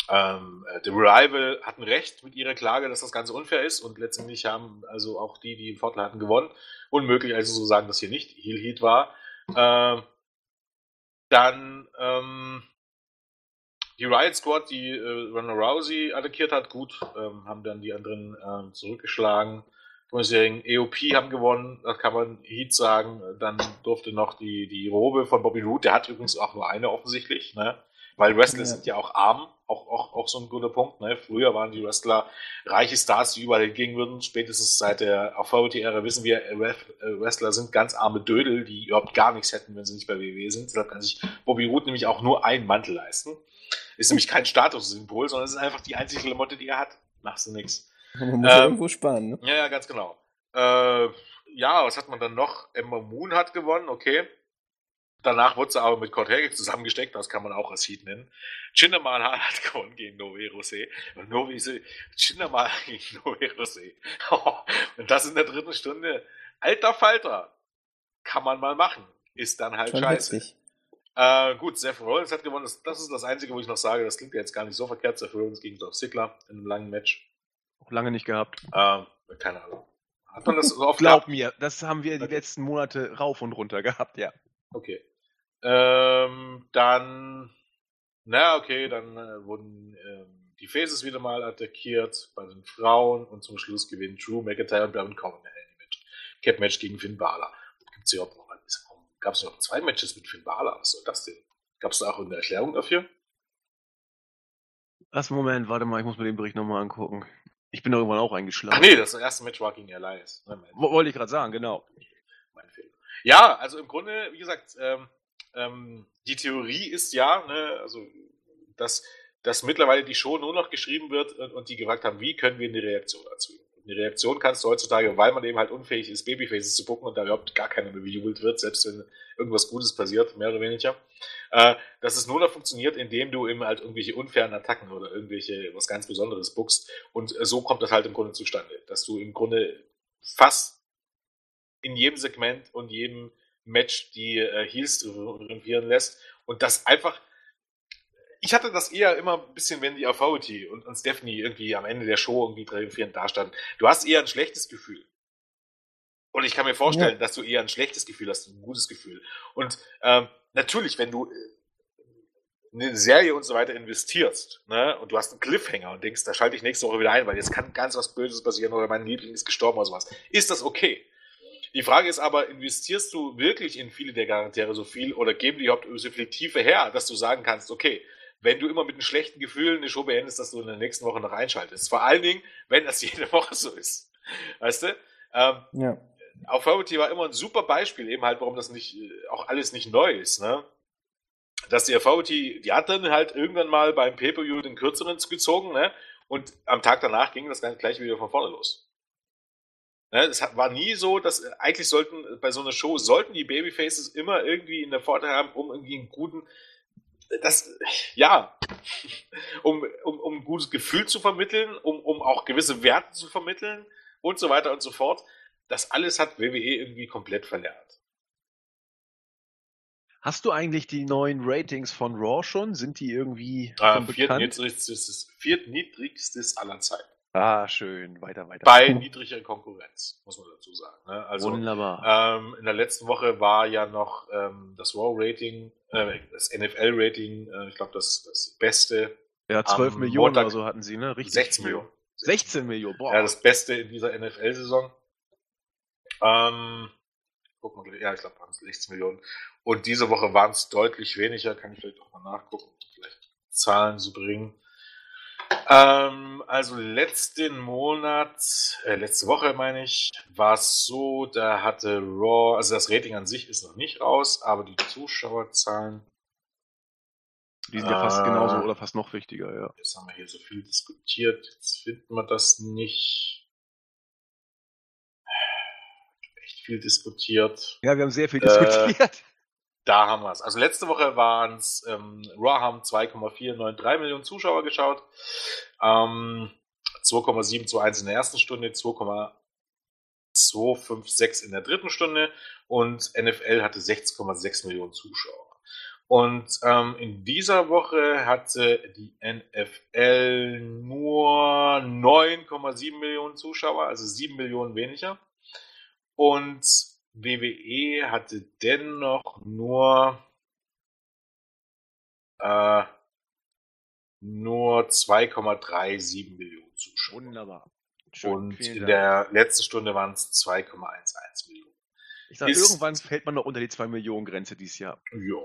ähm, The Revival hatten recht mit ihrer Klage, dass das Ganze unfair ist und letztendlich haben also auch die, die den Vorteil hatten, gewonnen. Unmöglich also so sagen, dass hier nicht Heel Heat war. Ähm, dann ähm, die Riot Squad, die äh, Ronda Rousey attackiert hat, gut, ähm, haben dann die anderen ähm, zurückgeschlagen. Sagen, EOP haben gewonnen, das kann man Heat sagen. Dann durfte noch die, die Robe von Bobby Roode, der hat übrigens auch nur eine offensichtlich, ne? Weil Wrestler ja. sind ja auch arm, auch, auch, auch so ein guter Punkt. Ne? Früher waren die Wrestler reiche Stars, die überall hingehen würden. Spätestens seit der Authority-Ära wissen wir, äh, Wrestler sind ganz arme Dödel, die überhaupt gar nichts hätten, wenn sie nicht bei WWE sind. Deshalb kann sich Bobby Roode nämlich auch nur einen Mantel leisten. Ist nämlich kein Statussymbol, sondern es ist einfach die einzige Klamotte, die er hat. Machst du nichts. Man muss ähm, irgendwo sparen, ne? Ja, ja, ganz genau. Äh, ja, was hat man dann noch? Emma Moon hat gewonnen, okay. Danach wurde sie aber mit Cortege zusammengesteckt, das kann man auch als Heat nennen. Chindamal hat gewonnen gegen Nove Rosé. Und Nove Chindamal gegen Nove Rosé. Und das in der dritten Stunde. Alter Falter. Kann man mal machen. Ist dann halt Schon scheiße. Äh, gut, Seth Rollins hat gewonnen. Das, das, ist das Einzige, wo ich noch sage, das klingt ja jetzt gar nicht so verkehrt. Seth Rollins gegen Dolph Ziggler in einem langen Match. Auch lange nicht gehabt. Äh, keine Ahnung. Hat man das so oft Glaub gehabt? mir, das haben wir die letzten Monate rauf und runter gehabt, ja. Okay. Ähm, dann, na okay, dann äh, wurden ähm, die Faces wieder mal attackiert bei den Frauen und zum Schluss gewinnt Drew McIntyre und Baron Corbin ein Match. Cap Match gegen Finn Balor. Gibt's hier auch noch Gab es noch zwei Matches mit Finn Balor? Was soll das denn? Gab es da auch eine Erklärung dafür? Was, Moment, warte mal, ich muss mir den Bericht nochmal angucken. Ich bin da irgendwann auch eingeschlafen. Ach nee, das erste Match war gegen Elias. Wollte ich gerade sagen, genau. Mein Fehler. Ja, also im Grunde, wie gesagt, ähm, ähm, die Theorie ist ja, ne, also dass, dass mittlerweile die Show nur noch geschrieben wird und, und die gefragt haben, wie können wir eine Reaktion dazu? Eine Reaktion kannst du heutzutage, weil man eben halt unfähig ist, Babyfaces zu gucken und da überhaupt gar keiner mehr bejubelt wird, selbst wenn irgendwas Gutes passiert, mehr oder weniger. Äh, dass es nur noch funktioniert, indem du eben halt irgendwelche unfairen Attacken oder irgendwelche was ganz Besonderes buchst. Und äh, so kommt das halt im Grunde zustande, dass du im Grunde fast in jedem Segment und jedem Match die äh, Heels triumphieren lässt und das einfach ich hatte das eher immer ein bisschen, wenn die Authority und, und Stephanie irgendwie am Ende der Show irgendwie triumphierend dastanden. Du hast eher ein schlechtes Gefühl. Und ich kann mir vorstellen, ja. dass du eher ein schlechtes Gefühl hast, ein gutes Gefühl. Und ähm, natürlich, wenn du äh, eine Serie und so weiter investierst, ne, und du hast einen Cliffhanger und denkst, da schalte ich nächste Woche wieder ein, weil jetzt kann ganz was Böses passieren oder mein Liebling ist gestorben oder sowas, ist das okay. Die Frage ist aber, investierst du wirklich in viele der Charaktere so viel oder geben die überhaupt so viel Tiefe her, dass du sagen kannst, okay, wenn du immer mit einem schlechten Gefühl eine Show beendest, dass du in der nächsten Woche noch einschaltest. Vor allen Dingen, wenn das jede Woche so ist. Weißt du? Ähm, ja. Authority war immer ein super Beispiel, eben halt, warum das nicht äh, auch alles nicht neu ist, ne? Dass die Authority, die hat dann halt irgendwann mal beim Pay-Per-View den kürzeren gezogen, ne? Und am Tag danach ging das gleich wieder von vorne los. Ne, es war nie so, dass äh, eigentlich sollten bei so einer Show sollten die Babyfaces immer irgendwie in der Vorteil haben, um irgendwie einen guten, das, ja, um, um, um ein gutes Gefühl zu vermitteln, um, um auch gewisse Werte zu vermitteln und so weiter und so fort. Das alles hat WWE irgendwie komplett verlernt. Hast du eigentlich die neuen Ratings von Raw schon? Sind die irgendwie äh, viertniedrigstes, viertniedrigstes aller Zeiten. Ah, schön. Weiter, weiter. Bei niedriger Konkurrenz, muss man dazu sagen. Ne? Also, Wunderbar. Ähm, in der letzten Woche war ja noch ähm, das Raw-Rating, äh, das NFL-Rating, äh, ich glaube, das, das beste. Ja, 12 Millionen Montag, oder so hatten sie, ne? Richtig 16 Millionen. 16 Millionen, boah. Ja, das Beste in dieser NFL-Saison. Ähm, guck mal, ja, ich glaube, waren es 16 Millionen. Und diese Woche waren es deutlich weniger, kann ich vielleicht auch mal nachgucken, vielleicht Zahlen zu bringen. Ähm, also letzten Monat, äh, letzte Woche meine ich, war es so, da hatte Raw, also das Rating an sich ist noch nicht raus, aber die Zuschauerzahlen. Die sind ja fast genauso äh, oder fast noch wichtiger, ja. Jetzt haben wir hier so viel diskutiert, jetzt finden wir das nicht. Echt viel diskutiert. Ja, wir haben sehr viel diskutiert. Äh, da haben wir es. Also letzte Woche waren es, ähm, Raw haben 2,493 Millionen Zuschauer geschaut. Ähm, 2,721 in der ersten Stunde, 2,256 in der dritten Stunde und NFL hatte 6,6 Millionen Zuschauer. Und ähm, in dieser Woche hatte die NFL nur 9,7 Millionen Zuschauer, also 7 Millionen weniger. Und WWE hatte dennoch nur äh, nur 2,37 Millionen Zuschauer. Wunderbar. Schön, und in der letzten Stunde waren es 2,11 Millionen. Ich sage, irgendwann fällt man noch unter die 2 Millionen Grenze dieses Jahr. Ja.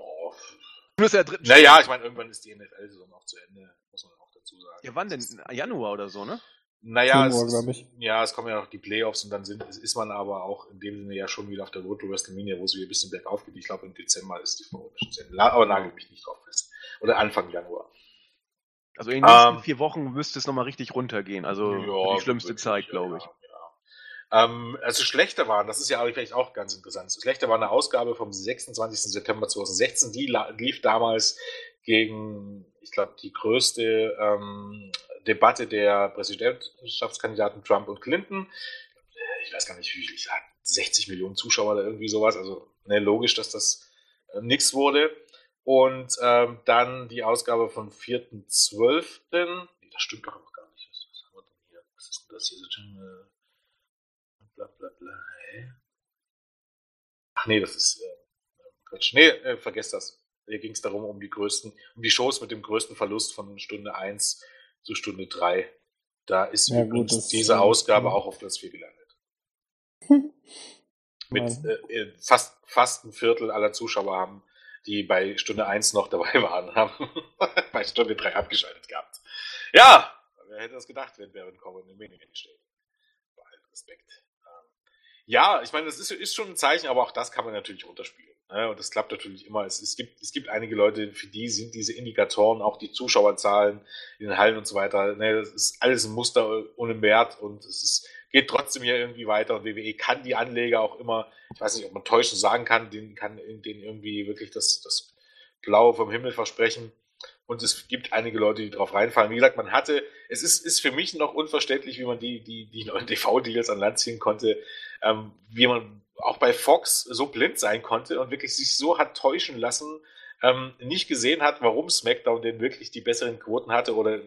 Nur der dritten Naja, ich meine, irgendwann ist die NFL-Saison auch zu Ende, muss man auch dazu sagen. Ja, wann denn? Januar oder so, ne? Naja, es, ist, ja, es kommen ja noch die Playoffs und dann sind, ist man aber auch in dem Sinne ja schon wieder auf der Road to WrestleMania, wo es wieder ein bisschen bergauf geht. Ich glaube, im Dezember ist die Promotion zu Ende. Aber nagel mich nicht drauf fest. Oder Anfang Januar. Also in den nächsten ähm, vier Wochen müsste es nochmal richtig runtergehen. Also ja, die schlimmste wirklich, Zeit, glaube ich. Ja, ja. Ähm, also schlechter waren, das ist ja vielleicht auch ganz interessant. Schlechter war eine Ausgabe vom 26. September 2016. Die lief damals gegen, ich glaube, die größte ähm, Debatte der Präsidentschaftskandidaten Trump und Clinton. Ich weiß gar nicht, wie viel, 60 Millionen Zuschauer oder irgendwie sowas. Also ne, logisch, dass das äh, nichts wurde. Und ähm, dann die Ausgabe von 4.12. Nee, das stimmt doch noch gar nicht. Was, was haben wir denn hier? Was ist denn das hier? Äh, bla bla bla. Ach nee, das ist äh, Quatsch. Nee, äh, vergesst das. Hier ging es darum, um die größten, um die Shows mit dem größten Verlust von Stunde 1 zu Stunde 3. Da ist ja, gut, diese das, Ausgabe ja. auch auf Platz 4 gelandet. Mit äh, fast, fast ein Viertel aller Zuschauer haben, die bei Stunde 1 noch dabei waren, haben bei Stunde 3 abgeschaltet gehabt. Ja, wer hätte das gedacht, wenn Baron Corbin im Main steht. Bei allem Respekt. Ähm, ja, ich meine, das ist, ist schon ein Zeichen, aber auch das kann man natürlich runterspielen. Ne? Und das klappt natürlich immer. Es, es, gibt, es gibt einige Leute, für die sind diese Indikatoren, auch die Zuschauerzahlen in den Hallen und so weiter, ne, das ist alles ein Muster ohne Wert und es ist, geht trotzdem ja irgendwie weiter. Und WWE kann die Anleger auch immer, ich weiß nicht, ob man täuschend sagen kann, denen kann denen irgendwie wirklich das, das Blaue vom Himmel versprechen. Und es gibt einige Leute, die drauf reinfallen. Wie gesagt, man hatte, es ist, ist für mich noch unverständlich, wie man die, die, die neuen TV-Deals an Land ziehen konnte, ähm, wie man auch bei Fox so blind sein konnte und wirklich sich so hat täuschen lassen, ähm, nicht gesehen hat, warum SmackDown denn wirklich die besseren Quoten hatte oder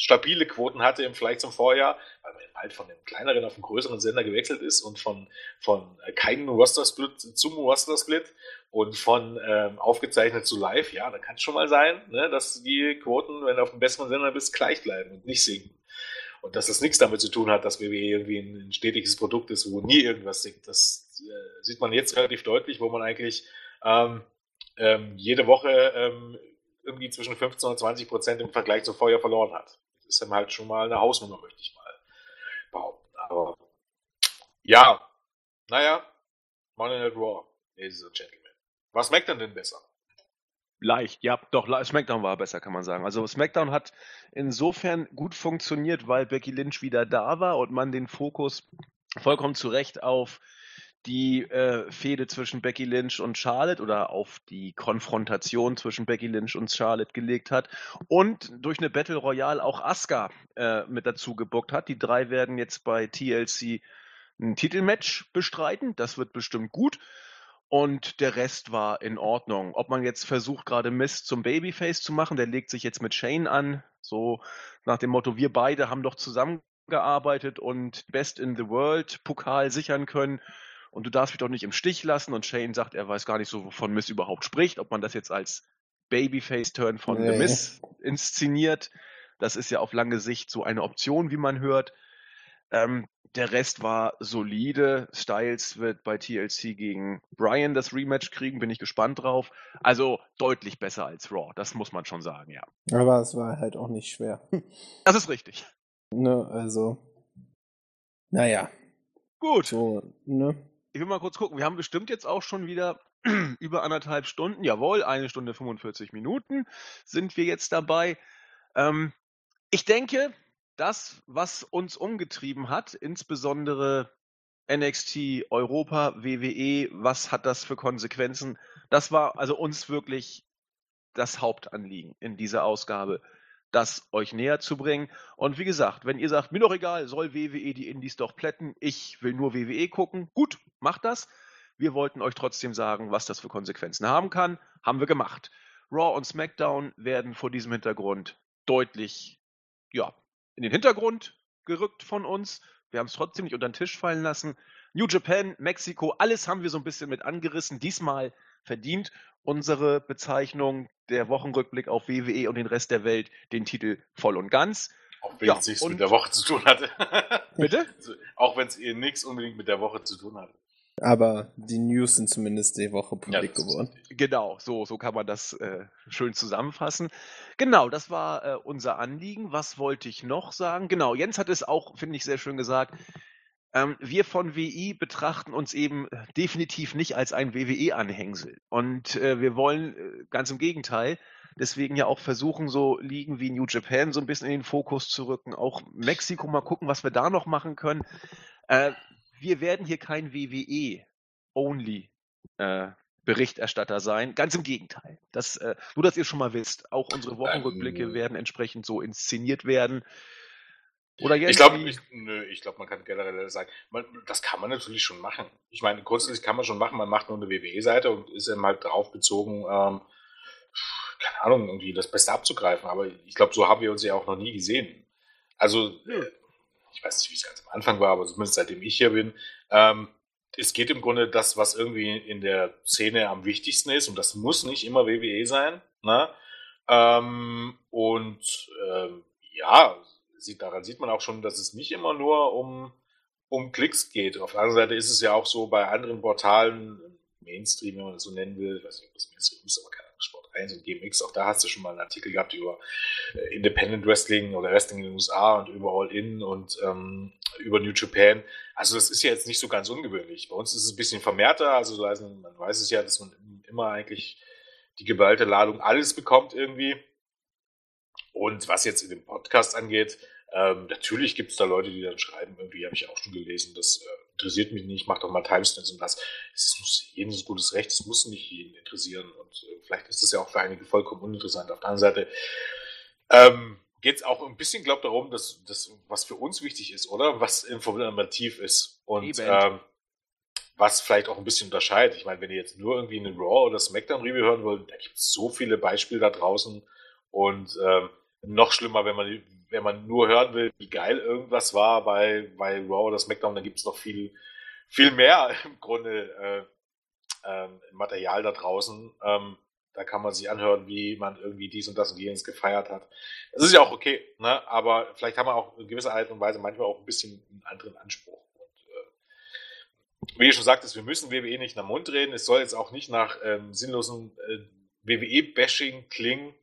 stabile Quoten hatte im Vergleich zum Vorjahr, weil man halt von dem kleineren auf den größeren Sender gewechselt ist und von, von äh, keinem Roster-Split zum Roster-Split und von ähm, aufgezeichnet zu live, ja, da kann es schon mal sein, ne, dass die Quoten, wenn du auf dem besseren Sender bist, gleich bleiben und nicht sinken. Und dass das nichts damit zu tun hat, dass WWE irgendwie ein, stetiges Produkt ist, wo nie irgendwas sinkt. Das äh, sieht man jetzt relativ deutlich, wo man eigentlich ähm, ähm, jede Woche ähm, irgendwie zwischen 15 und 20 Prozent im Vergleich zum Vorjahr verloren hat. Das ist dann halt schon mal eine Hausnummer, möchte ich mal behaupten. Aber ja, naja, Monday Night Raw, ladies and gentlemen. Was SmackDown denn besser? Leicht, ja, doch, SmackDown war besser, kann man sagen. Also SmackDown hat insofern gut funktioniert, weil Becky Lynch wieder da war und man den Fokus vollkommen zu Recht auf die äh, Fehde zwischen Becky Lynch und Charlotte oder auf die Konfrontation zwischen Becky Lynch und Charlotte gelegt hat und durch eine Battle Royale auch Asuka äh, mit dazu gebuckt hat. Die drei werden jetzt bei TLC ein Titelmatch bestreiten. Das wird bestimmt gut. Und der Rest war in Ordnung. Ob man jetzt versucht, gerade Mist zum Babyface zu machen, der legt sich jetzt mit Shane an, so nach dem Motto, wir beide haben doch zusammengearbeitet und Best in the World Pokal sichern können und du darfst mich doch nicht im Stich lassen. Und Shane sagt, er weiß gar nicht so, wovon Miss überhaupt spricht, ob man das jetzt als Babyface-Turn von nee. The Miss inszeniert. Das ist ja auf lange Sicht so eine Option, wie man hört. Ähm, der Rest war solide. Styles wird bei TLC gegen Brian das Rematch kriegen, bin ich gespannt drauf. Also deutlich besser als Raw, das muss man schon sagen, ja. Aber es war halt auch nicht schwer. Das ist richtig. Ne, also. Naja. Gut. So, ne? Ich will mal kurz gucken. Wir haben bestimmt jetzt auch schon wieder über anderthalb Stunden. Jawohl, eine Stunde 45 Minuten sind wir jetzt dabei. Ähm, ich denke, das, was uns umgetrieben hat, insbesondere NXT Europa, WWE, was hat das für Konsequenzen? Das war also uns wirklich das Hauptanliegen in dieser Ausgabe das euch näher zu bringen. Und wie gesagt, wenn ihr sagt, mir doch egal, soll WWE die Indies doch plätten, ich will nur WWE gucken, gut, macht das. Wir wollten euch trotzdem sagen, was das für Konsequenzen haben kann. Haben wir gemacht. Raw und SmackDown werden vor diesem Hintergrund deutlich, ja, in den Hintergrund gerückt von uns. Wir haben es trotzdem nicht unter den Tisch fallen lassen. New Japan, Mexiko, alles haben wir so ein bisschen mit angerissen. Diesmal verdient unsere Bezeichnung der Wochenrückblick auf WWE und den Rest der Welt den Titel voll und ganz. Auch wenn ja, es nichts mit der Woche zu tun hatte. Bitte? Auch wenn es ihr nichts unbedingt mit der Woche zu tun hatte. Aber die News sind zumindest die Woche publik ja, geworden. Genau, so, so kann man das äh, schön zusammenfassen. Genau, das war äh, unser Anliegen. Was wollte ich noch sagen? Genau, Jens hat es auch, finde ich, sehr schön gesagt. Ähm, wir von WI betrachten uns eben äh, definitiv nicht als ein WWE-Anhängsel. Und äh, wir wollen äh, ganz im Gegenteil, deswegen ja auch versuchen, so Ligen wie New Japan so ein bisschen in den Fokus zu rücken. Auch Mexiko mal gucken, was wir da noch machen können. Äh, wir werden hier kein WWE-only äh, sein. Ganz im Gegenteil. Das, äh, nur, dass ihr schon mal wisst, auch unsere Wochenrückblicke ähm, werden entsprechend so inszeniert werden. Oder jetzt ich glaube, ich, ich glaube, man kann generell sagen, man, das kann man natürlich schon machen. Ich meine, grundsätzlich kann man schon machen, man macht nur eine WWE-Seite und ist eben halt drauf bezogen, ähm, keine Ahnung, irgendwie das Beste abzugreifen. Aber ich glaube, so haben wir uns ja auch noch nie gesehen. Also. Ich weiß nicht, wie es ganz am Anfang war, aber zumindest seitdem ich hier bin, ähm, es geht im Grunde das, was irgendwie in der Szene am wichtigsten ist, und das muss nicht immer WWE sein. Ne? Ähm, und ähm, ja, sieht, daran sieht man auch schon, dass es nicht immer nur um, um Klicks geht. Auf der anderen Seite ist es ja auch so bei anderen Portalen, Mainstream, wenn man das so nennen will, ich weiß nicht, ob das Mainstream ist, aber Sport 1 und GMX, auch da hast du schon mal einen Artikel gehabt über äh, Independent Wrestling oder Wrestling in den USA und über All In und ähm, über New Japan. Also das ist ja jetzt nicht so ganz ungewöhnlich. Bei uns ist es ein bisschen vermehrter, also man weiß es ja, dass man immer eigentlich die geballte Ladung alles bekommt irgendwie. Und was jetzt in dem Podcast angeht, ähm, natürlich gibt es da Leute, die dann schreiben, irgendwie habe ich auch schon gelesen, das äh, interessiert mich nicht, mach doch mal Timestamps und das. Es muss jedem so gutes Recht, es muss nicht jeden interessieren und äh, vielleicht ist das ja auch für einige vollkommen uninteressant. Auf der anderen Seite ähm, geht es auch ein bisschen, glaube ich, darum, dass das, was für uns wichtig ist, oder? Was informativ ist und ähm, was vielleicht auch ein bisschen unterscheidet. Ich meine, wenn ihr jetzt nur irgendwie einen Raw oder Smackdown Review hören wollt, da gibt es so viele Beispiele da draußen und ähm, noch schlimmer, wenn man, wenn man nur hören will, wie geil irgendwas war bei, bei Raw oder SmackDown, dann gibt es noch viel, viel mehr im Grunde äh, äh, Material da draußen. Ähm, da kann man sich anhören, wie man irgendwie dies und das und jenes gefeiert hat. Das ist ja auch okay, ne? aber vielleicht haben wir auch in gewisser Art und Weise manchmal auch ein bisschen einen anderen Anspruch. Und, äh, wie du schon sagtest, wir müssen WWE nicht nach Mund reden. Es soll jetzt auch nicht nach ähm, sinnlosen äh, WWE-Bashing klingen.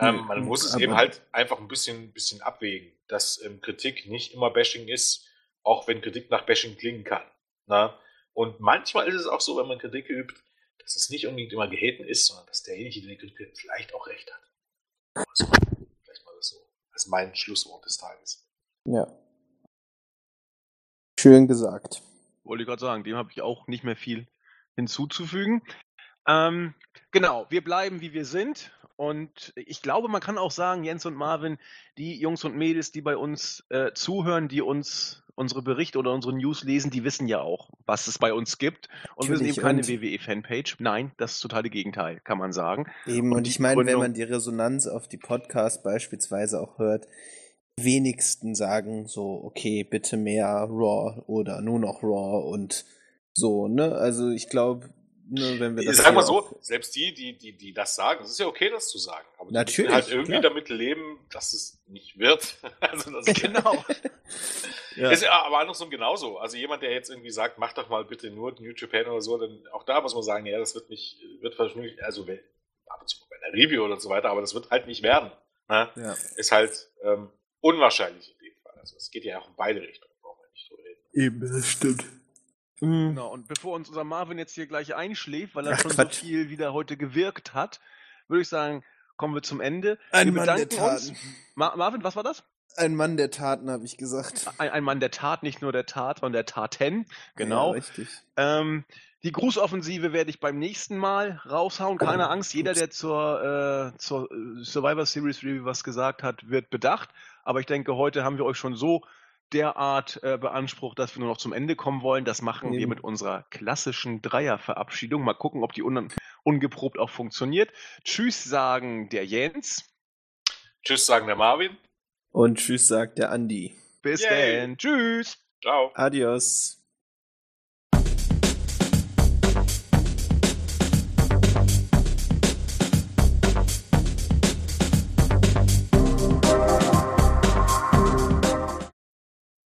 Ähm, man muss es eben halt einfach ein bisschen, bisschen abwägen, dass ähm, Kritik nicht immer Bashing ist, auch wenn Kritik nach Bashing klingen kann. Na? Ne? Und manchmal ist es auch so, wenn man Kritik übt, dass es nicht unbedingt immer gehaten ist, sondern dass derjenige, der Kritik übt, vielleicht auch recht hat. Also, vielleicht mal das so. Das ist mein Schlusswort des Tages. Ja. Schön gesagt. Wollte ich gerade sagen, dem habe ich auch nicht mehr viel hinzuzufügen. Ähm, genau, wir bleiben wie wir sind. Und ich glaube, man kann auch sagen, Jens und Marvin, die Jungs und Mädels, die bei uns äh, zuhören, die uns unsere Berichte oder unsere News lesen, die wissen ja auch, was es bei uns gibt. Und Natürlich, wir sind eben keine WWE-Fanpage. Nein, das ist totale Gegenteil, kann man sagen. Eben, und, und ich meine, wenn man die Resonanz auf die Podcasts beispielsweise auch hört, wenigsten sagen so, okay, bitte mehr Raw oder nur noch Raw und so, ne? Also ich glaube, ne, wenn wir das. Sag mal so, selbst die, die, die, die das sagen, es ist ja okay, das zu sagen. Aber Natürlich, die halt irgendwie klar. damit leben, dass es nicht wird. also das genau. ja. Ist ja aber andersrum genauso. Also jemand, der jetzt irgendwie sagt, mach doch mal bitte nur New Japan oder so, dann auch da muss man sagen, ja, das wird nicht, wird wahrscheinlich, also ab und zu bei einer Review oder so weiter, aber das wird halt nicht werden. Ne? Ja. Ist halt ähm, unwahrscheinlich in dem Fall. Also es geht ja auch in beide Richtungen, brauchen wir nicht drüber reden. Eben, das stimmt. Mhm. Genau, und bevor uns unser Marvin jetzt hier gleich einschläft, weil er Ach, schon Quatsch. so viel wieder heute gewirkt hat, würde ich sagen, kommen wir zum Ende. Ein wir Mann der Taten. Ma Marvin, was war das? Ein Mann der Taten, habe ich gesagt. Ein, ein, Mann der Tat, nicht nur der Tat, sondern der Taten. Genau. Ja, richtig. Ähm, die Grußoffensive werde ich beim nächsten Mal raushauen. Keine oh, Angst, jeder, der zur, äh, zur Survivor Series Review was gesagt hat, wird bedacht. Aber ich denke, heute haben wir euch schon so derart äh, beansprucht, dass wir nur noch zum Ende kommen wollen. Das machen mhm. wir mit unserer klassischen Dreierverabschiedung. Mal gucken, ob die un ungeprobt auch funktioniert. Tschüss sagen der Jens. Tschüss sagen der Marvin. Und tschüss sagt der Andi. Bis Yay. dann. Tschüss. Ciao. Adios.